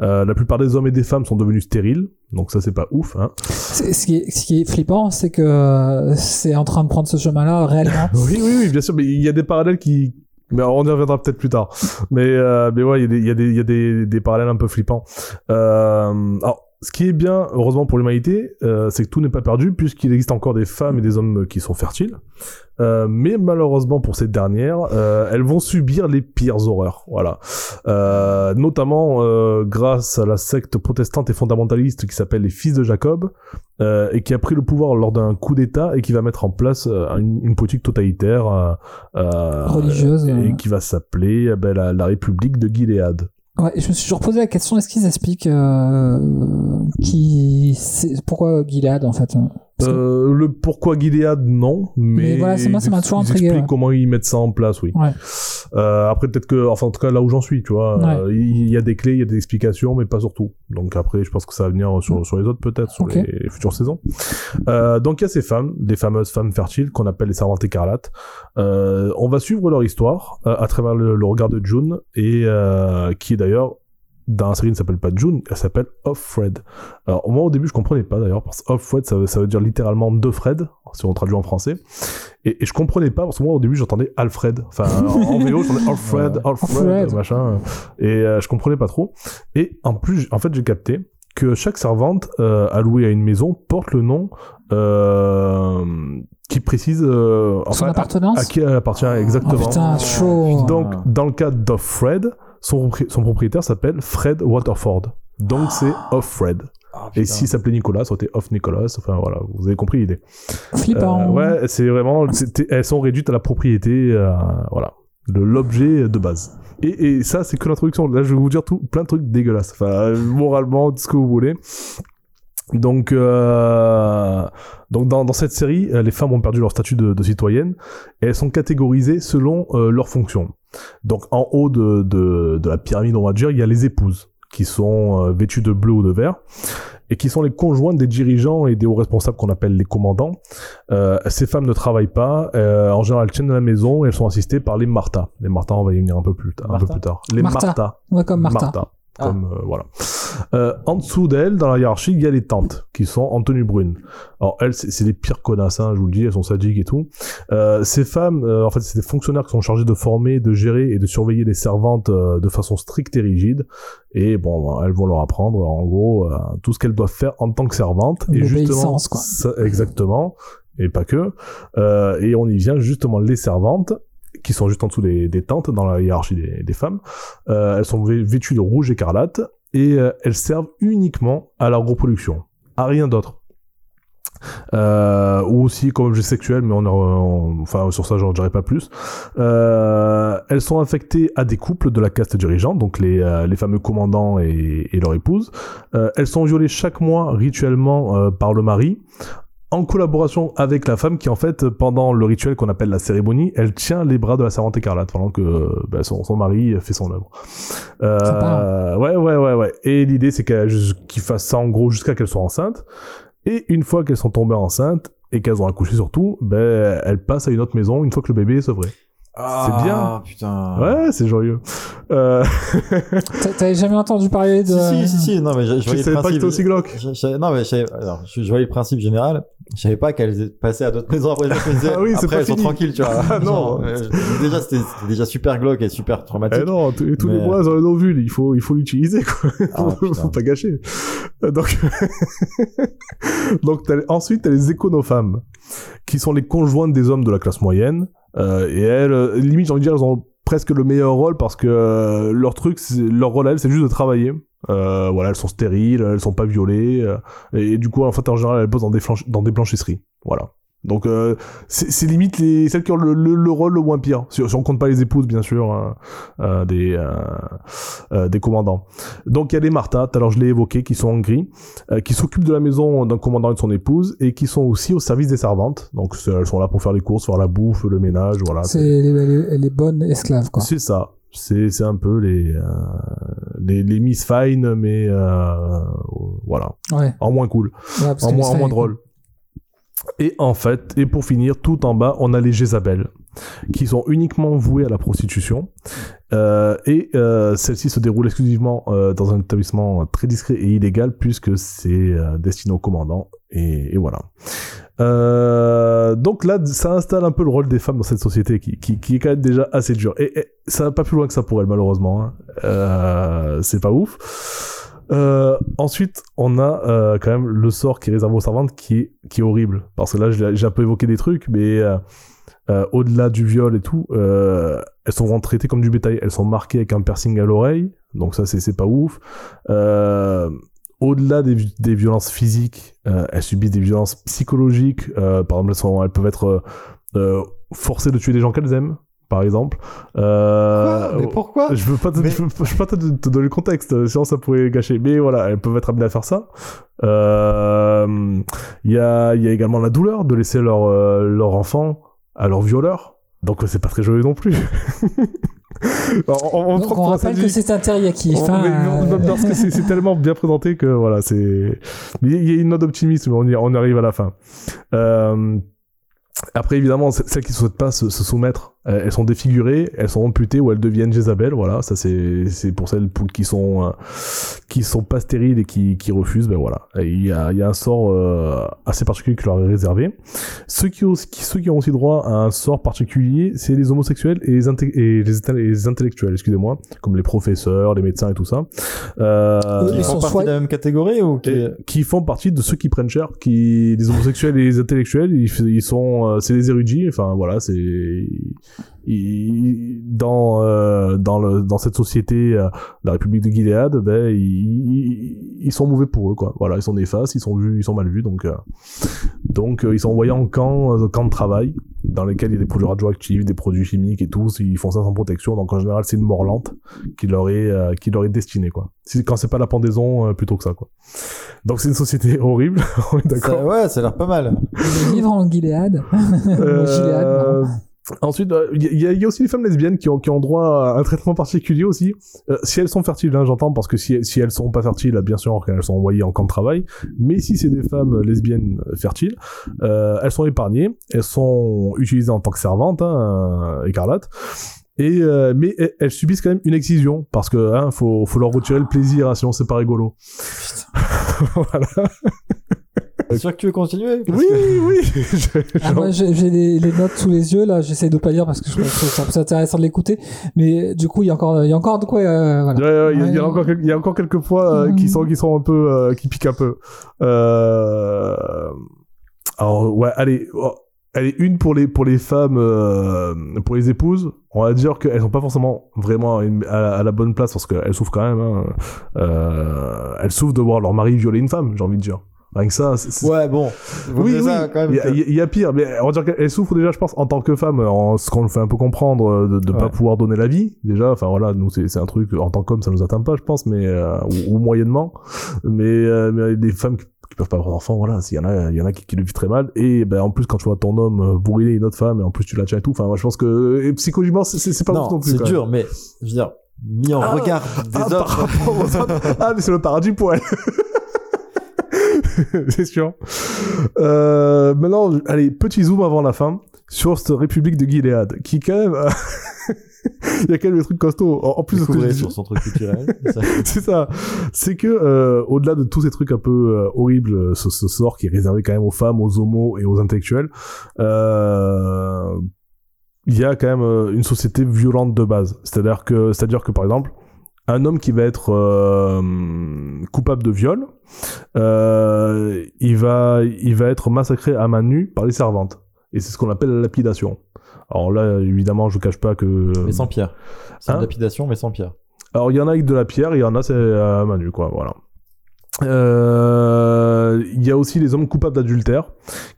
Euh, la plupart des hommes et des femmes sont devenus stériles. Donc ça c'est pas ouf. Hein. Ce qui, est, ce qui est flippant, c'est que euh, c'est en train de prendre ce chemin-là réellement. (laughs) Oui oui oui bien sûr mais il y a des parallèles qui mais on y reviendra peut-être plus tard. Mais, euh, mais ouais, il y a des, il y a des, il y a des, des parallèles un peu flippants. Euh, alors, ce qui est bien, heureusement pour l'humanité, euh, c'est que tout n'est pas perdu puisqu'il existe encore des femmes et des hommes qui sont fertiles. Euh, mais malheureusement pour ces dernières, euh, elles vont subir les pires horreurs. Voilà. Euh, notamment euh, grâce à la secte protestante et fondamentaliste qui s'appelle les Fils de Jacob euh, et qui a pris le pouvoir lors d'un coup d'État et qui va mettre en place une, une politique totalitaire Religieuse, et qui va s'appeler eh ben, la, la République de Gilead. Ouais, je me suis toujours posé la question est-ce qu'ils expliquent euh, qui, pourquoi Gilead en fait que- Euh, le pourquoi Gilead, non, mais, Mais voilà, c'est moi, ça m'a toujours intrigué, ouais. comment ils mettent ça en place, oui. Ouais. Euh, après, peut-être que, enfin, en tout cas, là où j'en suis, tu vois, Ouais. euh, il y a des clés, il y a des explications, mais pas sur tout. Donc après, je pense que ça va venir sur, sur les autres, peut-être, sur les futures saisons. Euh, donc il y a ces femmes, des fameuses femmes fertiles qu'on appelle les servantes écarlates. Euh, on va suivre leur histoire euh, à travers le, le regard de June, et euh, qui est d'ailleurs dans la série ne s'appelle pas June, elle s'appelle Offred. Alors moi au début je comprenais pas d'ailleurs parce que Offred ça, veut- ça veut dire littéralement deux Fred si on traduit en français et, et je comprenais pas parce que moi au début j'entendais Alfred enfin en, en (laughs) VO j'entendais Alfred. Alfred, Alfred. machin et euh, je comprenais pas trop et en plus en fait j'ai capté que chaque servante euh, allouée à une maison porte le nom euh, qui précise euh, Son enfin, appartenance à, qui elle appartient Oh exactement. putain, chaud Donc, dans le cas d'Off-Fred, son, propri- son propriétaire s'appelle Fred Waterford. Donc, c'est Off-Fred. Ah, Et putain. s'il s'appelait Nicolas, ça aurait été Off-Nicolas. Enfin, voilà, vous avez compris l'idée. Flippant. Euh, ouais, c'est vraiment... Elles sont réduites à la propriété, euh, voilà, de l'objet de base. Et, et ça, c'est que l'introduction. Là, je vais vous dire tout, plein de trucs dégueulasses. Enfin, moralement, tout ce que vous voulez. Donc, euh, donc dans, dans cette série, les femmes ont perdu leur statut de, de citoyenne et elles sont catégorisées selon euh, leur fonction. Donc en haut de, de, de la pyramide, on va dire, il y a les épouses qui sont euh, vêtues de bleu ou de vert et qui sont les conjointes des dirigeants et des hauts responsables qu'on appelle les commandants. Euh, ces femmes ne travaillent pas, euh, en général elles tiennent la maison et elles sont assistées par les Martha. Les Martha, on va y venir un peu plus tard. Un peu plus tard. Les Martha. Martha. Ouais, comme Martha. Ah. Comme, euh, voilà. Euh, en dessous d'elle, dans la hiérarchie, il y a les tantes, qui sont en tenue brune. Alors elles, c'est les pires connasses, hein, je vous le dis, elles sont sadiques et tout. Euh, ces femmes, euh, en fait, c'est des fonctionnaires qui sont chargés de former, de gérer et de surveiller les servantes euh, de façon stricte et rigide. Et bon, elles vont leur apprendre, en gros, euh, tout ce qu'elles doivent faire en tant que servantes. Et justement, quoi. ça- exactement, et pas que. Euh, et on y vient justement les servantes qui sont juste en dessous des, des tentes dans la hiérarchie des, femmes. Euh, elles sont vê- vêtues de rouge écarlate et euh, elles servent uniquement à leur reproduction, à rien d'autre. Euh, ou aussi comme objet sexuel, mais on, on- enfin sur ça j'en dirai pas plus. Elles sont affectées à des couples de la caste dirigeante, donc les, les fameux commandants et, et leur épouse. Elles sont violées chaque mois rituellement par le mari, en collaboration avec la femme qui en fait pendant le rituel qu'on appelle la cérémonie, elle tient les bras de la servante écarlate pendant que bah, son, son mari fait son œuvre. Euh, ouais ouais ouais ouais. Et l'idée c'est qu'elle- qu'ils fassent ça en gros jusqu'à qu'elles soient enceintes. Et une fois qu'elles sont tombées enceintes et qu'elles ont accouché surtout, ben elles passent à une autre maison une fois que le bébé est sevré. Ah, bien. putain. Ouais, c'est joyeux. Euh... T'a- T'avais jamais entendu parler de. Si, si, si, si, non, mais je, je voyais savais le pas que principe. aussi glauque. Je- je- non, mais je, alors, je, je voyais le principe général. Je savais pas qu'elles passaient à d'autres maisons après. Me disais, (laughs) Ah oui, après elles sont tranquilles, tu vois. (laughs) Ah non. Euh, déjà, c'était déjà super glauque et super traumatique. Eh non, tous les Mais- mois, ils ont un ovule, il faut, il faut l'utiliser, quoi. Ah, (laughs) faut, pas gâcher. Euh, Donc, donc les- ensuite, t'as les éconofemmes, qui sont les conjointes des hommes de la classe moyenne. Euh, et elles, limite, j'ai envie de dire, elles ont presque le meilleur rôle parce que leur truc, leur rôle à elles, c'est juste de travailler. Euh, voilà, elles sont stériles, elles sont pas violées. euh, et, du coup, en fait, en général, elles bossent dans des, dans des blanchisseries. Voilà. Donc, euh, c'est c'est limite les, celles qui ont le, le- le rôle le moins pire. Si, si on compte pas les épouses, bien sûr, euh, euh, des, euh, euh, des commandants. Donc, il y a les tout à l'heure je l'ai évoqué, qui sont en gris, euh, qui s'occupent de la maison d'un commandant et de son épouse, et qui sont aussi au service des servantes. Donc, elles sont là pour faire les courses, faire la bouffe, le ménage, voilà. C'est les, les- les bonnes esclaves, quoi. C'est ça. C'est c'est un peu les, euh, les, les Miss Fine, mais euh, voilà. Ouais. En moins cool. Ouais, En moins, en moins drôle. Et en fait, et pour finir, tout en bas, on a les Jézabel, qui sont uniquement vouées à la prostitution. Euh, et euh, celle-ci se déroule exclusivement dans un établissement très discret et illégal, puisque c'est destiné au commandant. Et, et voilà. Euh, donc là, ça installe un peu le rôle des femmes dans cette société qui, est quand même déjà assez dur. Et, et ça va pas plus loin que ça pour elles, malheureusement. hein. Euh, c'est pas ouf. Euh, ensuite, on a quand même le sort qui est réservé aux servantes qui est, qui est horrible. Parce que là, j'ai un peu évoqué des trucs, mais au-delà du viol et tout, elles sont vraiment traitées comme du bétail. Elles sont marquées avec un piercing à l'oreille, donc ça, c'est pas ouf. Euh, au-delà des, vi- des violences physiques, euh, elles subissent des violences psychologiques. Euh, par exemple, elles, sont- elles peuvent être euh, forcées de tuer des gens qu'elles aiment, par exemple. Quoi? Mais pourquoi? je veux pas te, Mais- je veux, je veux pas te, te donner le contexte, sinon ça pourrait gâcher. Mais voilà, elles peuvent être amenées à faire ça. Il y, a, il y a également la douleur de laisser leur, leur enfant à leur violeur. Donc c'est pas très joyeux non plus. (laughs) Alors, on, on Donc, on rappelle ça que c'est un teriyaki. on- Enfin, mais euh, non, parce que c'est tellement bien présenté que voilà, c'est. Mais il y a une note d'optimisme, on, y- on arrive à la fin. Euh, Après, évidemment, celles qui ne souhaitent pas se, se soumettre, euh, elles sont défigurées, elles sont amputées ou elles deviennent Jézabel. Voilà, ça c'est c'est pour celles pour- qui sont euh, qui sont pas stériles et qui, qui refusent. Ben voilà, il y a, il y a un sort euh, assez particulier qui leur est réservé. Ceux qui, ont, qui- ceux qui ont aussi droit à un sort particulier, c'est les homosexuels et les, inté- et les, intellectuels, excusez-moi, comme les professeurs, les médecins et tout ça. Euh, Ils font sont partie soit- de la même catégorie ou qui... qui font partie de ceux qui prennent cher, qui les homosexuels et les intellectuels, ils, ils sont, euh, c'est les érudits. Enfin voilà, c'est dans euh, dans le dans cette société, euh, la République de Gilead, ben ils, ils, ils sont mauvais pour eux quoi. Voilà, ils sont néfastes, ils sont vus, ils sont mal vus, donc euh, donc euh, ils sont envoyés en camp, euh, camp de travail dans lesquels il y a des produits radioactifs, des produits chimiques et tout. Ils font ça sans protection, donc en général c'est une mort lente qui leur est euh, qui leur est destinée quoi. Si, quand c'est pas la pendaison, euh, plutôt que ça quoi. Donc c'est une société (laughs) horrible, d'accord. ouais, ça a l'air pas mal. Le livre en Gilead. (laughs) Euh, Gilead. Ensuite, euh, il y, a- il y a aussi les femmes lesbiennes qui ont, qui ont droit à un traitement particulier aussi. Euh, si elles sont fertiles, hein, j'entends, parce que si, si elles sont pas fertiles, bien sûr, elles sont envoyées en camp de travail. Mais si c'est des femmes lesbiennes fertiles, euh, elles sont épargnées, elles sont utilisées en tant que servantes, hein, euh, écarlates. Et euh, mais elles, elles subissent quand même une excision parce que hein, faut, faut leur retirer le plaisir, hein, sinon c'est pas rigolo. (laughs) voilà. C'est sûr que tu veux continuer Oui, que- oui. Je- (laughs) (laughs) Ah, moi, j'ai les, les notes sous les yeux, là, j'essaie de pas lire parce que je trouve que c'est plus intéressant de l'écouter. Mais du coup, il y a encore, il y a encore de quoi, euh, voilà. Ouais, ouais, il y a- il y, a Ouais. encore quel- il y a encore quelques fois euh, qui Mhm. sont qui sont un peu euh, qui piquent un peu. Euh... Alors ouais, allez, oh, est une pour les pour les femmes euh, pour les épouses on va dire qu'elles sont pas forcément vraiment à, une- à- à la bonne place parce qu'elles souffrent quand même hein. Euh, elles souffrent de voir leur mari violer une femme j'ai envie de dire rien que ça c'est- c'est- Ouais, bon. Oui, oui, ça, quand même. il y, a- que- il y a- il y a pire, mais on va dire qu'elle souffre déjà, je pense, en tant que femme, en ce qu'on le fait un peu comprendre, euh, de, de pas pouvoir donner la vie, déjà, enfin voilà, nous c'est c'est un truc, en tant qu'homme, ça nous atteint pas, je pense, mais, euh, ou, ou moyennement, mais, euh, mais les femmes qui, qui peuvent pas avoir d'enfants, voilà, s'il y en a, il y en a qui, qui le vivent très mal, et ben en plus, quand tu vois ton homme euh, bourriner une autre femme, et en plus tu la tiens et tout, enfin, moi je pense que, et psychologiquement, c'est- c'est c'est pas ouf non, non plus. c'est dur, mais je veux dire, mis en Ah, regard des Ah, hommes. par autres. Ah, mais c'est le paradis pour elle. (laughs) (laughs) c'est sûr. Euh, maintenant, allez, petit zoom avant la fin sur cette République de Gilead, qui quand même, (laughs) il y a quand même des trucs costauds. En, plus de ce que sur son truc culturel. (laughs) c'est ça. c'est ça. C'est que euh, au-delà de tous ces trucs un peu euh, horribles, euh, ce, ce sort qui est réservé quand même aux femmes, aux homos et aux intellectuels, euh, il y a quand même euh, une société violente de base. C'est-à-dire que, c'est-à-dire que par exemple, un homme qui va être euh, coupable de viol, euh, il va, il va être massacré à main nue par les servantes. Et c'est ce qu'on appelle la lapidation. Alors là, évidemment, je vous cache pas que. Mais sans pierre. C'est Hein une lapidation, mais sans pierre. Alors, il y en a avec de la pierre, il y en a, c'est à main nue, quoi, voilà. Euh, Il y a aussi les hommes coupables d'adultère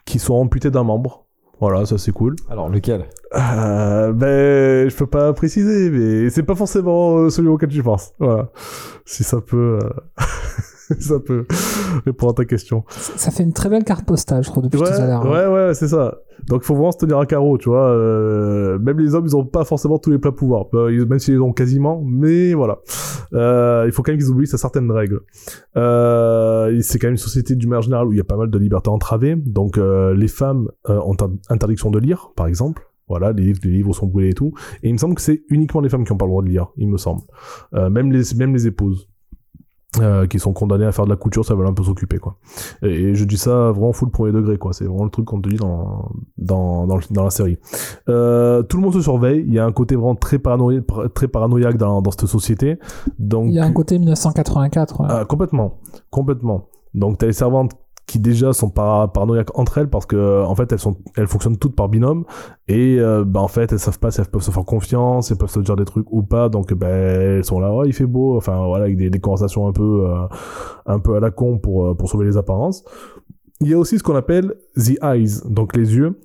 qui sont amputés d'un membre. Voilà, ça c'est cool. Alors, lequel? Euh, ben, je peux pas préciser, mais c'est pas forcément euh, celui auquel tu penses. Voilà. Si ça peut, euh, (laughs) ça peut répondre à ta question. Ça fait une très belle carte postale, je trouve, depuis Ouais, tout à l'heure. ouais, ouais, c'est ça. Donc, faut vraiment se tenir à carreau, tu vois. euh, même les hommes, ils ont pas forcément tous les pleins pouvoirs, ils- même s'ils les ont quasiment. Mais voilà, euh, il faut quand même qu'ils oublient certaines règles. Euh, c'est quand même une société du manière générale où il y a pas mal de libertés entravées. Donc, euh, les femmes euh, ont interdiction de lire, par exemple. Voilà, les livres, les livres sont brûlés et tout. Et il me semble que c'est uniquement les femmes qui ont pas le droit de lire, il me semble. Euh, même les, même les épouses. euh, qui sont condamnées à faire de la couture, ça veut un peu s'occuper quoi. Et, et je dis ça vraiment full premier degré quoi. C'est vraiment le truc qu'on te dit dans dans dans, le- dans la série. Euh, tout le monde se surveille. Il y a un côté vraiment très paranoïaque, très paranoïaque dans dans cette société. Donc Il y a un côté 1984. ouais. ah, complètement, complètement. Donc t'as les servantes qui déjà sont par paranoïaques entre elles parce que en fait elles sont elles fonctionnent toutes par binôme et euh, bah en fait elles savent pas si elles peuvent se faire confiance, elles peuvent se dire des trucs ou pas donc ben elles sont là ouais il fait beau enfin voilà avec des, des conversations un peu euh, un peu à la con pour euh, pour sauver les apparences. Il y a aussi ce qu'on appelle the eyes donc les yeux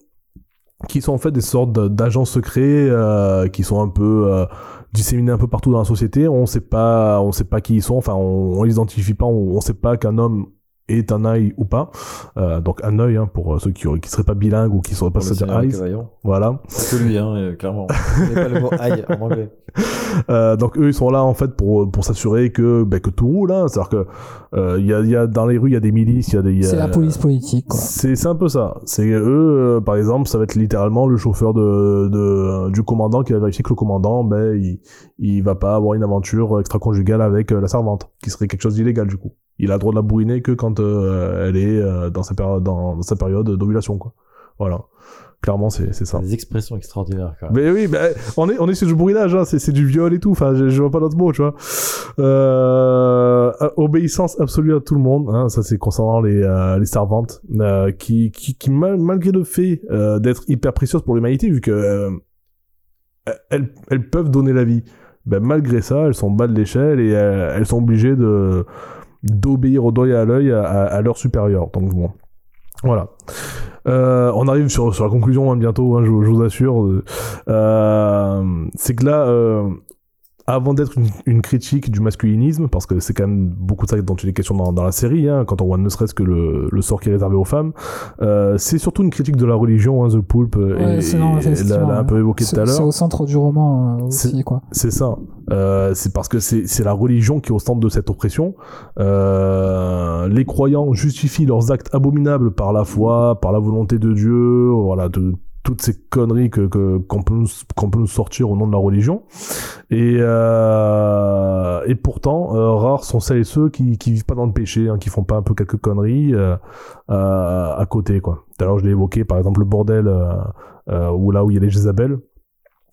qui sont en fait des sortes d'agents secrets euh, qui sont un peu euh, disséminés un peu partout dans la société. On sait pas, on sait pas qui ils sont. Enfin, on, on les identifie pas. On, on sait pas qu'un homme est un œil ou pas. Euh, donc un œil hein, pour euh, ceux qui, qui seraient pas bilingues ou qui sauraient pas se dire eyes. Voilà. C'est que lui, hein, euh, clairement. (laughs) Il pas le mot aïe en anglais. (laughs) Euh, donc eux ils sont là en fait pour pour s'assurer que ben, que tout roule. Hein. C'est-à-dire que euh, il y a il y a dans les rues il y a des milices, il y a des il y a- C'est la police politique, quoi. C'est c'est un peu ça. C'est eux, euh, par exemple, ça va être littéralement le chauffeur de, de du commandant qui va vérifier que le commandant, ben, il, il va pas avoir une aventure extra-conjugale avec euh, la servante, qui serait quelque chose d'illégal du coup. Il a le droit de la bourriner que quand euh, elle est euh, dans sa période dans, dans sa période d'ovulation, quoi. Voilà. Clairement, c'est ça. Des expressions extraordinaires, même. Mais oui, bah, on est on est sur du bourrinage, hein, c'est du viol et tout. Enfin, je, je vois pas d'autre mot, tu vois. Euh, obéissance absolue à tout le monde. Hein, ça, c'est concernant les les servantes qui qui qui mal- malgré le fait d'être hyper précieuses pour l'humanité, vu que euh, elles elles peuvent donner la vie. Ben, malgré ça, elles sont bas de l'échelle et euh, elles sont obligées de d'obéir au doigt et à l'œil à, à, à leur supérieur. Donc bon, voilà. Euh, on arrive sur, sur la conclusion hein, bientôt, hein, je, je vous assure. Euh, c'est que là, euh, avant d'être une, une critique du masculinisme, parce que c'est quand même beaucoup de ça dont il est question dans, dans la série, hein, quand on voit ne serait-ce que le, le sort qui est réservé aux femmes, euh, c'est surtout une critique de la religion, hein, The Pulp, euh, Ouais, et, non, l'a l'a un peu évoqué tout à C'est c'est l'heure. au centre du roman euh, aussi, C'est- quoi. C'est ça. Euh, c'est parce que c'est c'est la religion qui est au centre de cette oppression. Euh, les croyants justifient leurs actes abominables par la foi, par la volonté de Dieu, voilà, de toutes ces conneries que qu'on peut qu'on peut nous sortir au nom de la religion. Et euh, et pourtant, euh, rares sont celles et ceux qui qui vivent pas dans le péché, hein, qui font pas un peu quelques conneries euh, euh, à côté, quoi. Tout à l'heure, je l'ai évoqué, par exemple, le bordel euh, où là où il y a les Jézabel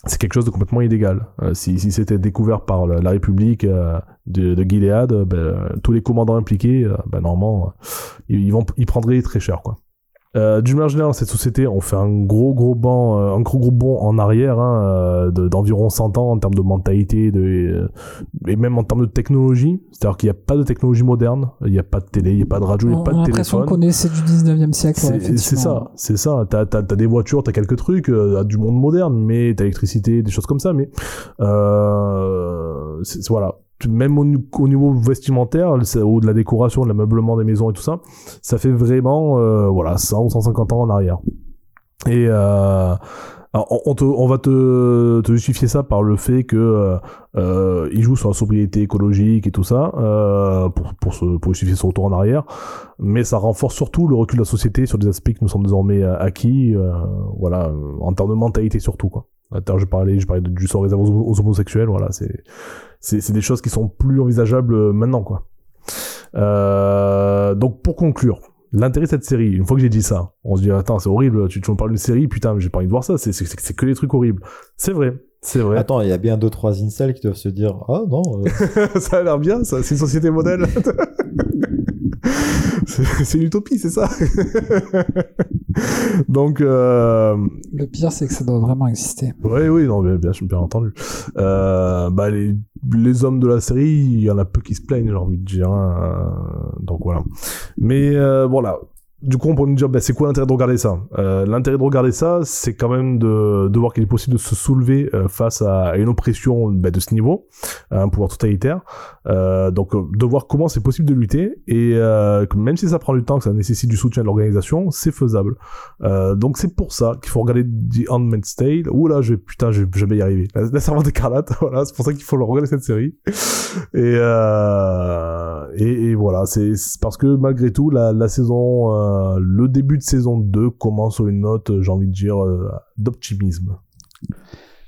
c'est quelque chose de complètement illégal. Si si c'était découvert par la, République de, de Gilead, ben, tous les commandants impliqués, ben, normalement, ils, ils vont, ils prendraient très cher, quoi. Euh, D'une manière générale, cette société, on fait un gros gros bond, euh, un gros gros bond en arrière, hein, euh, de- d'environ 100 ans en termes de mentalité, de, euh, et même en termes de technologie. C'est-à-dire qu'il n'y a pas de technologie moderne, il n'y a pas de télé, il n'y a pas de radio, il n'y On a pas on a de l'impression téléphone. qu'on est c'est du 19e siècle. C'est ça, c'est ça. T'as as, des voitures, t'as quelques trucs, euh, du monde moderne, mais t'as l'électricité, des choses comme ça. Mais euh, voilà, même au, niveau vestimentaire, ou de la décoration, de l'ameublement des maisons et tout ça, ça fait vraiment euh, voilà 100 ou 150 ans en arrière. Et euh, on, va te, justifier ça par le fait que euh, euh, il joue sur la sobriété écologique et tout ça pour, justifier son retour en arrière mais ça renforce surtout le recul de la société sur des aspects qui nous sont désormais acquis, voilà, en termes de mentalité surtout quoi. Attends, je parlais, je parlais de- du sort réservé aux, aux homosexuels, voilà, c'est, c'est, c'est des choses qui sont plus envisageables euh, maintenant quoi. Euh, donc pour conclure, l'intérêt de cette série, une fois que j'ai dit ça, on se dit attends c'est horrible, tu, tu me parles d'une série, putain, mais j'ai pas envie de voir ça, c'est, c'est, que des trucs horribles. C'est vrai, c'est vrai. Attends, il y a bien deux trois incels qui doivent se dire ah non. euh, (laughs) ça a l'air bien, ça. C'est une société modèle. (laughs) c'est une utopie, c'est ça. (laughs) Donc, euh, Le pire, c'est que ça doit vraiment exister. oui, oui, non, bien, bien, bien entendu. Euh, bah, les, les hommes de la série, il y en a peu qui se plaignent, j'ai envie de dire. hein. Donc voilà. Mais euh, voilà. Du coup, on peut nous dire, bah, c'est quoi l'intérêt de regarder ça? Euh, L'intérêt de regarder ça, c'est quand même de, de voir qu'il est possible de se soulever euh, face à une oppression bah, de ce niveau, à un pouvoir totalitaire. Euh, donc, euh, de voir comment c'est possible de lutter et euh, même si ça prend du temps, que ça nécessite du soutien de l'organisation, c'est faisable. Euh, donc, c'est pour ça qu'il faut regarder The Handmaid's Tale. Ouh là, je vais, putain, je vais jamais y arriver. La, la servante écarlate, (laughs) voilà, c'est pour ça qu'il faut le regarder cette série. Et, euh, et, et voilà, c'est parce que malgré tout, la, la saison, euh, le début de saison 2 commence sur une note, j'ai envie de dire, euh, d'optimisme.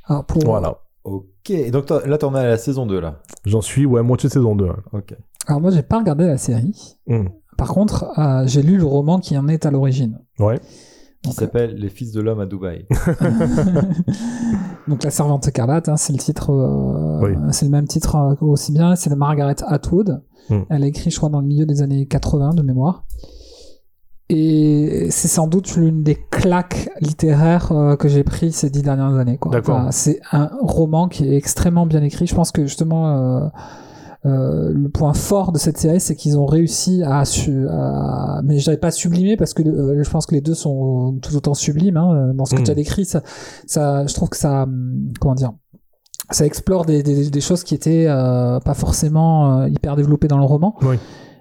Alors, pour, Voilà. Ok. Et donc là t'en es à la saison 2 là. J'en suis, ouais, moitié de saison 2. hein. Ok. alors moi, j'ai pas regardé la série. Hmm. Par contre, euh, j'ai lu le roman qui en est à l'origine. Ouais. Qui Donc, s'appelle Les Fils de l'homme à Dubaï. (laughs) (laughs) Donc la servante écarlate, hein, c'est le titre, euh, Oui. c'est le même titre euh, aussi bien. C'est de Margaret Atwood. Hmm. Elle a écrit, je crois, dans le milieu des années 80 de mémoire. Et c'est sans doute l'une des claques littéraires euh, que j'ai pris ces dix dernières années. quoi. D'accord. Enfin, c'est un roman qui est extrêmement bien écrit. Je pense que justement, euh, euh, le point fort de cette série, c'est qu'ils ont réussi à, su- à- mais je dirais pas sublimer parce que euh, je pense que les deux sont tout autant sublimes hein, dans ce que Mm. tu as décrit. Ça, ça, je trouve que ça, comment dire, ça explore des, des, des choses qui étaient euh, pas forcément hyper développées dans le roman. Oui.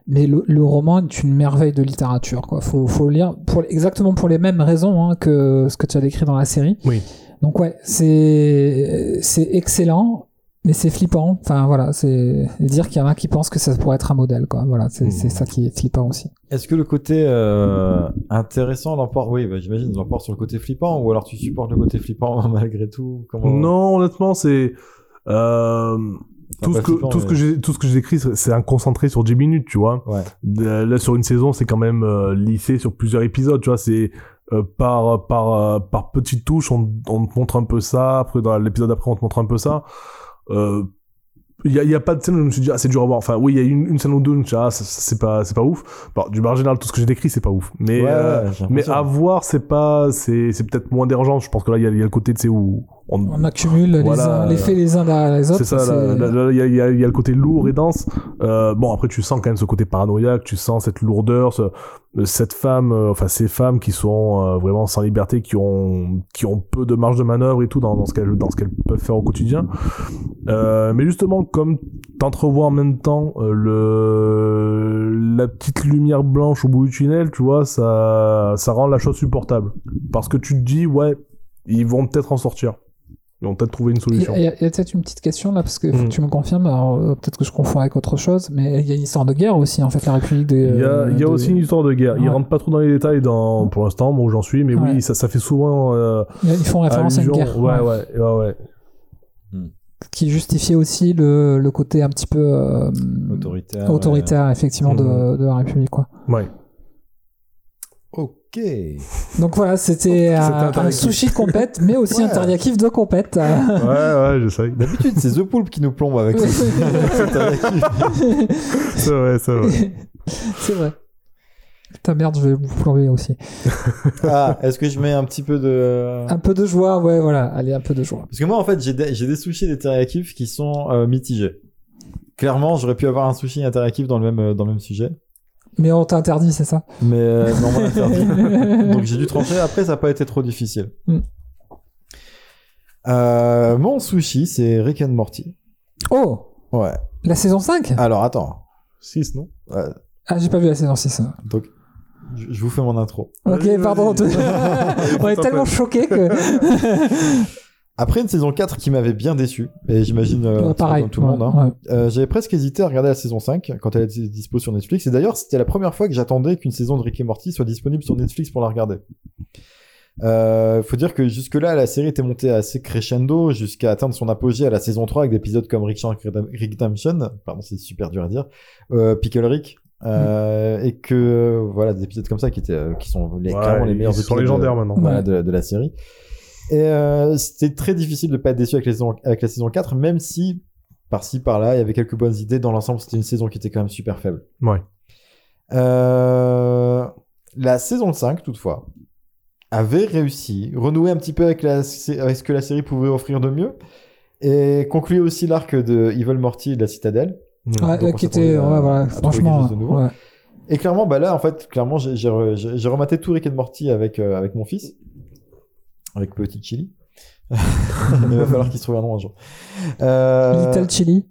Mais le, le roman est une merveille de littérature. Quoi. Faut, faut le lire pour, exactement pour les mêmes raisons hein, que ce que tu as décrit dans la série. Oui. Donc ouais, c'est c'est excellent, mais c'est flippant. Enfin voilà, c'est dire qu'il y en a qui pensent que ça pourrait être un modèle. Quoi. Voilà, c'est c'est ça qui est flippant aussi. Est-ce que le côté euh, intéressant l'emporte Oui, bah, j'imagine l'emporte sur le côté flippant, ou alors tu supportes le côté flippant (laughs) malgré tout Comment... Non, honnêtement, c'est. Euh, tout, ce que, tout, ce mais- que j'ai, tout ce que j'ai écrit, c'est un concentré sur 10 minutes, tu vois. Ouais. Euh, Là, sur une saison, c'est quand même euh, lissé sur plusieurs épisodes, tu vois. C'est euh, par, par, euh, par petites touches, on, on te montre un peu ça. Après, dans l'épisode d'après, on te montre un peu ça. Il y a, y a pas de scène où je me suis dit, ah, c'est dur à voir. Enfin, oui, il y a une, une scène ou deux, où je me suis dit, ah, c'est pas, c'est pas ouf. Bon, du bar général, tout ce que j'ai décrit, c'est pas ouf. Mais, Ouais, ouais, j'ai mais à voir, c'est pas, c'est, c'est peut-être moins dérangeant. Je pense que là, il y a, il y a le côté, tu sais, où on, On accumule les, Voilà. uns, les faits les uns derrière les autres. c'est ça, il y, y y a le côté lourd et dense. Euh, bon, après, tu sens quand même ce côté paranoïaque, tu sens cette lourdeur, ce- cette femme, euh, enfin, ces femmes qui sont euh, vraiment sans liberté, qui ont, qui ont peu de marge de manœuvre et tout dans, dans ce qu'elles, peuvent faire au quotidien. Mais justement, comme t'entrevois en même temps le, la petite lumière blanche au bout du tunnel, tu vois, ça, ça rend la chose supportable. Parce que tu te dis, ouais, ils vont peut-être en sortir. Ils vont peut-être trouver une solution. a, il y a- il y a peut-être une petite question là, parce que Mm. que tu me confirmes. Alors, euh, peut-être que je confonds avec autre chose, mais il y a une histoire de guerre aussi, en fait, la République de. Il y a, il y a de- aussi une histoire de guerre. Ils Ouais. rentrent pas trop dans les détails dans, pour l'instant, moi où j'en suis, mais Ouais. oui, ça, ça fait souvent euh, Ils font référence à une guerre. Ouais, ouais. ouais, ouais, ouais. qui justifiait aussi le, le côté un petit peu euh, Autoritaire. autoritaire, effectivement, de, Mhm. de la République. Quoi. ouais. Ok. Donc voilà, c'était un, un interactif. sushi compète, mais aussi un Ouais. teriyaki de compète. ouais, ouais, je sais. D'habitude, c'est The Poulpe qui nous plombe avec (laughs) tarakinis. C'est vrai, c'est vrai. C'est vrai. Putain, merde, je vais vous plomber aussi. (laughs) Ah, est-ce que je mets un petit peu de... Un peu de joie, ouais, voilà. Allez, un peu de joie. Parce que moi, en fait, j'ai des, des sushis et des teriyakis qui sont euh, mitigés. Clairement, j'aurais pu avoir un sushi et un teriyaki dans le même, euh, dans le même sujet. Mais on t'a interdit, c'est ça? Mais euh, non, on m'a interdit. (laughs) (laughs) Donc j'ai dû trancher. Après, ça n'a pas été trop difficile. Mm. Euh, mon sushi, c'est Rick and Morty. Oh Ouais. La saison 5 Alors, attends. 6, non? Ouais, Ah, j'ai pas vu la saison 6. donc, je vous fais mon intro. Ok, pardon. on (laughs) est tellement choqués que. Après une saison 4 qui m'avait bien déçu, et j'imagine euh, Ouais, pareil. comme tout le ouais, monde, hein, ouais. euh, j'avais presque hésité à regarder la saison 5 quand elle était dispo sur Netflix. Et d'ailleurs, c'était la première fois que j'attendais qu'une saison de Rick et Morty soit disponible sur Netflix pour la regarder. Euh, faut dire que jusque-là, la série était montée assez crescendo jusqu'à atteindre son apogée à la saison 3 avec des épisodes comme Rick Shank Redemption, pardon, c'est super dur à dire, euh, Pickle Rick, euh, et que voilà des épisodes comme ça qui étaient, qui sont les, Ouais, clairement les meilleurs sont épisodes de- légendaires maintenant. voilà, Ouais. de, de la série. Et euh, c'était très difficile de pas être déçu avec la saison, avec la saison 4, même si par-ci par-là, il y avait quelques bonnes idées. Dans l'ensemble, c'était une saison qui était quand même super faible. Ouais. Euh, la saison 5, toutefois, avait réussi, renouer un petit peu avec, la, avec ce que la série pouvait offrir de mieux, et concluer aussi l'arc de Evil Morty et de la Citadelle. Ouais, Donc, qui était. à- Ouais, voilà. Franchement. ouais. Et clairement, bah là, en fait, clairement, j'ai j'ai re- j'ai- j'ai rematé tout Rick and Morty avec, euh, avec mon fils, avec Petit Chili. (laughs) Il va falloir qu'il se trouve un nom un jour. Euh, Little Chili.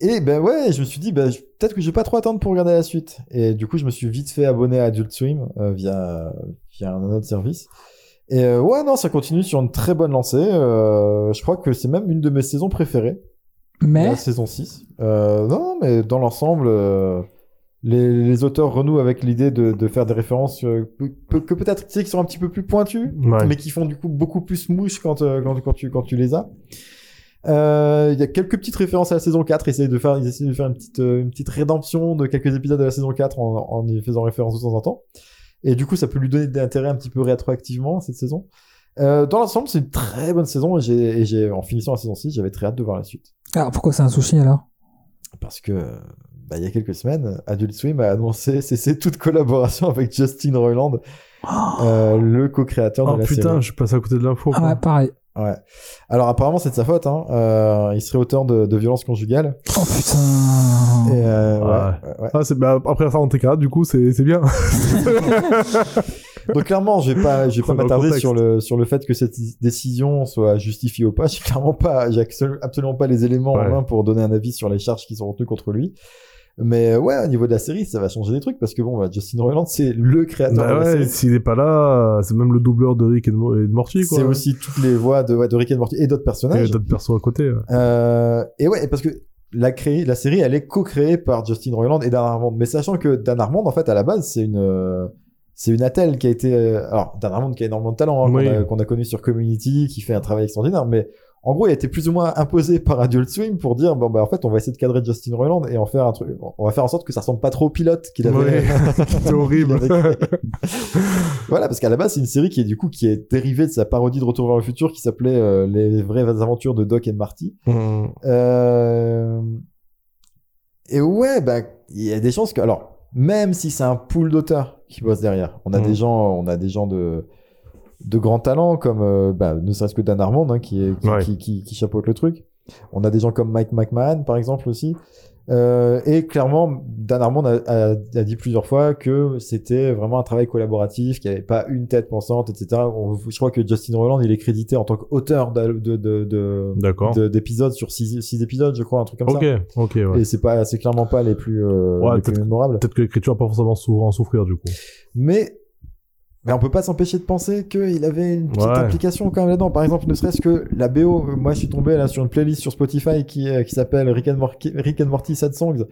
Et ben ouais, je me suis dit, je- peut-être que je vais pas trop attendre pour regarder la suite. Et du coup, je me suis vite fait abonner à Adult Swim euh, via, via un autre service. Et euh, ouais, non, ça continue sur une très bonne lancée. Euh, je crois que c'est même une de mes saisons préférées. Mais. La saison 6. Euh, non, mais dans l'ensemble, les, les auteurs renouent avec l'idée de, de faire des références euh, que, que peut-être tu sais, qui sont un petit peu plus pointues, Ouais. mais qui font du coup beaucoup plus mouche quand, euh, quand, quand, tu, quand tu les as. Euh, Il y a quelques petites références à la saison 4. Ils essayent de faire, ils essayent de faire une petite, une petite rédemption de quelques épisodes de la saison 4 en, en y faisant référence de temps en temps. Et du coup, ça peut lui donner de l'intérêt un petit peu rétroactivement cette saison. Euh, dans l'ensemble, c'est une très bonne saison et j'ai, et j'ai, en finissant la saison 6, j'avais très hâte de voir la suite. Alors pourquoi c'est un sushi alors? Parce que, bah, il y a quelques semaines, Adult Swim a annoncé (laughs) cesser toute collaboration avec Justin Roiland, euh, le co-créateur Oh de la putain, série. je passe à côté de l'info. Ah ouais, pareil. Ouais. Alors apparemment c'est de sa faute. Hein. Euh, il serait auteur de, de violences conjugales. Oh putain. Et euh, Ouais. ouais. Ah, c'est, bah, après ça en TK, du coup, c'est, c'est bien. (laughs) (laughs) Donc clairement, je vais pas, je vais pas m'attarder sur le sur le fait que cette décision soit justifiée ou pas. J'ai clairement pas, j'ai absolu- absolument pas les éléments en main pour donner un avis sur les charges qui sont retenues contre lui. Mais euh, ouais, au niveau de la série, ça va changer des trucs parce que bon, bah, Justin Roiland, c'est le créateur Bah de la ouais, série. s'il est pas là, c'est même le doubleur de Rick et de, et de Morty, quoi. C'est aussi toutes les voix de, ouais, de Rick and Morty et d'autres Et personnages. d'autres persos à côté. ouais. Euh, et ouais, parce que la, série, elle est co-créée par Justin Roiland et Dan Harmon. Mais sachant que Dan Harmon, en fait, à la base, c'est une, euh, c'est une attelle qui a été, euh, alors, Dan Harmon qui a énormément de talent, hein, Oui. qu'on a, qu'on a connu sur Community, qui fait un travail extraordinaire, mais en gros, il a été plus ou moins imposé par Adult Swim pour dire, bon, bah, en fait, on va essayer de cadrer Justin Roiland et en faire un truc, on va faire en sorte que ça ressemble pas trop au pilote qu'il avait. Ouais. (laughs) (laughs) C'est horrible. avait voilà, parce qu'à la base, c'est une série qui est du coup qui est dérivée de sa parodie de Retour vers le futur qui s'appelait euh, Les vraies aventures de Doc et de Marty. Hum. Euh... Et ouais, bah, il y a des chances que, alors, même si c'est un pool d'auteurs qui bosse derrière, on a Mhm. des gens, on a des gens de, de grands talents comme, euh, bah, ne serait-ce que Dan Harmon, hein, qui, est, qui, Ouais. qui, qui, qui chapeaute le truc. On a des gens comme Mike McMahon, par exemple, aussi. Euh, et clairement, Dan Harmon a, a- a dit plusieurs fois que c'était vraiment un travail collaboratif, qu'il n'y avait pas une tête pensante, etc. On- je crois que Justin Roiland, il est crédité en tant qu'auteur d'épisodes sur six, six épisodes, je crois, un truc comme Ok, ça. ok, ouais. Et c'est pas, c'est clairement pas les plus, euh, Ouais, les plus mémorables. Peut-être que l'écriture va pas forcément en souffrir, du coup. Mais, mais on peut pas s'empêcher de penser qu'il avait une petite Ouais. implication quand même là-dedans. Par exemple, ne serait-ce que la BO, euh, moi je suis tombé là sur une playlist sur Spotify qui, euh, qui s'appelle Rick and, Morty, Rick and Morty Sad Songs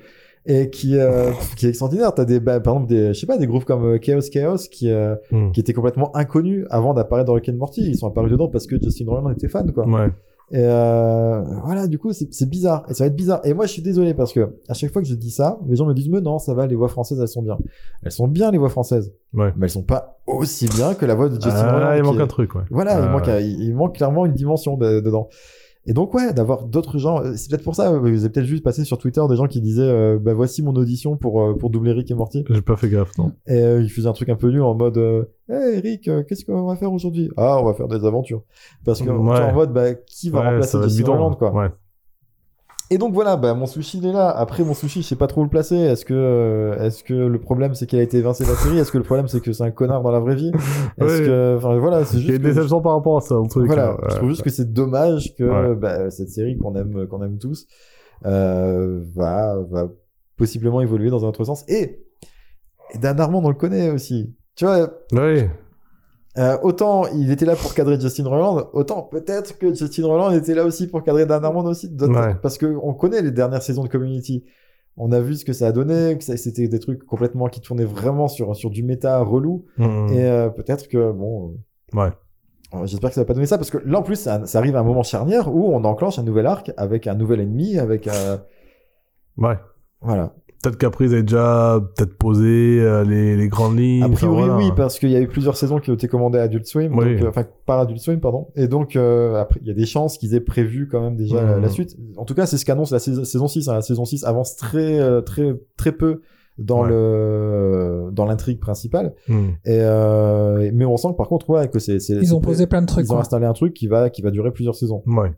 et qui, euh, (laughs) qui est extraordinaire. T'as des, bah, par exemple, des, je sais pas, des groupes comme Chaos Chaos qui, euh, Hum. qui étaient complètement inconnus avant d'apparaître dans Rick and Morty. Ils sont apparus dedans parce que Justin Roiland était fan, quoi. Ouais. Et euh, voilà, du coup, c'est bizarre. Et ça va être bizarre. Et moi, je suis désolé parce que à chaque fois que je dis ça, les gens me disent, mais non, ça va, les voix françaises, elles sont bien. Elles sont bien, les voix françaises. Ouais. Mais elles sont pas aussi bien que la voix de Justin Ah, il manque est- un truc, ouais. Voilà, il, Ah, manque, ouais. il, il manque clairement une dimension de- dedans. Et donc ouais, d'avoir d'autres gens, euh, c'est peut-être pour ça, vous avez peut-être juste passé sur Twitter des gens qui disaient, euh, bah voici mon audition pour euh, pour doubler Rick et Morty. J'ai pas fait gaffe, non. Et euh, il faisait un truc un peu nul en mode, euh, hey Rick, qu'est-ce qu'on va faire aujourd'hui? Ah, on va faire des aventures. Parce que Ouais. en mode, bah qui va Ouais, remplacer Jesse Roiland, quoi. Ouais. Et donc voilà, bah mon sushi il est là. Après mon sushi, je sais pas trop où le placer. Est-ce que euh, est-ce que le problème c'est qu'il a été évincé de la série? Est-ce que le problème c'est que c'est un connard dans la vraie vie? Est-ce Ouais. que enfin voilà, c'est juste une que- déception par rapport à ça, en truc. voilà, euh, je trouve juste que c'est dommage que Ouais. bah, cette série qu'on aime qu'on aime tous euh, va va possiblement évoluer dans un autre sens. Et, et Dan Harmon on le connaît aussi. Tu vois, Ouais. Euh, autant il était là pour cadrer Justin Roiland, autant peut-être que Justin Roiland était là aussi pour cadrer Dan Harmon aussi, Ouais. parce que on connaît les dernières saisons de Community. On a vu ce que ça a donné, que c'était des trucs complètement qui tournaient vraiment sur sur du méta relou, Mhm. et euh, peut-être que bon. euh, Ouais. euh, J'espère que ça va pas donner ça parce que là en plus ça, ça arrive à un moment charnière où on enclenche un nouvel arc avec un nouvel ennemi avec euh, Ouais. voilà. Peut-être qu'après, ils avaient déjà peut-être posé euh, les, les grandes lignes. A priori enfin, voilà. oui parce qu'il y a eu plusieurs saisons qui ont été commandées à Adult Swim, Oui. donc, euh, enfin par Adult Swim pardon, et donc euh, après il y a des chances qu'ils aient prévu quand même déjà la, la suite. En tout cas c'est ce qu'annonce la saison, saison 6. hein. La saison 6 avance très très très peu dans Ouais. le dans l'intrigue principale, Mhm. et euh, mais on sent que par contre ouais que c'est Ils ont posé plein de trucs. ils ont installé un truc qui va qui va durer plusieurs saisons. Ouais.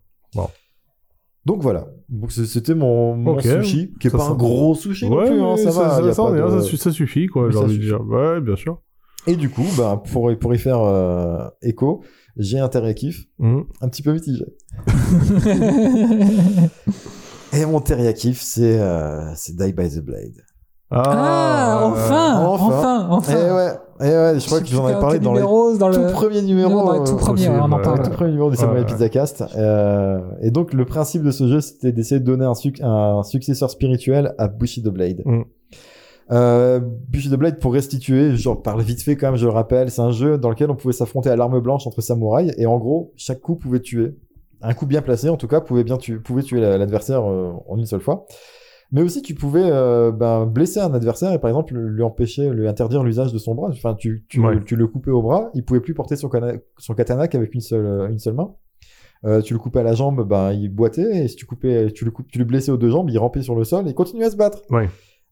Donc voilà. Donc c'était mon, mon Ok. sushi, qui est Ça pas un gros sushi non Ouais, plus, hein, mais ça, va. Ça, y a ça, pas ça, de- ça su- ça suffit, quoi, j'ai ça envie de suffit. dire. Ouais, bien sûr. Et du coup, bah, pour, pour y faire euh, écho, j'ai un teriyaki Mhm. un petit peu mitigé. (laughs) Et mon teriyaki, c'est euh, c'est Die by the Blade. Ah, euh, enfin, enfin. enfin, enfin. Et ouais, et ouais, je crois que j'en ai parlé dans les dans tout le premiers numéros. Non, dans euh, tout aussi, ouais, on en parle. le tout premier numéro du Samurai Ouais, Pizza Cast. Euh, et donc, le principe de ce jeu, c'était d'essayer de donner un, suc- un successeur spirituel à Bushido Blade. Mm. Euh, Bushido Blade, pour restituer, j'en parle vite fait quand même, je le rappelle, c'est un jeu dans lequel on pouvait s'affronter à l'arme blanche entre samouraïs, et en gros, chaque coup pouvait tuer. Un coup bien placé, en tout cas, pouvait bien tuer, pouvait tuer la- l'adversaire euh, en une seule fois. Mais aussi, tu pouvais euh, ben, blesser un adversaire et par exemple lui empêcher, lui interdire l'usage de son bras. Enfin, tu, tu, Ouais. tu le coupais au bras, il pouvait plus porter son, son katana qu'avec une seule, euh, une seule main. Euh, tu le coupais à la jambe, ben il boitait. Et si tu coupais, tu le coupes, tu le blessais aux deux jambes, il rampait sur le sol et continuait à se battre. Ouais.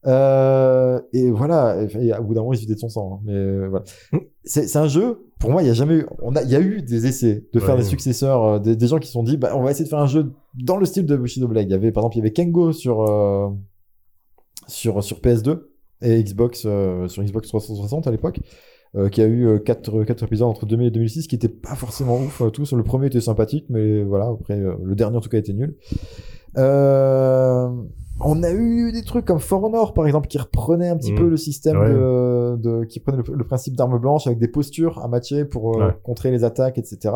Euh, et voilà. Et, au bout d'un moment, il se vidait de son sang. hein. Mais euh, voilà. Mm. C'est un jeu. Pour moi, il y a jamais eu. On a, il y a eu des essais de faire Ouais. des successeurs, euh, des, des gens qui se sont dit, bah, on va essayer de faire un jeu dans le style de Bushido Blade. Il y avait, par exemple, il y avait Kengo sur euh, sur sur PS2 et Xbox sur Xbox 360 à l'époque. euh, qui a eu 4 quatre épisodes entre 2000 et 2006 qui étaient pas forcément ouf euh, tous le premier était sympathique mais voilà après le dernier en tout cas était nul euh, on a eu des trucs comme For Honor par exemple qui reprenait un petit Mhm. peu le système Ouais. de, de qui prenait le, le principe d'arme blanche avec des postures à matcher pour euh, Ouais. contrer les attaques etc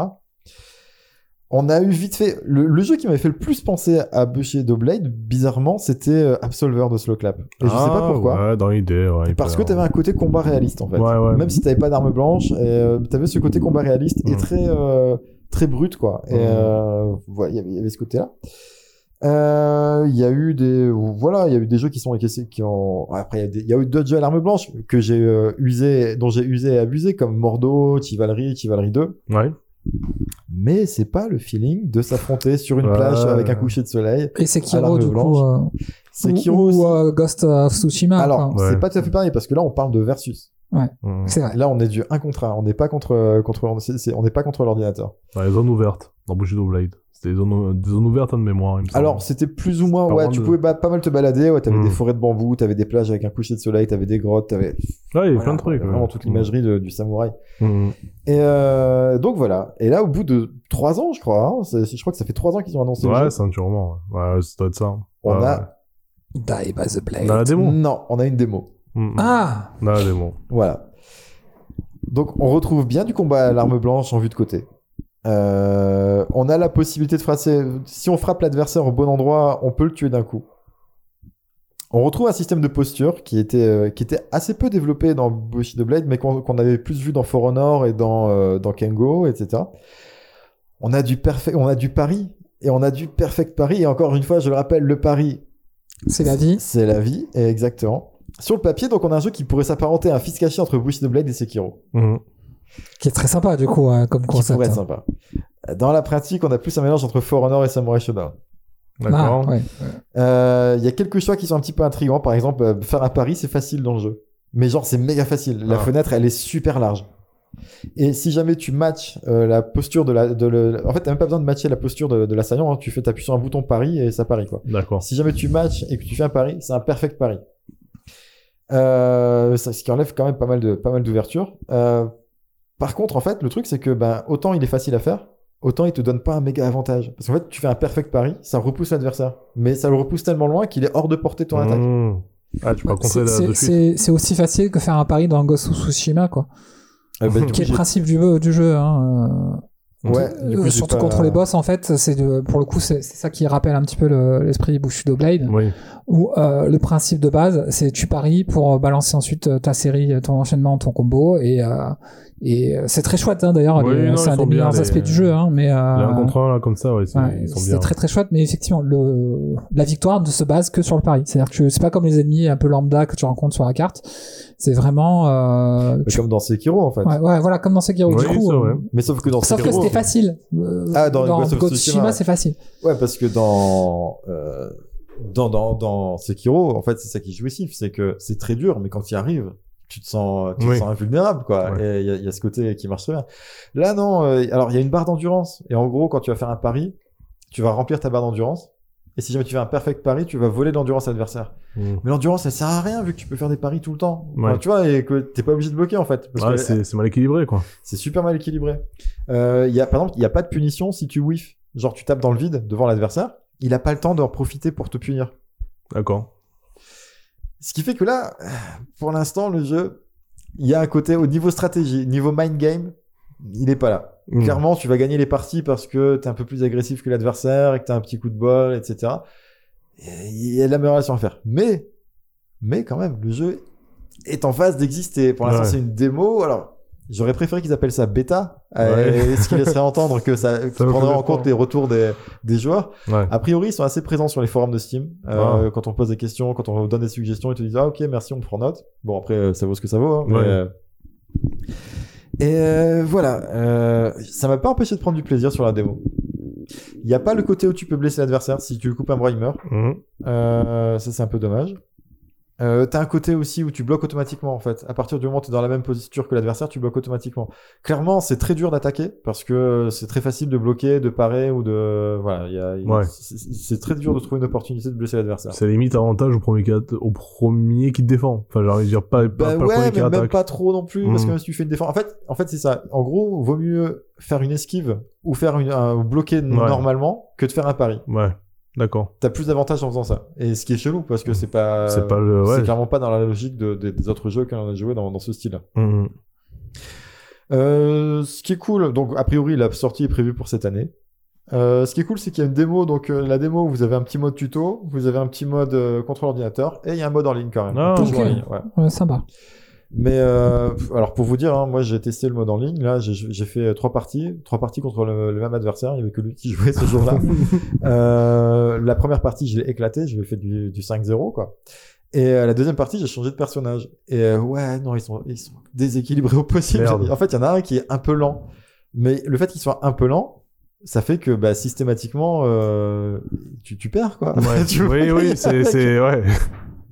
on a eu vite fait le, le jeu qui m'avait fait le plus penser à Bushido Blade bizarrement c'était euh, Absolver de Slow Clap et je sais pas Ah, pourquoi Ouais, dans l'idée, ouais. parce que t'avais un côté combat réaliste en fait. Ouais, ouais. Même si t'avais pas d'arme blanche, euh, t'avais ce côté combat réaliste et Mm. très euh, très brut quoi. Et Mm. euh, voilà, il y avait- il y avait Euh, Il y a eu des voilà, il y a eu des jeux qui sont qui, qui ont après il y y, a eu d'autres jeux à l'arme blanche que j'ai euh, usé dont j'ai usé et abusé comme Mordo, Chivalry, Chivalry 2. Ouais. Mais c'est pas le feeling de s'affronter sur une Ouais. plage avec un coucher de soleil. Et c'est À Kiro, l'arme du coup. blanche. euh, Sekiro ou, aussi. ou, euh, Ghost of Tsushima. Alors. Ouais. c'est pas tout à fait pareil parce que là on parle de versus. Mhm. C'est vrai. Là, on est du 1 contre 1. On n'est pas contre, contre, c'est- c'est- on n'est pas contre l'ordinateur. Ouais, les zones ouvertes dans Bushido Blade. C'était des zones, des zones ouvertes hein, de mémoire, il me. Alors, c'était plus ou moins, Pas ouais, loin tu de- pouvais ba- pas mal te balader, ouais, t'avais Mm. des forêts de bambou, t'avais des plages avec un coucher de soleil, t'avais des grottes, t'avais ouais, il y voilà, plein de trucs. Vraiment ouais. toute l'imagerie de- du samouraï. Mhm. Et euh, donc voilà. Et là, au bout de 3 ans, je crois, hein, c'est- je crois que ça fait 3 ans qu'ils ont annoncé le Ouais, jeu. c'est un. Ouais, Ouais, ça doit être ça. On Ouais, a, Die by the Blade. On a la démo. non, on a une démo. Ah On a la démo. Voilà. Donc on retrouve bien du combat à l'arme blanche en vue de côté. Euh, on a la possibilité de frapper. Si on frappe l'adversaire au bon endroit, on peut le tuer d'un coup. On retrouve un système de posture qui était, euh, qui était assez peu développé dans Bushido Blade, mais qu'on avait plus vu dans For Honor et dans, euh, dans Kengo, etc. On a du perfect, on a du pari et on a du perfect pari. Et encore une fois, je le rappelle, le pari, C'est la vie. c'est la vie, exactement. Sur le papier, donc on a un jeu qui pourrait s'apparenter à un fils caché entre Bushido Blade et Sekiro. Mhm. Qui est très sympa, du coup, hein, comme qui concept. pourrait être sympa. Dans la pratique, on a plus un mélange entre For Honor et Samurai Shodown. D'accord. Ah, ouais. Euh, Il y a quelques choix qui sont un petit peu intrigants. Par exemple, euh, faire un pari, c'est facile dans le jeu. Mais genre, c'est méga facile. La Ah. fenêtre, elle est super large. Et si jamais tu matches euh, la posture de la... De le... En fait, t'as même pas besoin de matcher la posture de, de l'assaillant. hein. Tu fais, t'appuies sur un bouton pari et ça parie, quoi. D'accord. Si jamais tu matches et que tu fais un pari, c'est un perfect pari. Euh, ça- ce qui enlève quand même pas mal de pas mal d'ouverture. Euh, par contre, en fait, le truc c'est que ben autant il est facile à faire, autant il te donne pas un méga avantage. Parce qu'en fait, tu fais un perfect pari, ça repousse l'adversaire, mais ça le repousse tellement loin qu'il est hors de portée de ton attaque. Mmh. Ah, tu peux C'est- aussi facile que faire un pari dans Ghost of Tsushima, quoi. Euh, ben, Qui est le principe du, du jeu. Hein. Ouais, euh, du coup, j'ai surtout pas- contre les boss, en fait, c'est de- pour le coup, c'est c'est ça qui rappelle un petit peu le- l'esprit Bushido Blade, Oui. où euh, le principe de base, c'est tu paries pour balancer ensuite euh, ta série, ton enchaînement, ton combo, et, euh, et euh, c'est très chouette hein, d'ailleurs. Oui, c'est un des meilleurs les- aspects du jeu, hein, mais euh, un, là, comme ça, ouais, c'est- Ouais, ils sont c'est bien. très très chouette, mais effectivement, le, la victoire ne se base que sur le pari. C'est-à-dire que c'est pas comme les ennemis un peu lambda que tu rencontres sur la carte. C'est vraiment. Euh, mais comme dans Sekiro en fait. ouais, ouais, voilà, comme dans Sekiro. Oui, du coup, c'est euh. Mais sauf que dans sauf que c'était facile. Euh, Ah, dans dans Ghost of Ghost of Tsushima, c'est facile. Ouais, parce que dans, euh, dans, dans, dans Sekiro, en fait, c'est ça qui est jouissif, c'est que c'est très dur, mais quand tu y arrives, tu te sens, tu te sens invulnérable, quoi. Ouais. Et il y a, il y a ce côté qui marche très bien. Là, non, euh, alors il y a une barre d'endurance. Et en gros, quand tu vas faire un pari, tu vas remplir ta barre d'endurance. Et si jamais tu fais un perfect pari, tu vas voler l'endurance adversaire. Mmh. Mais l'endurance, elle sert à rien vu que tu peux faire des paris tout le temps. Ouais. Enfin, tu vois, et que t'es pas obligé de bloquer, en fait. Ouais, c'est mal équilibré, quoi. c'est super mal équilibré. Euh, il y a, par exemple, il n'y a pas de punition si tu whiff. Genre, tu tapes dans le vide devant l'adversaire. Il a pas le temps d'en profiter pour te punir. D'accord. Ce qui fait que là, pour l'instant, le jeu, il y a un côté au niveau stratégie, niveau mind game, il est pas là. Mmh. Clairement, tu vas gagner les parties parce que t'es un peu plus agressif que l'adversaire et que t'as un petit coup de bol, etc. Et Il y a de l'amélioration à faire. Mais, mais quand même, le jeu est en phase d'exister. Pour l'instant, Ouais. c'est une démo. Alors, j'aurais préféré qu'ils appellent ça bêta, Ouais. euh, ce qui laisserait entendre que ça, (laughs) prendraient en compte les retours des, des joueurs. Ouais. A priori, ils sont assez présents sur les forums de Steam. Euh, Ah. Quand on pose des questions, quand on donne des suggestions, ils te disent ah ok merci, on prend note. Bon après euh, ça vaut ce que ça vaut. hein, mais, Ouais. euh, Et euh, voilà, ça m'a pas empêché de prendre du plaisir sur la démo. Il n'y a pas le côté où tu peux blesser l'adversaire si tu lui coupes un bras il meurt. Mmh. Ça c'est un peu dommage. Euh, t'as un côté aussi où tu bloques automatiquement en fait. À partir du moment où t'es dans la même posture que l'adversaire, tu bloques automatiquement. Clairement, c'est très dur d'attaquer parce que c'est très facile de bloquer, de parer ou de voilà. il Y a, il y a- Ouais. c'est- très dur de trouver une opportunité de blesser l'adversaire. C'est limite avantage au premier qui, at- au premier qui te défend. Enfin, j'ai envie de dire pas, pas, Bah pas le ouais, premier qui mais même attaque. pas trop non plus parce que Mm. même si tu fais une défense, en fait, en fait c'est ça. En gros, vaut mieux faire une esquive ou faire une un, ou bloquer normalement que de faire un pari. Ouais, d'accord. T'as plus d'avantages en faisant ça. Et ce qui est chelou parce que c'est pas, C'est pas le- ouais. c'est clairement pas dans la logique de, de- des autres jeux qu'on a joué dans, dans ce style. Mmh. Euh, ce qui est cool, donc a priori la sortie est prévue pour cette année. Euh, ce qui est cool, c'est qu'il y a une démo. Donc euh, la démo, vous avez un petit mode tuto, vous avez un petit mode euh, contre l'ordinateur, et il y a un mode en ligne quand même. Ah, en ligne, ouais. Ouais, sympa. Mais euh, alors pour vous dire, hein, moi j'ai testé le mode en ligne. Là, j'ai fait trois parties, trois parties contre le, le même adversaire. Il y avait que lui qui (laughs) jouait ce jour-là. (laughs) euh, la première partie, je l'ai éclaté. Je lui ai fait du, du 5-0 quoi. Et euh, la deuxième partie, j'ai changé de personnage. Et ouais, non, ils sont, ils sont déséquilibrés au possible. Merde. En fait, il y en a un qui est un peu lent. Mais le fait qu'il soit un peu lent, ça fait que bah, systématiquement, tu, tu perds quoi. Ouais. (laughs) Tu vois, oui, oui, c'est, ouais.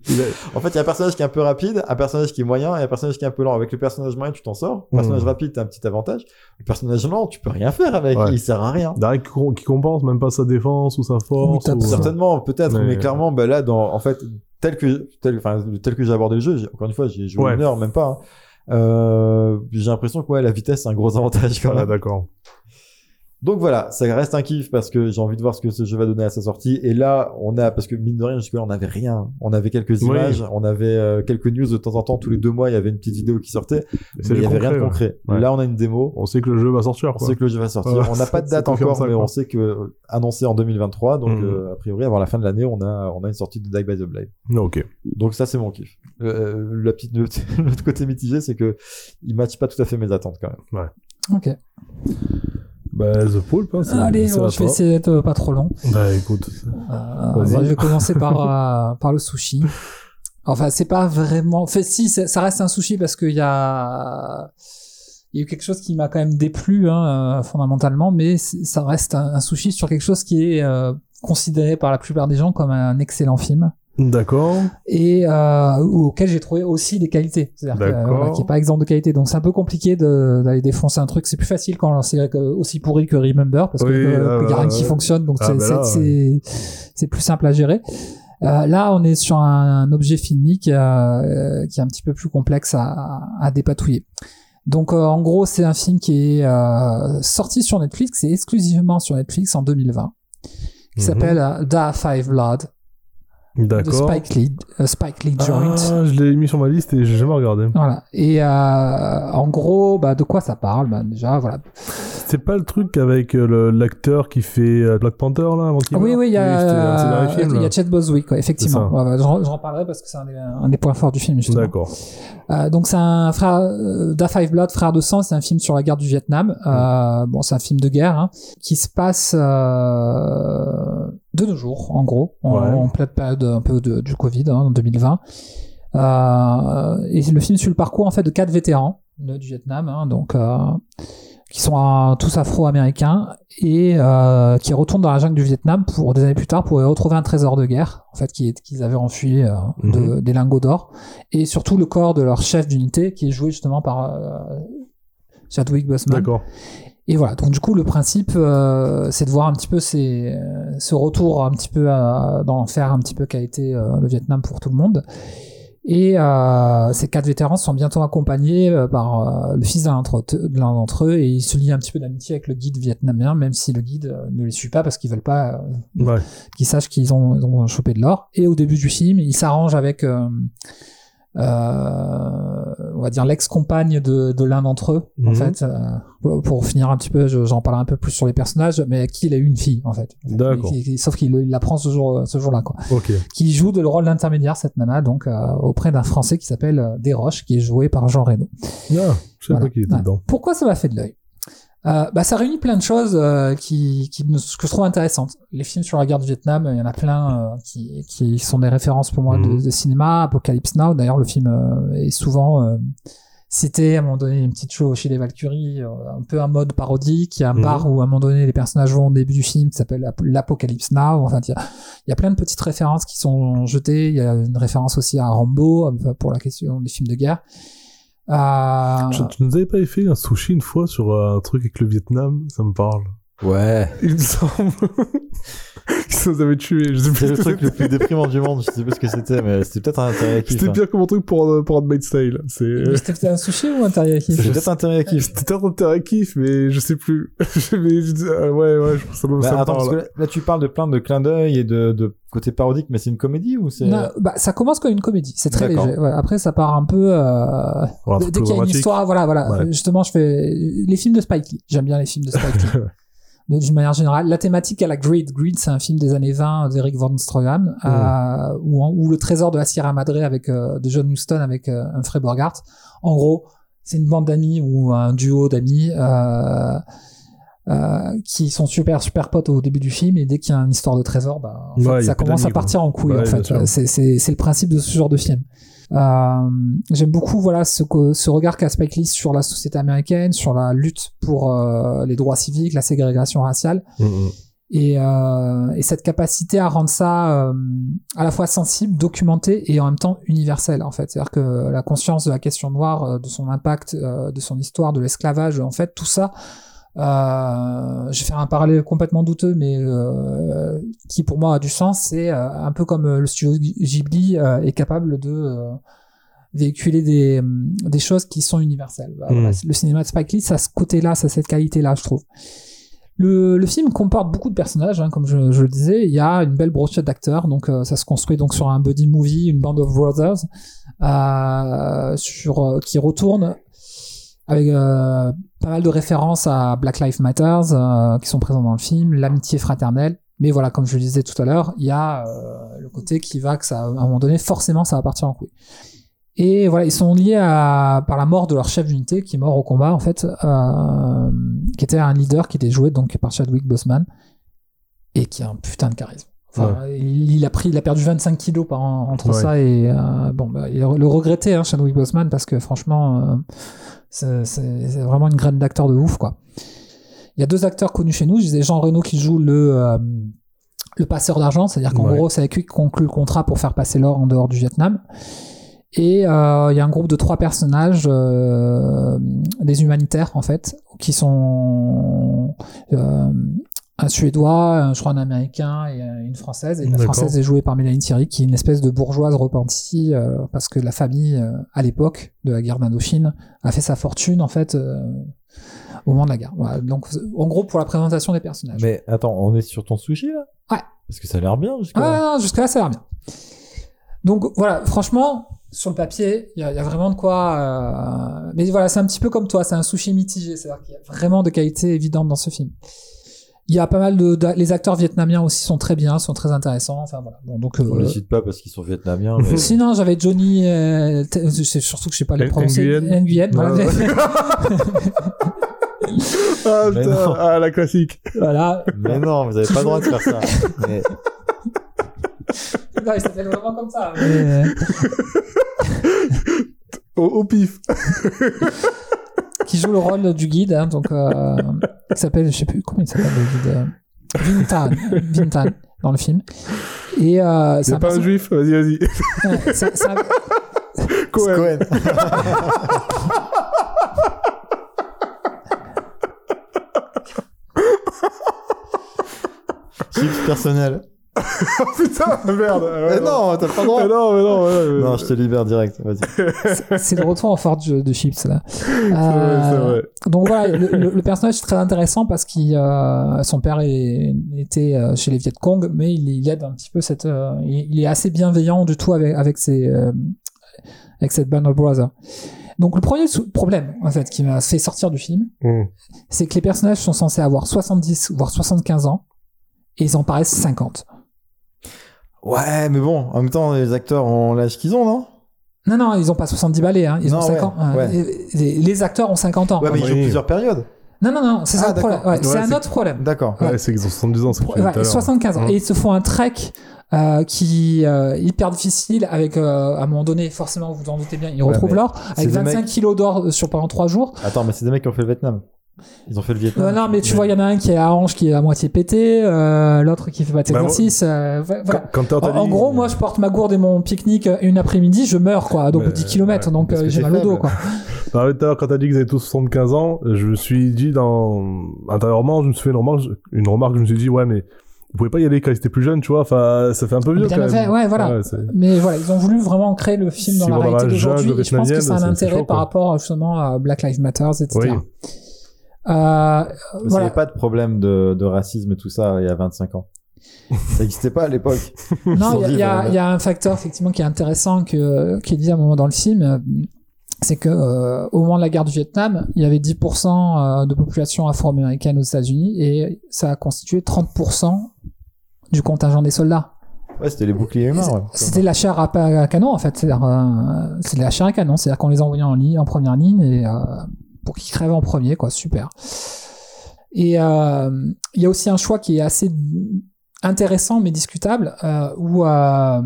(laughs) En fait, il y a un personnage qui est un peu rapide, un personnage qui est moyen et un personnage qui est un peu lent. Avec le personnage moyen, tu t'en sors. Le personnage Mhm. rapide, t'as un petit avantage. Le personnage lent, tu peux rien faire avec. Ouais. Il sert à rien. Derrière, qui, com- qui compense même pas sa défense ou sa force. ou-. Certainement, peut-être, Mais- mais clairement, bah là, dans, en fait, tel que, tel, enfin, tel que j'ai abordé le jeu, encore une fois, j'ai joué Ouais. une heure, même pas. hein. Euh, j'ai l'impression que ouais, la vitesse, c'est un gros avantage quand Ah, même. d'accord. Donc voilà, ça reste un kiff parce que j'ai envie de voir ce que ce jeu va donner à sa sortie. Et là, on a, parce que mine de rien, jusque-là, on n'avait rien. On avait quelques Oui. images, on avait euh, quelques news de temps en temps. Tous les deux mois, il y avait une petite vidéo qui sortait. Mais il du y avait rien de concret, ouais. Ouais. Là, on a une démo. On sait que le jeu va sortir, On quoi. sait que le jeu va sortir. On n'a pas de (laughs) date encore, ça, mais quoi. on sait que euh, annoncé en 2023. Donc, Mhm. euh, a priori, avant la fin de l'année, on a, on a une sortie de Die by the Blade. Ok. Donc ça, c'est mon kiff. Euh, la petite, (laughs) l'autre côté mitigé, c'est que il matche pas tout à fait mes attentes quand même. Ok. Bah, The Pulp, hein, Allez, bon, je vais essayer d'être pas trop long. Bah, écoute. Euh, je vais commencer par, (laughs) euh, par le sushi. Enfin, c'est pas vraiment. Enfin, si, ça reste un sushi parce qu'il y a. Il y a eu quelque chose qui m'a quand même déplu hein, euh, fondamentalement, mais ça reste un, un sushi sur quelque chose qui est euh, considéré par la plupart des gens comme un excellent film D'accord. et euh, auquel j'ai trouvé aussi des qualités, c'est-à-dire que, D'accord. voilà, est pas exempt de qualité. Donc c'est un peu compliqué d'aller défoncer un truc. C'est plus facile quand c'est que- aussi pourri que Remember parce que Oui, euh, il y a ah, rien qui fonctionne, donc Ah, c'est bah c'est- plus simple à gérer. Euh, là, on est sur un, objet filmique euh, qui est un petit peu plus complexe à, à dépatouiller. Donc, euh, en gros, c'est un film qui est euh, sorti sur Netflix, et exclusivement sur Netflix en 2020, qui Mhm. s'appelle euh, Da Five Blood D'accord. Spike Lee, euh, Spike Lee Joint. Ah, je l'ai mis sur ma liste et j'ai jamais regardé. Voilà. Et euh, en gros, bah, de quoi ça parle bah, Déjà, voilà. C'est pas le truc avec euh, l'acteur qui fait euh, Black Panther là avant qu'il oui, meure oui, il y a, films, il y a Chet Boswick, ouais, effectivement. Ouais, ouais, j'en j'en parlerai parce que c'est un, des- un des points forts du film. D'accord. Euh, donc c'est un frère euh, Da Five Blood, frère de sang. C'est un film sur la guerre du Vietnam. Euh, bon, c'est un film de guerre hein, qui se passe euh, de nos jours, en gros, en, Ouais. période un peu de, du Covid, hein, en 2020. Euh, et le film suit le parcours en fait de quatre vétérans du Vietnam, hein, donc euh, qui sont tous afro-américains et euh, qui retournent dans la jungle du Vietnam pour des années plus tard pour retrouver un trésor de guerre en fait qu'ils avaient enfui Mhm. des lingots d'or et surtout le corps de leur chef d'unité qui est joué justement par Chadwick Boseman. D'accord. Et voilà, donc du coup le principe euh, c'est de voir un petit peu ces, ce retour un petit peu à- dans l'enfer un petit peu qu'a été euh, le Vietnam pour tout le monde. Et euh, ces quatre vétérans sont bientôt accompagnés par le fils d'un d'entre de l'un d'entre eux et ils se lient un petit peu d'amitié avec le guide vietnamien, même si le guide ne les suit pas parce qu'ils veulent pas Ouais. qu'ils sachent qu'ils ont, ils ont chopé de l'or. Et au début du film, il s'arrange avec, euh, on va dire, l'ex-compagne de, de l'un d'entre eux, en Mhm. fait, euh, pour- finir un petit peu, je- j'en parle un peu plus sur les personnages, mais qui il a eu une fille, en fait. D'accord. Sauf qu'il il l'apprend ce jour, ce jour-là, quoi. Ok. Qui joue de le rôle d'intermédiaire, cette nana, donc, euh, auprès d'un Français qui s'appelle euh, Desroches, qui est joué par Jean Reno. Ah, je sais Voilà. pas qui était Ouais. dedans. Pourquoi ça m'a fait de l'œil? Euh, bah, ça réunit plein de choses euh, qui, qui me- que je trouve intéressantes. Les films sur la guerre du Vietnam, il y en a plein euh, qui, qui sont des références pour moi de, Mhm. de cinéma. Apocalypse Now, d'ailleurs, le film euh, est souvent euh, cité à un moment donné une petite show chez les Valkyries, euh, un peu un mode parodique. Il y a un Mhm. bar où à un moment donné les personnages vont au début du film qui s'appelle Ap- l'Apocalypse Now. Enfin, il y, a, il y a plein de petites références qui sont jetées. Il y a une référence aussi à Rambo pour la question des films de guerre. Euh, Tu, tu nous avais pas fait un sushi une fois sur euh, un truc avec le Vietnam Ça me parle. Ouais. Il me semble. (laughs) Qu'ils nous avaient tués. Je sais plus C'est le que truc le plus déprimant du monde. Je sais pas ce que c'était, mais c'était peut-être un teriyaki. C'était ça. bien comme un truc pour, euh, pour Tale. C'est... Mais C'était un sushi ou un teriyaki C'était peut-être un teriyaki. (laughs) C'était un teriyaki, mais je sais plus. (laughs) mais, euh, ouais, ouais, je pense que ça, me- Bah, ça me attends, parce que là, là, tu parles de plein de clins d'œil et de, de côté parodique, mais c'est une comédie ou c'est bah, ça commence comme une comédie, c'est très léger. Ouais, après, ça part un peu. Euh... Voilà, un dès qu'il y a une histoire, voilà, voilà. Ouais. Justement, je fais les films de Spike Lee. J'aime bien les films de Spike Lee. (laughs) D'une manière générale, la thématique à la Greed. Greed, c'est un film des années 20 d'Eric Von Stroheim, euh, où, où le trésor de la Sierra Madre avec euh, de John Huston avec euh, Humphrey Bogart. En gros, c'est une bande d'amis ou un duo d'amis euh, euh, qui sont super super potes au début du film et dès qu'il y a une histoire de trésor, bah, en Ouais, ça commence à quoi. partir en couille. Ouais, en fait, sûr. c'est c'est c'est le principe de ce genre de film. Euh, J'aime beaucoup voilà ce, que- ce regard qu'a Spike Lee sur la société américaine, sur la lutte pour euh, les droits civiques, la ségrégation raciale, Mm, mm. et, euh, et cette capacité à rendre ça à la fois sensible, documenté et en même temps universel en fait. C'est-à-dire que la conscience de la question noire, de son impact, de son histoire, de l'esclavage, en fait, tout ça. Euh, je vais faire un parallèle complètement douteux, mais euh, qui pour moi a du sens. C'est euh, un peu comme euh, le studio Ghibli euh, est capable de euh, véhiculer des, hum, des choses qui sont universelles. Bah, Mm. voilà, le cinéma de Spike Lee, ça a ce côté-là, ça a cette qualité-là, je trouve. Le, le film comporte beaucoup de personnages, hein, comme je, je le disais. Il y a une belle brochette d'acteurs, donc euh, ça se construit donc sur un buddy movie, une band of brothers, euh, sur euh, qui retourne avec euh, pas mal de références à Black Lives Matter euh, qui sont présents dans le film, l'amitié fraternelle. Mais voilà, comme je le disais tout à l'heure, il y a euh, le côté qui va que ça, à un moment donné, forcément, ça va partir en couille. Et voilà, ils sont liés à, par la mort de leur chef d'unité qui est mort au combat, en fait, qui était un leader qui était joué donc par Chadwick Boseman et qui a un putain de charisme. Enfin, il, il a pris, il a perdu 25 kilos par an entre Ouais. ça et euh, bon, bah, il le regrettait, hein, Chadwick Boseman, parce que franchement, euh, C'est vraiment une graine d'acteur de ouf, quoi. Il y a deux acteurs connus chez nous. Je disais Jean Reno qui joue le, euh, le passeur d'argent, c'est-à-dire qu'en Ouais. gros, c'est avec lui qu'on conclut le contrat pour faire passer l'or en dehors du Vietnam. Et euh, il y a un groupe de trois personnages, euh, des humanitaires en fait, qui sont euh, un Suédois, un, je crois un Américain et euh, une Française. Et la. Française est jouée par Mélanie Thierry, qui est une espèce de bourgeoise repentie, euh, parce que la famille, euh, à l'époque de la guerre d'Indochine, a fait sa fortune en fait euh, au moment de la guerre. Voilà. Donc en gros pour la présentation des personnages. Mais attends, on est sur ton sushi là? Ouais. Parce que ça a l'air bien jusqu'à Ah, non, non, jusque-là, ça a l'air bien. Donc voilà, franchement, sur le papier, il y, y a vraiment de quoi. Mais voilà, c'est un petit peu comme toi, c'est un sushi mitigé, c'est-à-dire qu'il y a vraiment de qualité évidente dans ce film. Il y a pas mal de, de- les acteurs vietnamiens aussi sont très bien, sont très intéressants. Enfin voilà. Bon, donc euh, On les cite pas parce qu'ils sont vietnamiens. mais- (laughs) sinon j'avais Johnny, euh, c'est surtout que je sais pas les prononcer. Nguyen. Nguyen, voilà. Ouais, (laughs) Ah, putain, ah, la classique. Voilà. Mais non, vous avez pas le droit de faire ça. Mais Non, il s'appelle vraiment comme ça. mais- (laughs) Au, au pif. Qui joue le rôle du guide, hein, donc euh, il s'appelle, je sais plus comment il s'appelle le guide, euh, Vintan, Vintan dans le film. Et euh, c'est pas un juif Vas-y, vas-y. ouais, (laughs) Cohen. Cohen. (laughs) Chips personnel. Oh (laughs) putain, merde. Ouais, Mais non, t'as pas le droit. Mais non, mais non, ouais, ouais. Non, je te libère direct. Vas-y. c'est le retour en force de, de Chips là. (laughs) C'est vrai, c'est Euh, vrai. donc voilà, le, le- le personnage est très intéressant parce qu'il euh, son père est- était euh, chez les Viet Cong, mais il, il aide un petit peu cette, euh, il, il est assez bienveillant du tout avec avec ses euh, avec cette band of brothers. Donc le premier problème en fait qui m'a fait sortir du film, Mm. c'est que les personnages sont censés avoir 70 voire 75 ans et ils en paraissent 50. Ouais, mais bon, en même temps, les acteurs ont l'âge qu'ils ont, non? Non non, ils ont pas 70 balais hein, ils Non, ont ouais, 50 ouais. euh, les, les acteurs ont 50 ans. Ouais, mais ils oui. jouent plusieurs périodes. Non non non, c'est ça Ah, le problème. Ouais, c'est un autre problème. D'accord. Ouais. Ouais, c'est qu'ils ont 72 ans, c'est ce que tu disais Ouais, tout à l'heure. 75 ans. Mm. Et ils se font un trek euh, qui euh, hyper difficile avec euh, à un moment donné forcément vous vous en doutez bien ils retrouvent l'or avec des 25 mecs- kilos d'or sur pendant 3 jours Attends, mais c'est des mecs qui ont fait le Vietnam. Ils ont fait le Vietnam. Euh, non mais tu vois il y en a un qui est à hanche qui est à moitié pété euh, l'autre qui fait pas Bah, d'exercice euh, ouais, voilà. Quand, quand t'as En, en gros, moi, je porte ma gourde et mon pique-nique une après-midi, je meurs, quoi. Donc, Mais, 10 km, ouais, donc euh, que j'ai mal au dos, quoi. Non, mais tout à l'heure, quand t'as dit qu'ils avaient tous 75 ans, je me suis dit dans intérieurement, je me suis fait une remarque, une remarque, je me suis dit ouais, mais ils pouvaient pas y aller quand ils étaient plus jeunes, tu vois. Enfin, ça fait un peu vieux quand même. fait, ouais, voilà. Mais voilà, ils ont voulu vraiment créer le film dans Si la réalité d'aujourd'hui. et Je pense que ça a un intérêt chaud, par rapport justement à Black Lives Matter, etc. Oui. Euh, n'y voilà. avait pas de problème de, de racisme et tout ça il y a 25 ans. ça n'existait pas à l'époque. Non, il y y, y a un facteur effectivement qui est intéressant que, qui est dit à un moment dans le film, euh, c'est que euh, au moment de la guerre du Vietnam, il y avait 10% euh, de population afro-américaine aux États-Unis et ça a constitué 30% du contingent des soldats. Ouais, c'était les boucliers humains. ouais. C'était la chair à, canon en fait, euh, c'est de la chair à canon, c'est-à-dire qu'on les envoyait en ligne, en première ligne et euh, pour qu'ils crèvent en premier, quoi, super. Et euh, il y a aussi un choix qui est assez intéressant mais discutable euh, où euh,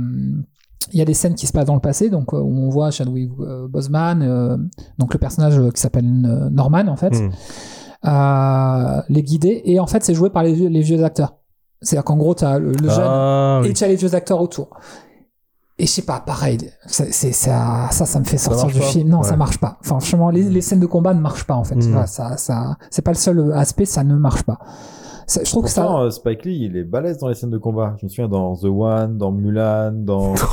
il y a des scènes qui se passent dans le passé, donc où on voit Chadwick Boseman, donc le personnage qui s'appelle Norman en fait, Mm. euh, les guider et en fait c'est joué par les, vieux- les vieux acteurs. C'est-à-dire qu'en gros t'as le, le jeune Ah, et oui. tu as les vieux acteurs autour. Et je sais pas, pareil, c'est, ça, ça, ça me fait sortir du pas film. Non, Ouais. ça marche pas. Enfin, franchement, les, les scènes de combat ne marchent pas, en fait. Mm. Voilà, ça, ça, c'est pas le seul aspect, ça ne marche pas. Ça- je trouve que ça, euh, Spike Lee, il est balèze dans les scènes de combat. Je me souviens dans The One, dans Mulan, dans. (laughs)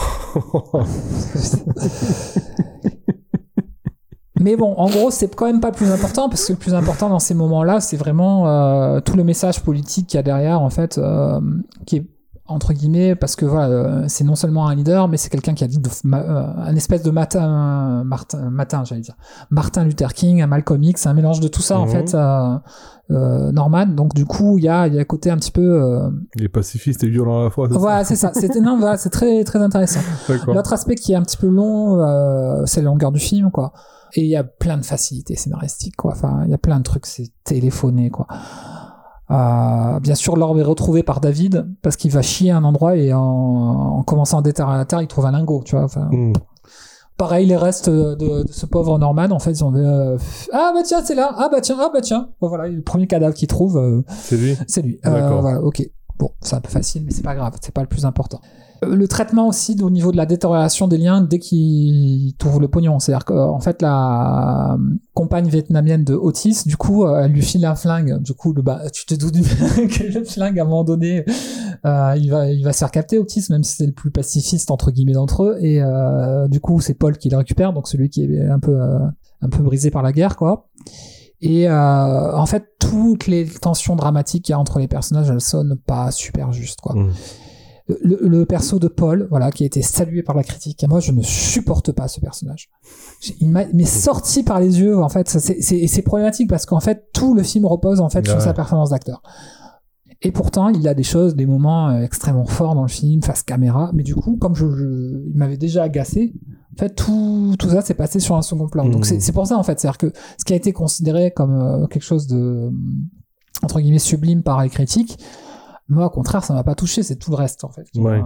Mais bon, en gros, c'est quand même pas le plus important parce que le plus important dans ces moments-là, c'est vraiment euh, tout le message politique qu'il y a derrière, en fait, euh, qui est entre guillemets parce que voilà, euh, c'est non seulement un leader, mais c'est quelqu'un qui a dit de, euh, un espèce de matin, Martin, matin, j'allais dire, Martin Luther King, un Malcolm X, un mélange de tout ça en Mhm. fait, euh, euh, Norman. Donc du coup, il y a, il y a côté un petit peu, euh, Il est pacifiste et violent à la fois. voilà, c'est ça. C'est non, voilà, c'est très très intéressant. L'autre aspect qui est un petit peu long, c'est la longueur du film, quoi. Et il y a plein de facilités scénaristiques, quoi. Enfin, il y a plein de trucs, c'est téléphoné, quoi. Euh, bien sûr, l'orbe est retrouvé par David parce qu'il va chier à un endroit et en, en commençant à déterrer à la terre, il trouve un lingot, tu vois. Enfin, Mm. pareil, les restes de, de ce pauvre Norman, en fait, ils ont dit, euh, ah bah tiens, c'est là, ah bah tiens, ah bah tiens. Bon, voilà, le premier cadavre qu'ils trouvent, euh, C'est lui? c'est lui. Euh, D'accord. voilà, ok. Bon, c'est un peu facile, mais c'est pas grave, c'est pas le plus important. Euh, Le traitement aussi au niveau de la détérioration des liens dès qu'il trouve le pognon. C'est-à-dire qu'en fait, la euh, compagne vietnamienne de Otis, du coup, euh, elle lui file un flingue. Du coup, bah, tu te doutes (laughs) que le flingue, à un moment donné, euh, il, va, il va se faire capter, Otis, même si c'est le plus pacifiste, entre guillemets, d'entre eux. Et euh, du coup, c'est Paul qui le récupère, donc celui qui est un peu, euh, un peu brisé par la guerre, quoi. Et euh, en fait, toutes les tensions dramatiques qu'il y a entre les personnages, elles sonnent pas super justes, quoi. Mm. Le, le perso de Paul, voilà, qui a été salué par la critique. Moi, je ne supporte pas ce personnage. Il m'est sorti par les yeux, en fait. C'est problématique parce qu'en fait, tout le film repose en fait sur sa performance d'acteur. Et pourtant, il a des choses, des moments euh, extrêmement forts dans le film, face caméra. Mais du coup, comme je, je- il m'avait déjà agacé, en fait, tout, tout ça s'est passé sur un second plan. Donc c'est c'est pour ça, en fait. C'est-à-dire que ce qui a été considéré comme euh, quelque chose de, entre guillemets, sublime par les critiques, moi, au contraire, ça m'a pas touché. C'est tout le reste, en fait. Ouais.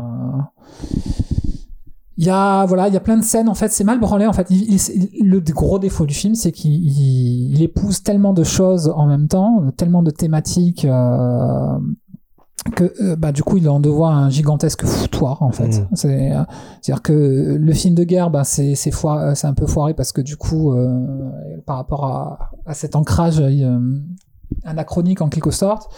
Il y a, voilà, il y a plein de scènes, en fait, c'est mal branlé, en fait. Il- il- le gros défaut du film, c'est qu'il il- il épouse tellement de choses en même temps, tellement de thématiques, euh, que, euh, bah, du coup, il en devoit un gigantesque foutoir, en fait. C'est, euh, c'est-à-dire que le film de guerre, bah, c'est, c'est un peu foiré parce que du coup, euh, par rapport à, à cet ancrage anachronique en quelque sorte,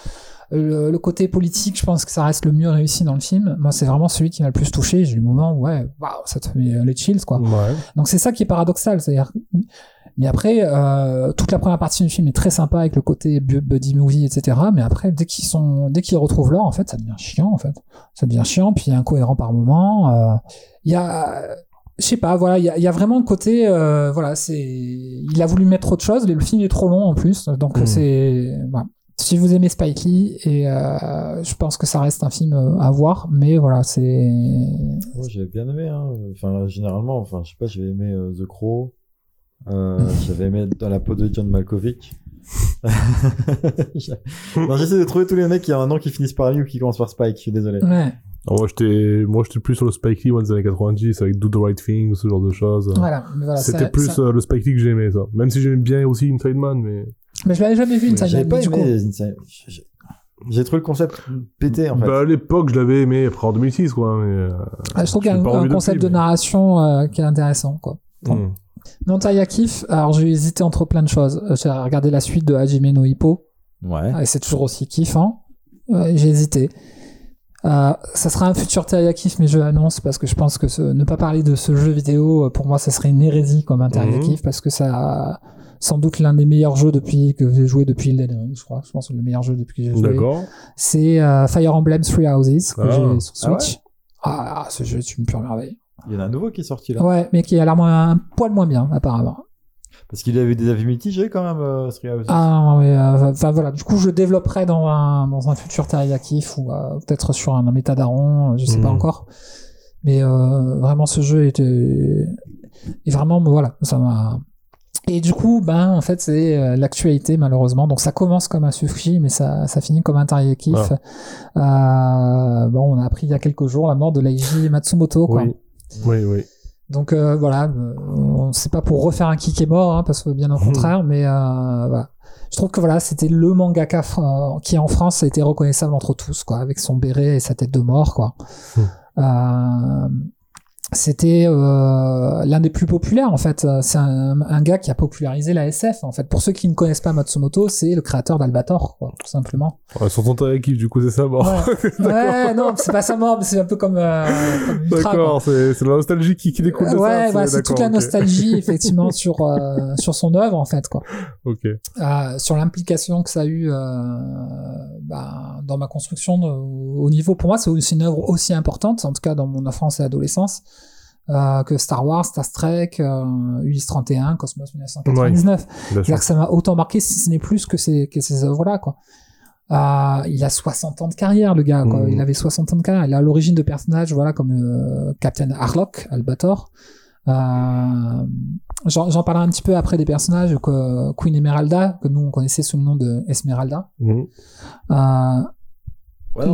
le, le côté politique, je pense que ça reste le mieux réussi dans le film. Moi, c'est vraiment celui qui m'a le plus touché. J'ai eu le moment où, ouais, waouh, ça te met les chills, quoi. Ouais. Donc c'est ça qui est paradoxal, c'est-à-dire. Mais après, euh, toute la première partie du film est très sympa avec le côté bu- buddy movie, etc. Mais après, dès qu'ils sont, dès qu'ils retrouvent l'or, en fait, ça devient chiant, en fait. Ça devient chiant, puis incohérent par moment. euh, Il y a, je sais pas, voilà, il y a, il y a vraiment le côté, euh, voilà, c'est, il a voulu mettre autre chose, mais le film est trop long en plus, donc Mm. c'est, voilà. Si vous aimez Spike Lee, et euh, je pense que ça reste un film euh, à voir, mais voilà, c'est. Moi, j'avais bien aimé. Hein. Enfin, généralement, enfin, je sais pas, j'avais aimé euh, The Crow. Euh, (laughs) j'avais aimé Dans la peau de John Malkovich. (laughs) non, j'essaie de trouver tous les mecs qui ont un nom qui finissent par lui ou qui commencent par Spike. Je suis désolé. Ouais, Alors, moi, j'étais, moi, j'étais plus sur le Spike Lee, des années 90, avec Do the Right Thing, ce genre de choses. voilà. mais voilà C'était plus ça- euh, le Spike Lee que j'aimais, ça. Même si j'aimais bien aussi Inside Man, mais. Mais je l'avais jamais vu, une saga, J'avais pas du aimé Inside- j'ai- J'ai trouvé le concept pété en fait. Bah, à l'époque, je l'avais aimé, après en 2006, quoi. Mais, euh, Ah, je trouve qu'il y a un, concept depuis, de mais- narration euh, qui est intéressant, quoi. Bon. hmm. Non, Taya Kif, alors j'ai hésité entre plein de choses. J'ai regardé la suite de Hajime no Hippo, Ouais. ah, et c'est toujours aussi kiffant. Ouais, j'ai hésité. Euh, ça sera un futur Taya Kif, mais je l'annonce parce que je pense que ce- ne pas parler de ce jeu vidéo, euh, pour moi, ça serait une hérésie comme un Taya Mhm. Parce que ça sans doute l'un des meilleurs jeux depuis que j'ai joué depuis Elden Ring, je crois. Je pense que le meilleur jeu depuis que j'ai joué. D'accord. C'est euh, Fire Emblem Three Houses que Ah. j'ai sur Ah ouais Switch. Ah, ce jeu est une pure merveille. Il y en a un nouveau qui est sorti là. Ouais, mais qui a l'air moins, un poil moins bien, apparemment. Parce qu'il avait des avis mitigés quand même, euh, Houses. Ah, mais, euh, enfin voilà. Du coup, je développerai dans un, dans un futur Teriyakif ou euh, peut-être sur un, un métadaron, je sais pas Mhm. encore. Mais euh, vraiment, ce jeu était. Et vraiment, voilà, ça m'a. Et du coup, ben, en fait, c'est euh, l'actualité, malheureusement. Donc, ça commence comme un sushi, mais ça, ça finit comme un Teriyakif. Euh, bon, on a appris il y a quelques jours la mort de Leiji Matsumoto, quoi. Oui. Oui, oui. Donc euh, voilà, euh, c'est pas pour refaire un kick est mort, hein, parce que bien au contraire, mais euh, voilà. Je trouve que voilà, c'était le mangaka euh, qui en France a été reconnaissable entre tous, quoi, avec son béret et sa tête de mort, quoi. Euh, c'était euh, l'un des plus populaires en fait. C'est un, un gars qui a popularisé la SF en fait. Pour ceux qui ne connaissent pas Matsumoto, c'est le créateur d'Albator, quoi, tout simplement. Ouais, sur ton kiff, du coup, c'est ça, bon. Ouais, (laughs) ouais non, c'est pas sa mort, mais c'est un peu comme, euh, comme. D'accord, c'est c'est la nostalgie qui, qui découle de ça. ouais, voilà, c'est toute la nostalgie (laughs) effectivement sur euh, sur son œuvre en fait quoi. Ok. Sur l'implication que ça a eu bah, dans ma construction de- au niveau pour moi c'est une œuvre aussi importante en tout cas dans mon enfance et adolescence euh, que Star Wars, Star Trek, euh, Ulysse 31, Cosmos 1999. Bien C'est-à-dire que ça m'a autant marqué si ce n'est plus que ces, que ces œuvres-là, quoi. Euh, il a 60 ans de carrière, le gars, quoi. Mhm. Il avait 60 ans de carrière. Il est à l'origine de personnages, voilà, comme euh, Captain Harlock, Albator. Euh, J'en parlerai un petit peu après des personnages, que Queen Emeralda, que nous on connaissait sous le nom de Esmeralda. Mhm. Ouais,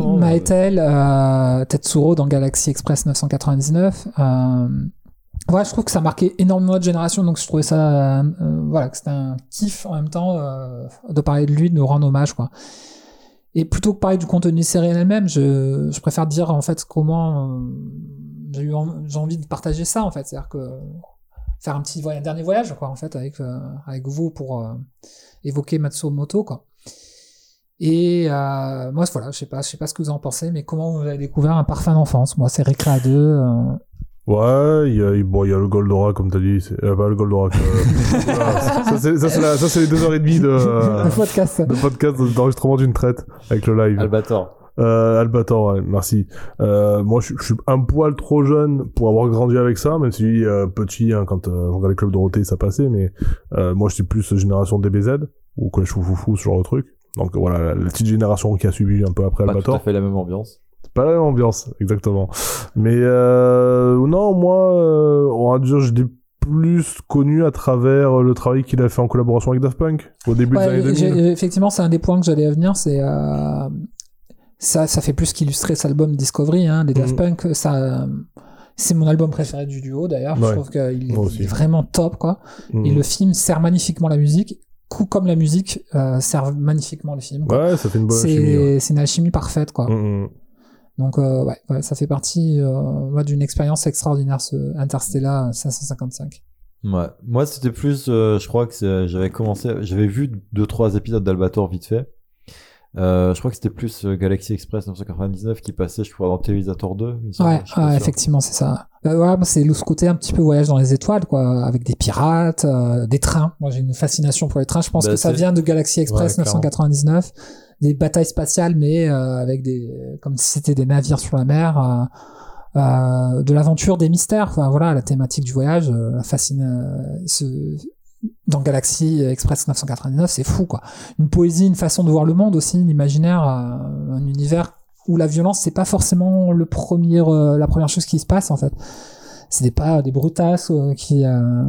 euh, Tetsuro dans Galaxy Express 999. Euh, Ouais, je trouve que ça marquait énormément de génération, donc je trouvais ça, euh, euh, voilà, que c'était un kiff en même temps euh, de parler de lui, de nous rendre hommage, quoi. Et plutôt que parler du contenu série elle-même, je, je préfère dire en fait comment euh, j'ai eu j'ai envie de partager ça en fait, c'est-à-dire que faire un petit voyage, un dernier voyage quoi en fait avec avec vous pour évoquer Matsumoto quoi. Et euh, moi voilà, je sais pas, je sais pas ce que vous en pensez, mais comment vous avez découvert un parfum d'enfance? Moi, c'est Recrea 2. euh, Ouais, il y a, bon, il y a le Goldora, comme t'as dit. C'est, euh, pas le Goldora. que- (laughs) voilà, ça, c'est, ça, c'est les deux heures et demie de, (laughs) podcast. de podcast d'enregistrement d'une traite avec le live. Albator. Euh, Albator, ouais, merci. Euh, moi, je, je suis un poil trop jeune pour avoir grandi avec ça, même si euh, petit, hein, quand euh, on regardait Club Dorothée, ça passait, mais euh, moi, je suis plus génération DBZ, ou Collège Foufoufou, ce genre de truc. Donc voilà, la, petite génération qui a suivi un peu après Pas tout à fait la même ambiance. C'est pas la même ambiance, exactement. Mais euh, non, moi, euh, on va dire, je l'ai plus connu à travers le travail qu'il a fait en collaboration avec Daft Punk au début des années Ouais, 2000. j'ai- effectivement, c'est un des points que j'allais à venir. C'est euh, ça, ça fait plus qu'illustrer cet album Discovery, hein, des Daft Mhm. Punk. Ça, c'est mon album préféré du duo d'ailleurs. Je trouve qu'il est vraiment top, quoi. Mm. Et le film sert magnifiquement la musique, coup comme la musique euh, sert magnifiquement le film. quoi. Ouais, ça fait une bonne c'est ouais. c'est une alchimie parfaite, quoi. Mm, mm. Donc euh, ouais, ouais, ça fait partie euh, moi, d'une expérience extraordinaire, ce Interstellar 555. Ouais. Moi, c'était plus, euh, je crois que c'est- j'avais commencé, j'avais vu deux trois épisodes d'Albator vite fait. Euh, je crois que c'était plus euh, Galaxy Express 999 qui passait, je crois, dans Télévisateur 2. il me semble, Ouais, ouais, effectivement, c'est ça. Bah, voilà, moi, c'est le ce côté un petit peu voyage dans les étoiles, quoi, avec des pirates, euh, des trains. Moi, j'ai une fascination pour les trains. Je pense Bah, que ça vient de Galaxy Express Ouais, clairement. 999, des batailles spatiales, mais euh, avec des, comme si c'était des navires sur la mer, euh, euh, de l'aventure, des mystères. Enfin, voilà, la thématique du voyage, euh, la fascine. euh, ce, dans Galaxy Express 999, c'est fou, quoi. Une poésie, une façon de voir le monde aussi, l'imaginaire, euh, un univers où la violence c'est pas forcément le premier euh, la première chose qui se passe en fait c'est des pas des brutasses euh, qui euh,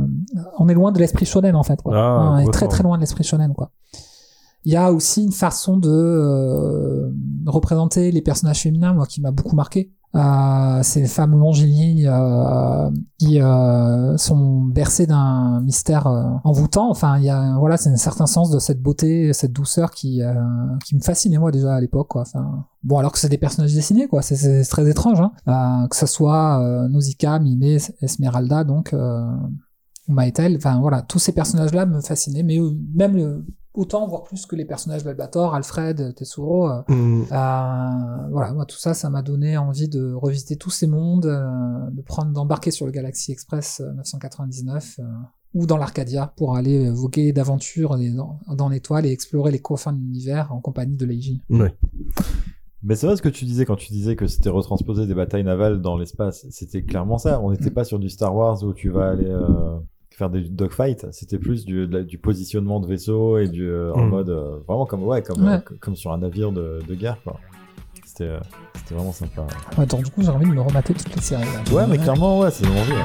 on est loin de l'esprit shonen en fait quoi. Ah, on est très très loin de l'esprit shonen quoi il y a aussi une façon de euh, représenter les personnages féminins moi qui m'a beaucoup marqué euh, ces femmes longilignes euh, qui euh, sont bercées d'un mystère euh, envoûtant. Enfin, il y a voilà, c'est un certain sens de cette beauté, cette douceur qui euh, qui me fascinait moi déjà à l'époque. Quoi. Enfin, bon, alors que c'est des personnages dessinés, quoi. C'est, c'est très étrange, hein. Euh, que ce soit Nausicaa, Mimé, Esmeralda, donc ou Maëtel. Enfin voilà, tous ces personnages-là me fascinaient, mais même autant voire plus que les personnages d'Albator, Alfred, Tessuro. euh, Mm. euh, voilà, moi tout ça, ça m'a donné envie de revisiter tous ces mondes, euh, de prendre, d'embarquer sur le Galaxy Express euh, 999 euh, ou dans l'Arcadia pour aller euh, voguer d'aventure dans, dans l'étoile et explorer les confins de l'univers en compagnie de Leiji. Ouais. Mais c'est vrai ce que tu disais quand tu disais que c'était retransposé des batailles navales dans l'espace. C'était clairement ça. On n'était pas sur du Star Wars où tu vas aller euh, faire des dogfights. C'était plus du, la- positionnement de vaisseau et du euh, en Mm. mode euh, vraiment comme ouais comme Ouais. euh, comme sur un navire de, de guerre quoi. C'était euh, c'était vraiment sympa. Ouais, donc du coup, j'ai envie de me remater toutes les séries. là. Ouais mais clairement ouais c'est l'envie. ouais.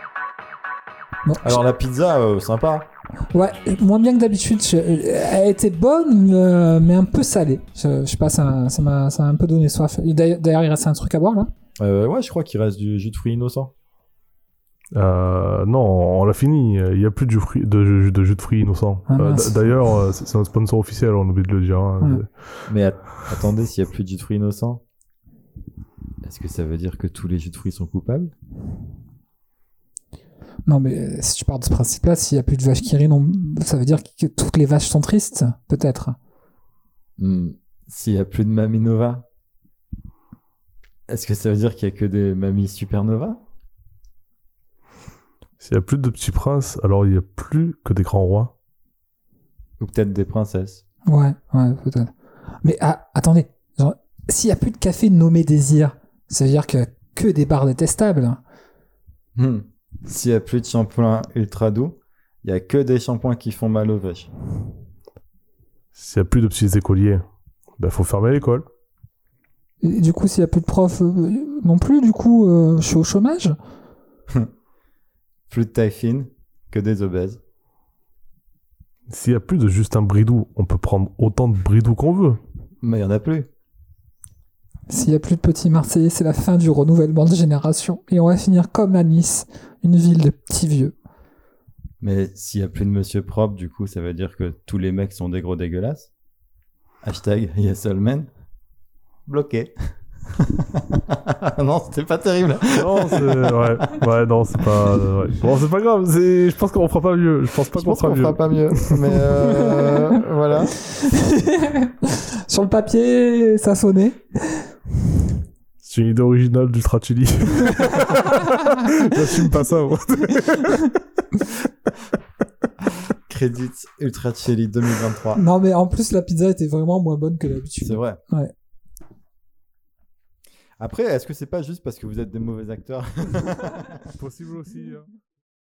Bon, Alors la pizza euh, sympa. Ouais, moins bien que d'habitude. Je- Elle était bonne, euh, mais un peu salée. Je, je sais pas, ça ça m'a ça m'a un peu donné soif. Et D'ailleurs, d'ailleurs, il reste un truc à boire là? Euh, ouais je crois qu'il reste du jus de fruits innocent. Euh, non, on l'a fini. Il n'y a plus de jus, fruit- de, jus- de jus de fruits innocent. Ah, Euh, mince. d- D'ailleurs, euh, c'est c'est notre sponsor officiel, on oublie de le dire. hein. Ouais. Mais at- attendez s'il y a plus de jus de fruits innocent. Est-ce que ça veut dire que tous les jus de fruits sont coupables? Non, mais euh, si tu pars de ce principe-là, s'il y a plus de vaches qui rient, non, ça veut dire que toutes les vaches sont tristes, peut-être. Hmm, S'il y a plus de Mamie Nova, est-ce que ça veut dire qu'il y a que des mamies supernova? S'il y a plus de petits princes, alors il y a plus que des grands rois. Ou peut-être des princesses. Ouais, ouais, peut-être. Mais ah, attendez, s'il y a plus de café nommé désir, ça veut dire qu'il y a que des bars détestables. Hmm. S'il y a plus de shampoing ultra doux, il y a que des shampoings qui font mal aux vaches. S'il y a plus de petits écoliers, ben faut fermer l'école. Et du coup, s'il y a plus de profs euh, non plus, du coup, euh, je suis au chômage? (laughs) Plus de taille fine, que des obèses. S'il y a plus de Justin Bridou, on peut prendre autant de Bridou qu'on veut. Mais il y en a plus. S'il y a plus de petits Marseillais, c'est la fin du renouvellement de génération. Et on va finir comme à Nice, une ville de petits vieux. Mais s'il y a plus de monsieur propre, du coup, ça veut dire que tous les mecs sont des gros dégueulasses? Hashtag. (laughs) Bloqué. (laughs) non, c'était pas terrible. Non, c'est ouais, ouais, non, c'est pas. euh, ouais. Bon, c'est pas grave. C'est, je pense qu'on fera pas mieux. Je pense pas Je qu'on pense fera qu'on mieux. fera pas mieux. Mais euh, voilà. (laughs) Sur le papier, ça sonnait. C'est une idée originale d'Ultra Chili. (laughs) J'assume pas ça. moi. Crédit Ultra Chili 2023. Non, mais en plus, la pizza était vraiment moins bonne que C'est d'habitude. vrai. Ouais. Après, est-ce que c'est pas juste parce que vous êtes des mauvais acteurs? (laughs) Possible aussi. hein.